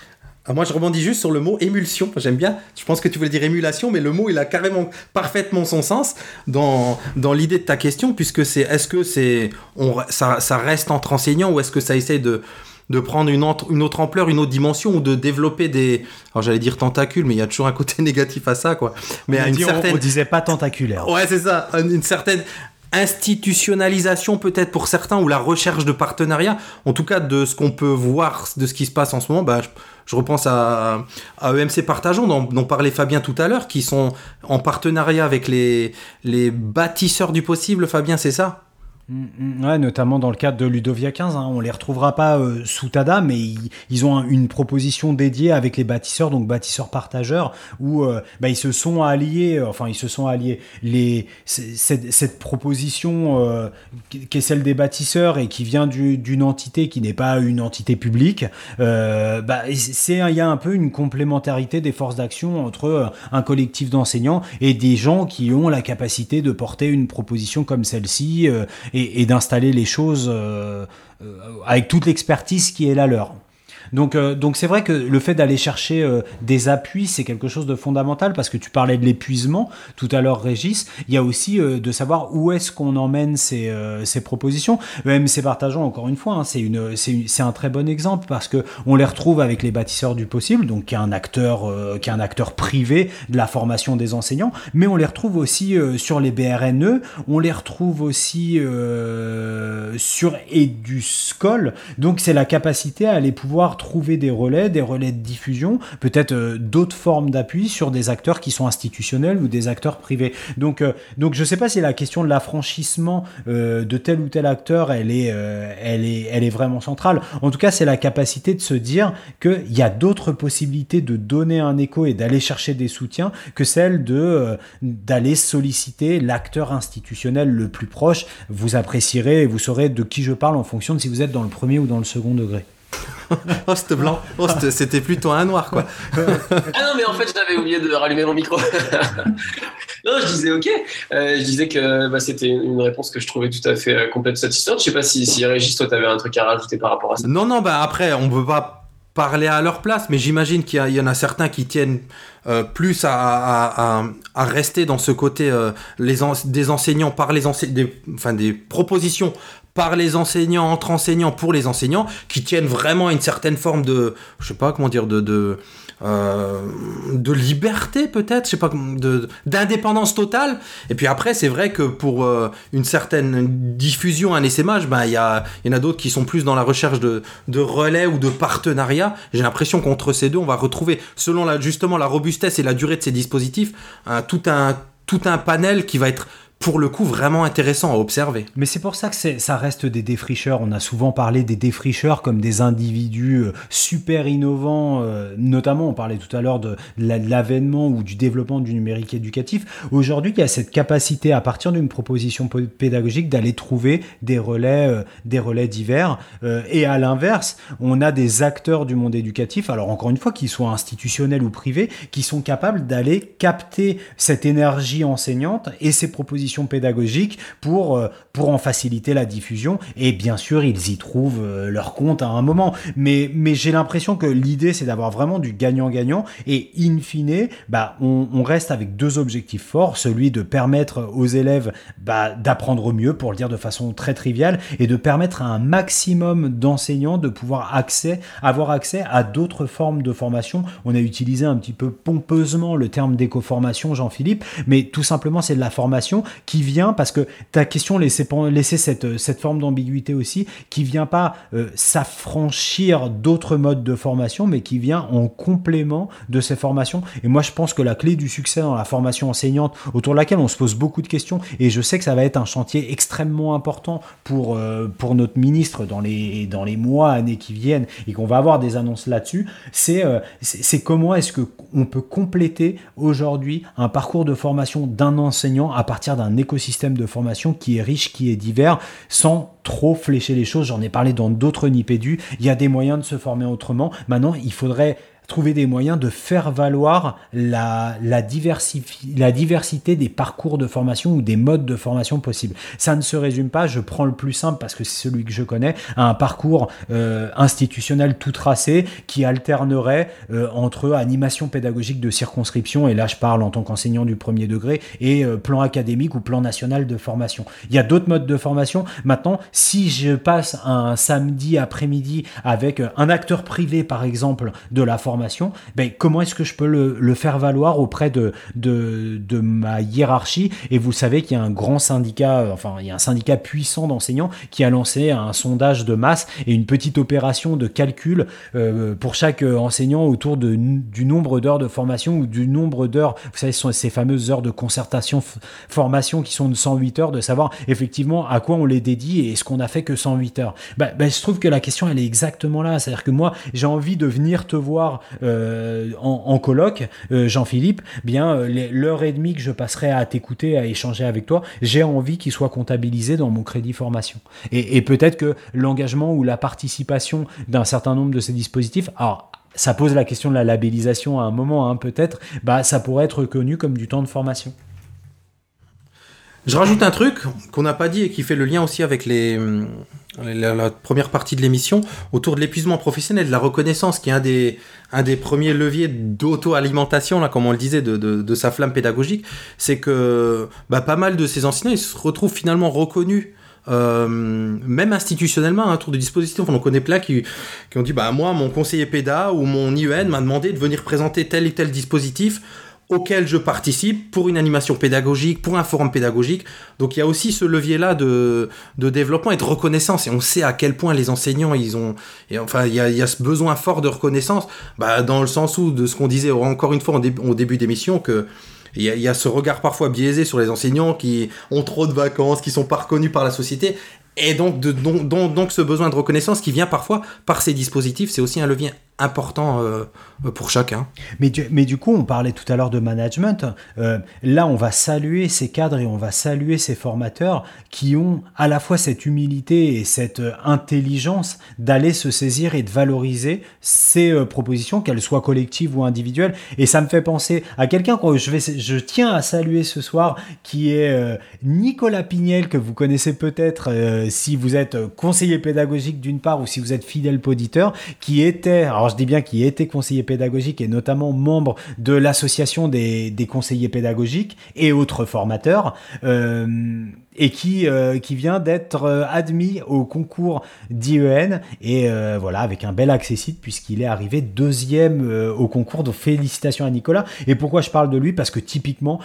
Ah, moi, je rebondis juste sur le mot émulsion. J'aime bien. Je pense que tu voulais dire émulation, mais le mot, il a carrément parfaitement son sens dans, dans l'idée de ta question, puisque c'est est-ce que c'est on, ça, ça reste entre enseignants ou est-ce que ça essaie de de prendre une, entre, une autre ampleur, une autre dimension ou de développer des. Alors j'allais dire tentacules, mais il y a toujours un côté négatif à ça, quoi. Mais on à une dit, certaine. On, on disait pas tentaculaire. Ouais, c'est ça. Une certaine institutionnalisation peut-être pour certains ou la recherche de partenariat en tout cas de ce qu'on peut voir de ce qui se passe en ce moment bah, je, je repense à, à EMC Partageons dont, dont, parlait Fabien tout à l'heure qui sont en partenariat avec les, les bâtisseurs du possible Fabien c'est ça? Ouais, notamment dans le cadre de Ludovia 15, hein. on les retrouvera pas euh, sous TADA, mais ils, ont une proposition dédiée avec les bâtisseurs, donc bâtisseurs partageurs, où euh, bah, ils se sont alliés, enfin ils se sont alliés. Cette, proposition euh, qui est celle des bâtisseurs et qui vient d'une entité qui n'est pas une entité publique, euh, bah, il y a un peu une complémentarité des forces d'action entre un collectif d'enseignants et des gens qui ont la capacité de porter une proposition comme celle-ci. Euh, et, d'installer les choses euh, euh, avec toute l'expertise qui est la leur. Donc, euh, donc c'est vrai que le fait d'aller chercher euh, des appuis, c'est quelque chose de fondamental parce que tu parlais de l'épuisement tout à l'heure, Régis. Il y a aussi euh, de savoir où est-ce qu'on emmène ces, euh, ces propositions. EMC Partageant, encore une fois, hein, c'est une, c'est un très bon exemple parce que on les retrouve avec les bâtisseurs du possible, donc qui est un acteur, euh, qui est un acteur privé de la formation des enseignants, mais on les retrouve aussi euh, sur les BRNE, on les retrouve aussi sur EduScol. Donc c'est la capacité à aller pouvoir trouver des relais, des relais de diffusion, peut-être euh, d'autres formes d'appui sur des acteurs qui sont institutionnels ou des acteurs privés. Donc, euh, donc je ne sais pas si la question de l'affranchissement euh, de tel ou tel acteur, elle est, elle est, elle est vraiment centrale. En tout cas, c'est la capacité de se dire qu'il y a d'autres possibilités de donner un écho et d'aller chercher des soutiens que celle de d'aller solliciter l'acteur institutionnel le plus proche. Vous apprécierez et vous saurez de qui je parle en fonction de si vous êtes dans le premier ou dans le second degré. oh, c'était blanc. Oh, c'était plutôt un noir, quoi. ah non, mais en fait, j'avais oublié de rallumer mon micro. non, je disais OK. Euh, je disais que bah, c'était une réponse que je trouvais tout à fait euh, complète satisfaisante. Je sais pas si, si Régis, toi, tu avais un truc à rajouter par rapport à ça. Non, non, bah après, on peut pas parler à leur place, mais j'imagine qu'il y, y, en a certains qui tiennent euh, plus à, à, à, à, rester dans ce côté euh, les en, des enseignants par les enseignants, enfin des propositions par les enseignants, entre enseignants, pour les enseignants, qui tiennent vraiment une certaine forme de, je sais pas comment dire, de, de, euh, liberté peut-être, je sais pas, d'indépendance totale. Et puis après, c'est vrai que pour euh, une certaine diffusion, un essaimage, ben il y, a, y en a d'autres qui sont plus dans la recherche de, de relais ou de partenariat. J'ai l'impression qu'entre ces deux, on va retrouver, selon justement la robustesse et la durée de ces dispositifs, tout un tout un panel qui va être pour le coup vraiment intéressant à observer. Mais c'est pour ça que ça reste des défricheurs. On a souvent parlé des défricheurs comme des individus super innovants, euh, notamment on parlait tout à l'heure de l'avènement ou du développement du numérique éducatif. Aujourd'hui, il y a cette capacité à partir d'une proposition pédagogique d'aller trouver des relais, euh, des relais divers. Euh, et à l'inverse, on a des acteurs du monde éducatif, alors encore une fois, qu'ils soient institutionnels ou privés, qui sont capables d'aller capter cette énergie enseignante et ces propositions pour, euh, pour en faciliter la diffusion. Et bien sûr, ils y trouvent euh, leur compte à un moment. Mais, j'ai l'impression que l'idée, c'est d'avoir vraiment du gagnant-gagnant. Et in fine, bah, on, reste avec deux objectifs forts. Celui de permettre aux élèves bah, d'apprendre mieux, pour le dire de façon très triviale, et de permettre à un maximum d'enseignants de pouvoir avoir accès à d'autres formes de formation. On a utilisé un petit peu pompeusement le terme d'éco-formation, Jean-Philippe, mais tout simplement, c'est de la formation qui vient, parce que ta question laissait, cette, cette forme d'ambiguïté aussi, qui vient pas euh, s'affranchir d'autres modes de formation, mais qui vient en complément de ces formations. Et moi, je pense que la clé du succès dans la formation enseignante, autour de laquelle on se pose beaucoup de questions, et je sais que ça va être un chantier extrêmement important pour, euh, pour notre ministre dans les, dans les mois, années qui viennent, et qu'on va avoir des annonces là-dessus, c'est euh, c'est comment est-ce qu'on peut compléter aujourd'hui un parcours de formation d'un enseignant à partir d'un écosystème de formation qui est riche, qui est divers, sans trop flécher les choses. J'en ai parlé dans d'autres Nipédu. Il y a des moyens de se former autrement. Maintenant, il faudrait trouver des moyens de faire valoir la, la, la diversité des parcours de formation ou des modes de formation possibles. Ça ne se résume pas, je prends le plus simple parce que c'est celui que je connais, à un parcours euh, institutionnel tout tracé qui alternerait euh, entre animation pédagogique de circonscription, et là je parle en tant qu'enseignant du premier degré, et euh, plan académique ou plan national de formation. Il y a d'autres modes de formation. Maintenant, si je passe un samedi après-midi avec un acteur privé, par exemple, de la formation, ben, comment est-ce que je peux le, faire valoir auprès de, ma hiérarchie? Et vous savez qu'il y a un grand syndicat, euh, enfin il y a un syndicat puissant d'enseignants qui a lancé un sondage de masse et une petite opération de calcul euh, pour chaque euh, enseignant autour de, du nombre d'heures de formation ou du nombre d'heures, vous savez, ces fameuses heures de concertation, formation qui sont de 108 heures, de savoir effectivement à quoi on les dédie et est-ce qu'on a fait que 108 heures. Ben, ben, je trouve que la question elle est exactement là, c'est-à-dire que moi j'ai envie de venir te voir euh, en, colloque, euh, Jean-Philippe, bien euh, l'heure et demie que je passerai à t'écouter, à échanger avec toi, j'ai envie qu'il soit comptabilisé dans mon crédit formation. Et, peut-être que l'engagement ou la participation d'un certain nombre de ces dispositifs, alors ça pose la question de la labellisation à un moment, hein, peut-être, bah, ça pourrait être reconnu comme du temps de formation. Je rajoute un truc qu'on n'a pas dit et qui fait le lien aussi avec la, première partie de l'émission autour de l'épuisement professionnel, de la reconnaissance, qui est un des, premiers leviers d'auto-alimentation, comme on le disait, de, sa flamme pédagogique, c'est que bah, pas mal de ces enseignants se retrouvent finalement reconnus. Euh, même institutionnellement, un hein, tour de dispositif, on en connaît plein qui, qui ont dit bah moi mon conseiller PEDA ou mon IEN m'a demandé de venir présenter tel et tel dispositif auquel je participe pour une animation pédagogique, pour un forum pédagogique. Donc il y a aussi ce levier-là de, de développement et de reconnaissance. Et on sait à quel point les enseignants, ils ont... Et enfin, il y a, il y a ce besoin fort de reconnaissance, bah, dans le sens où, de ce qu'on disait encore une fois au, début d'émission, que... Il y, a, il y, a, ce regard parfois biaisé sur les enseignants qui ont trop de vacances, qui sont pas reconnus par la société. Et donc, de, donc, donc, donc, ce besoin de reconnaissance qui vient parfois par ces dispositifs, c'est aussi un levier important euh, pour chacun. Mais du, coup, on parlait tout à l'heure de management. Euh, là, on va saluer ces cadres et on va saluer ces formateurs qui ont à la fois cette humilité et cette euh, intelligence d'aller se saisir et de valoriser ces propositions, qu'elles soient collectives ou individuelles. Et ça me fait penser à quelqu'un que je, tiens à saluer ce soir, qui est Nicolas Pignel, que vous connaissez peut-être si vous êtes conseiller pédagogique d'une part ou si vous êtes fidèle poditeur, qui était... je dis bien qu'il était conseiller pédagogique et notamment membre de l'association des, conseillers pédagogiques et autres formateurs. Euh, et qui, euh, qui vient d'être euh, admis au concours d'IEN et euh, voilà avec un bel accessible puisqu'il est arrivé deuxième au concours. Donc félicitations à Nicolas. Et pourquoi je parle de lui? Parce que typiquement,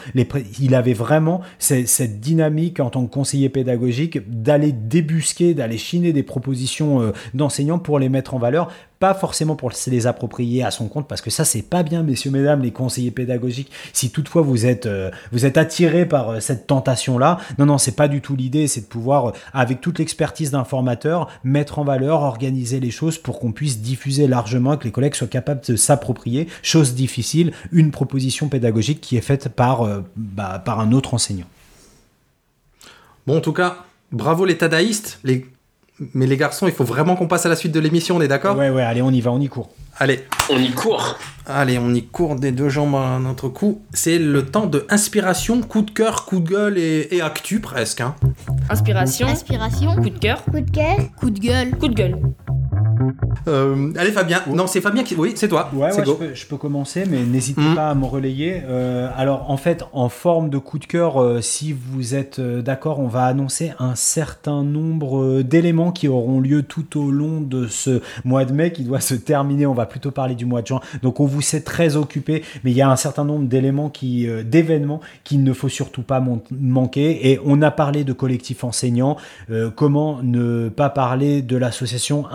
il avait vraiment cette, dynamique en tant que conseiller pédagogique d'aller débusquer, d'aller chiner des propositions d'enseignants pour les mettre en valeur pas forcément pour se les approprier à son compte parce que ça c'est pas bien messieurs mesdames les conseillers pédagogiques si toutefois vous êtes vous êtes attiré par cette tentation là non non c'est pas du tout l'idée, c'est de pouvoir, euh, avec toute l'expertise d'un formateur, mettre en valeur, organiser les choses pour qu'on puisse diffuser largement, que les collègues soient capables de s'approprier, chose difficile, une proposition pédagogique qui est faite par, euh, bah, par un autre enseignant. Bon, en tout cas, bravo les tadaïstes, les... mais les garçons, il faut vraiment qu'on passe à la suite de l'émission, on est d'accord Ouais, ouais, allez, on y va, on y court. Allez. On y court. Allez, on y court des deux jambes à notre cou. C'est le temps de inspiration, coup de cœur, coup de gueule et, et actu presque. hein. Inspiration. Inspiration. Coup de cœur. Coup de cœur. Coup de gueule. Coup de gueule. Euh, allez Fabien. Non, c'est Fabien qui. Oui, c'est toi. Ouais, je, peux, je peux commencer, mais n'hésitez Mhm. pas à me relayer. Euh, alors, en fait, en forme de coup de cœur, euh, si vous êtes d'accord, on va annoncer un certain nombre d'éléments qui auront lieu tout au long de ce mois de mai qui doit se terminer. On va plutôt parler du mois de juin. Donc, on vous sait très occupé, mais il y a un certain nombre d'éléments qui, d'événements qu'il ne faut surtout pas manquer. Et on a parlé de collectif enseignant. Comment ne pas parler de l'association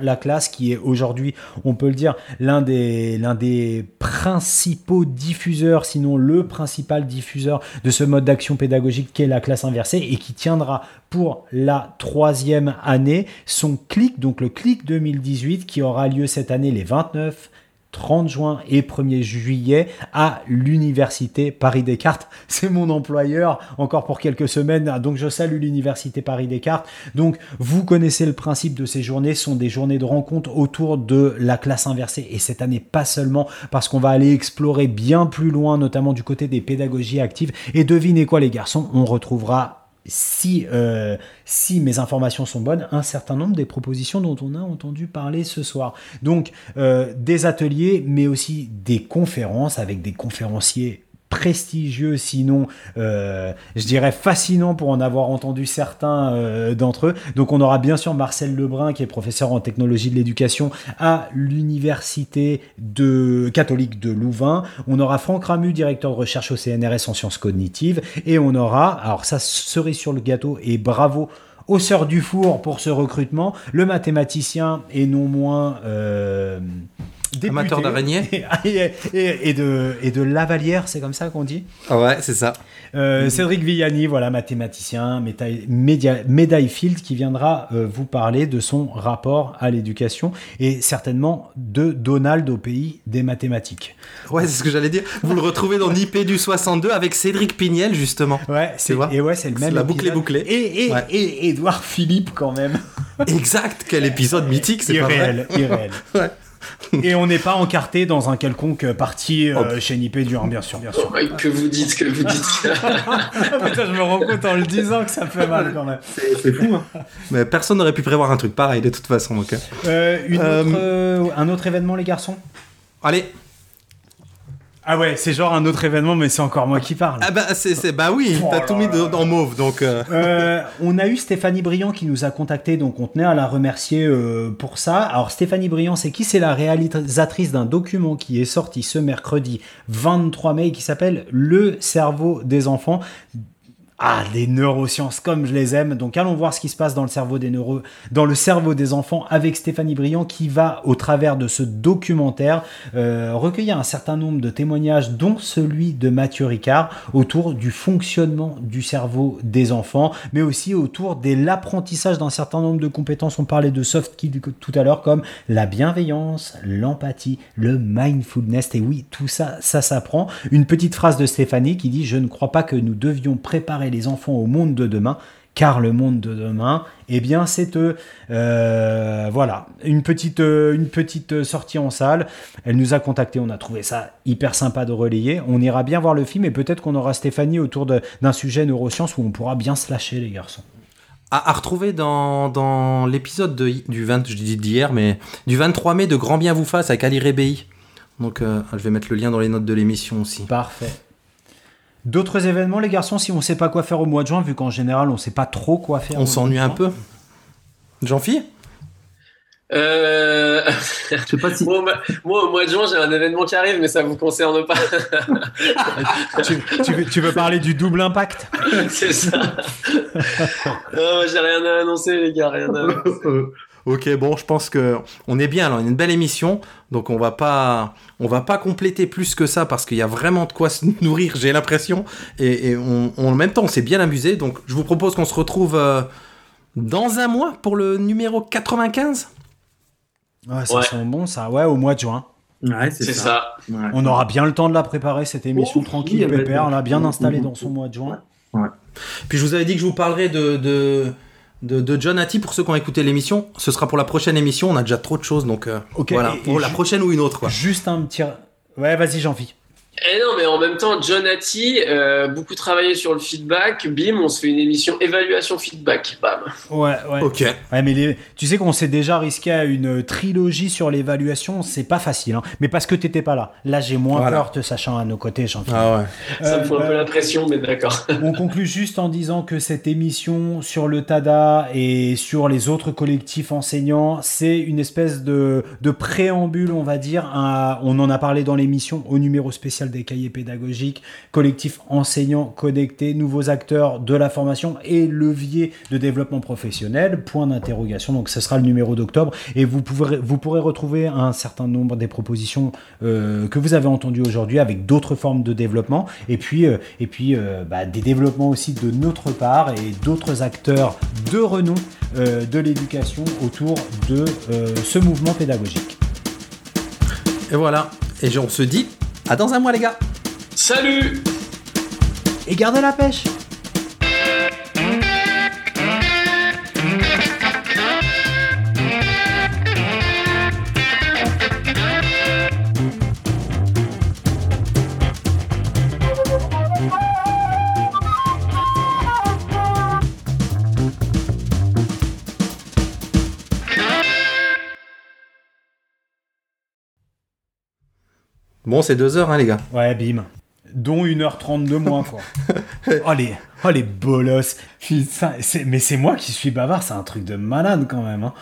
La classe qui est aujourd'hui, on peut le dire, l'un des, l'un des principaux diffuseurs, sinon le principal diffuseur de ce mode d'action pédagogique qu'est la classe inversée et qui tiendra pour la troisième année son clic, donc le clic 2018 qui aura lieu cette année les 29, 30 juin et 1er juillet à l'université Paris Descartes. C'est mon employeur encore pour quelques semaines, donc je salue l'université Paris Descartes. Donc vous connaissez le principe de ces journées, ce sont des journées de rencontre autour de la classe inversée et cette année pas seulement parce qu'on va aller explorer bien plus loin, notamment du côté des pédagogies actives. Et devinez quoi les garçons, on retrouvera si, euh, si mes informations sont bonnes, un certain nombre des propositions dont on a entendu parler ce soir. Donc, euh, des ateliers, mais aussi des conférences avec des conférenciers prestigieux, sinon, euh, je dirais fascinants pour en avoir entendu certains euh, d'entre eux. Donc, on aura bien sûr Marcel Lebrun, qui est professeur en technologie de l'éducation à l'université de catholique de Louvain. On aura Franck Ramu, directeur de recherche au CNRS en sciences cognitives. Et on aura, alors ça, cerise sur le gâteau, et bravo aux sœurs du four pour ce recrutement, le mathématicien et non moins euh, député. Amateur d'araignées. et, et- et de, et de lavalière, c'est comme ça qu'on dit Ah ouais, c'est ça. Euh, Cédric Villani, voilà, mathématicien, médaille, médaille Field, qui viendra euh, vous parler de son rapport à l'éducation et certainement de Donald au pays des mathématiques. Ouais, c'est ce que j'allais dire. Vous le retrouvez dans l'IP du 62 avec Cédric Pignel, justement. Ouais, c'est, et ouais, c'est le même. La boucle est bouclée. Et, et, Ouais. et Édouard Philippe, quand même. Exact, quel épisode mythique, c'est pas irréel, vrai irréel. Ouais. Et on n'est pas encarté dans un quelconque parti euh, Oh. chez Nipé Dur, bien sûr, bien sûr. Ouais, que vous dites, que vous dites. Putain, je me rends compte en le disant que ça fait mal quand même. C'est fou, hein. Mais personne n'aurait pu prévoir un truc pareil, de toute façon. Donc, euh. Euh, une Euh, autre, euh, un autre événement, les garçons? Allez. Ah ouais, c'est genre un autre événement, mais c'est encore moi qui parle. Ah bah, c'est, c'est- bah oui, Oh t'as tout mis de- en mauve, donc... euh, Euh, on a eu Stéphanie Briand qui nous a contacté, donc on tenait à la remercier euh, pour ça. Alors Stéphanie Briand, c'est qui? C'est la réalisatrice d'un document qui est sorti ce mercredi 23 mai qui s'appelle Le cerveau des enfants. Ah, des neurosciences comme je les aime. Donc allons voir ce qui se passe dans le cerveau des neuro... dans le cerveau des enfants avec Stéphanie Briand qui va au travers de ce documentaire euh, recueillir un certain nombre de témoignages dont celui de Mathieu Ricard autour du fonctionnement du cerveau des enfants, mais aussi autour de l'apprentissage d'un certain nombre de compétences. On parlait de soft skills tout à l'heure comme la bienveillance, l'empathie, le mindfulness. Et oui, tout ça, ça s'apprend. Une petite phrase de Stéphanie qui dit Je ne crois pas que nous devions préparer les enfants au monde de demain. Car le monde de demain, eh bien, c'est eux. Euh, voilà, une petite, euh, une petite sortie en salle. Elle nous a contacté, on a trouvé ça hyper sympa de relayer. On ira bien voir le film et peut-être qu'on aura Stéphanie autour d'un sujet neurosciences où on pourra bien se lâcher, les garçons. à, à retrouver dans, dans l'épisode de- du 20, je dis d'hier, mais du 23 mai de Grand Bien vous fasse avec Ali Rebéi. Donc, euh, je vais mettre le lien dans les notes de l'émission aussi. Parfait. D'autres événements, les garçons, si on sait pas quoi faire au mois de juin, vu qu'en général on sait pas trop quoi faire. On s'ennuie un peu. Jean-Phi? Euh... sais pas si. moi, au mois- moi, au mois de juin, j'ai un événement qui arrive, mais ça vous concerne pas. tu, tu veux, tu veux parler du double impact? C'est ça. non, j'ai rien à annoncer, les gars, rien à annoncer. Ok, bon, je pense que on est bien. Alors, on a une belle émission, donc on va pas, on va pas compléter plus que ça parce qu'il y a vraiment de quoi se nourrir. J'ai l'impression, et, et on, on- en même temps, on s'est bien amusé. Donc, je vous propose qu'on se retrouve euh, dans un mois pour le numéro 95. Ouais, ça Ouais. sent bon ça. Ouais, au mois de juin. Ouais, C'est ça. Ouais. On aura bien le temps de la préparer cette émission Oh, tranquille, oui, pépère, ouais. là, bien installée dans son mois de juin. Puis je vous avais dit que je vous parlerai de, de, de, de John Hattie pour ceux qui ont écouté l'émission. Ce sera pour la prochaine émission. On a déjà trop de choses, donc euh, Ok, voilà, et- pour et la prochaine ou une autre. Quoi. Juste un petit. Ouais, vas-y, j'en vis. Eh non, mais en même temps, John Hattie, euh, beaucoup travaillé sur le feedback. Bim, on se fait une émission évaluation feedback. Bam. Ouais, ouais. Ok. Ouais, mais les- tu sais qu'on s'est déjà risqué à une trilogie sur l'évaluation, c'est pas facile. hein. Mais parce que t'étais pas là. Là, j'ai moins Voilà. peur te sachant à nos côtés, jean Ah ouais. Ça me Euh, fout un bah, peu la pression, mais d'accord. On conclut juste en disant que cette émission sur le TADA et sur les autres collectifs enseignants, c'est une espèce de, de préambule, on va dire. à- on en a parlé dans l'émission au numéro spécial des cahiers pédagogiques, collectif enseignants connectés, nouveaux acteurs de la formation et levier de développement professionnel, point d'interrogation. Donc ce sera le numéro d'octobre et vous pourrez, vous pourrez retrouver un certain nombre des propositions euh, que vous avez entendues aujourd'hui avec d'autres formes de développement et puis, euh, et puis euh, bah, des développements aussi de notre part et d'autres acteurs de renom de l'éducation autour de ce mouvement pédagogique. Et voilà. Et on se dit à dans un mois, les gars. Salut Et gardez la pêche Bon, c'est deux heures, hein, les gars. Ouais, bim. Dont 1h30 de moins, quoi. oh, les, oh, les bolosses. Putain, mais c'est moi qui suis bavard, c'est un truc de malade quand même. Hein.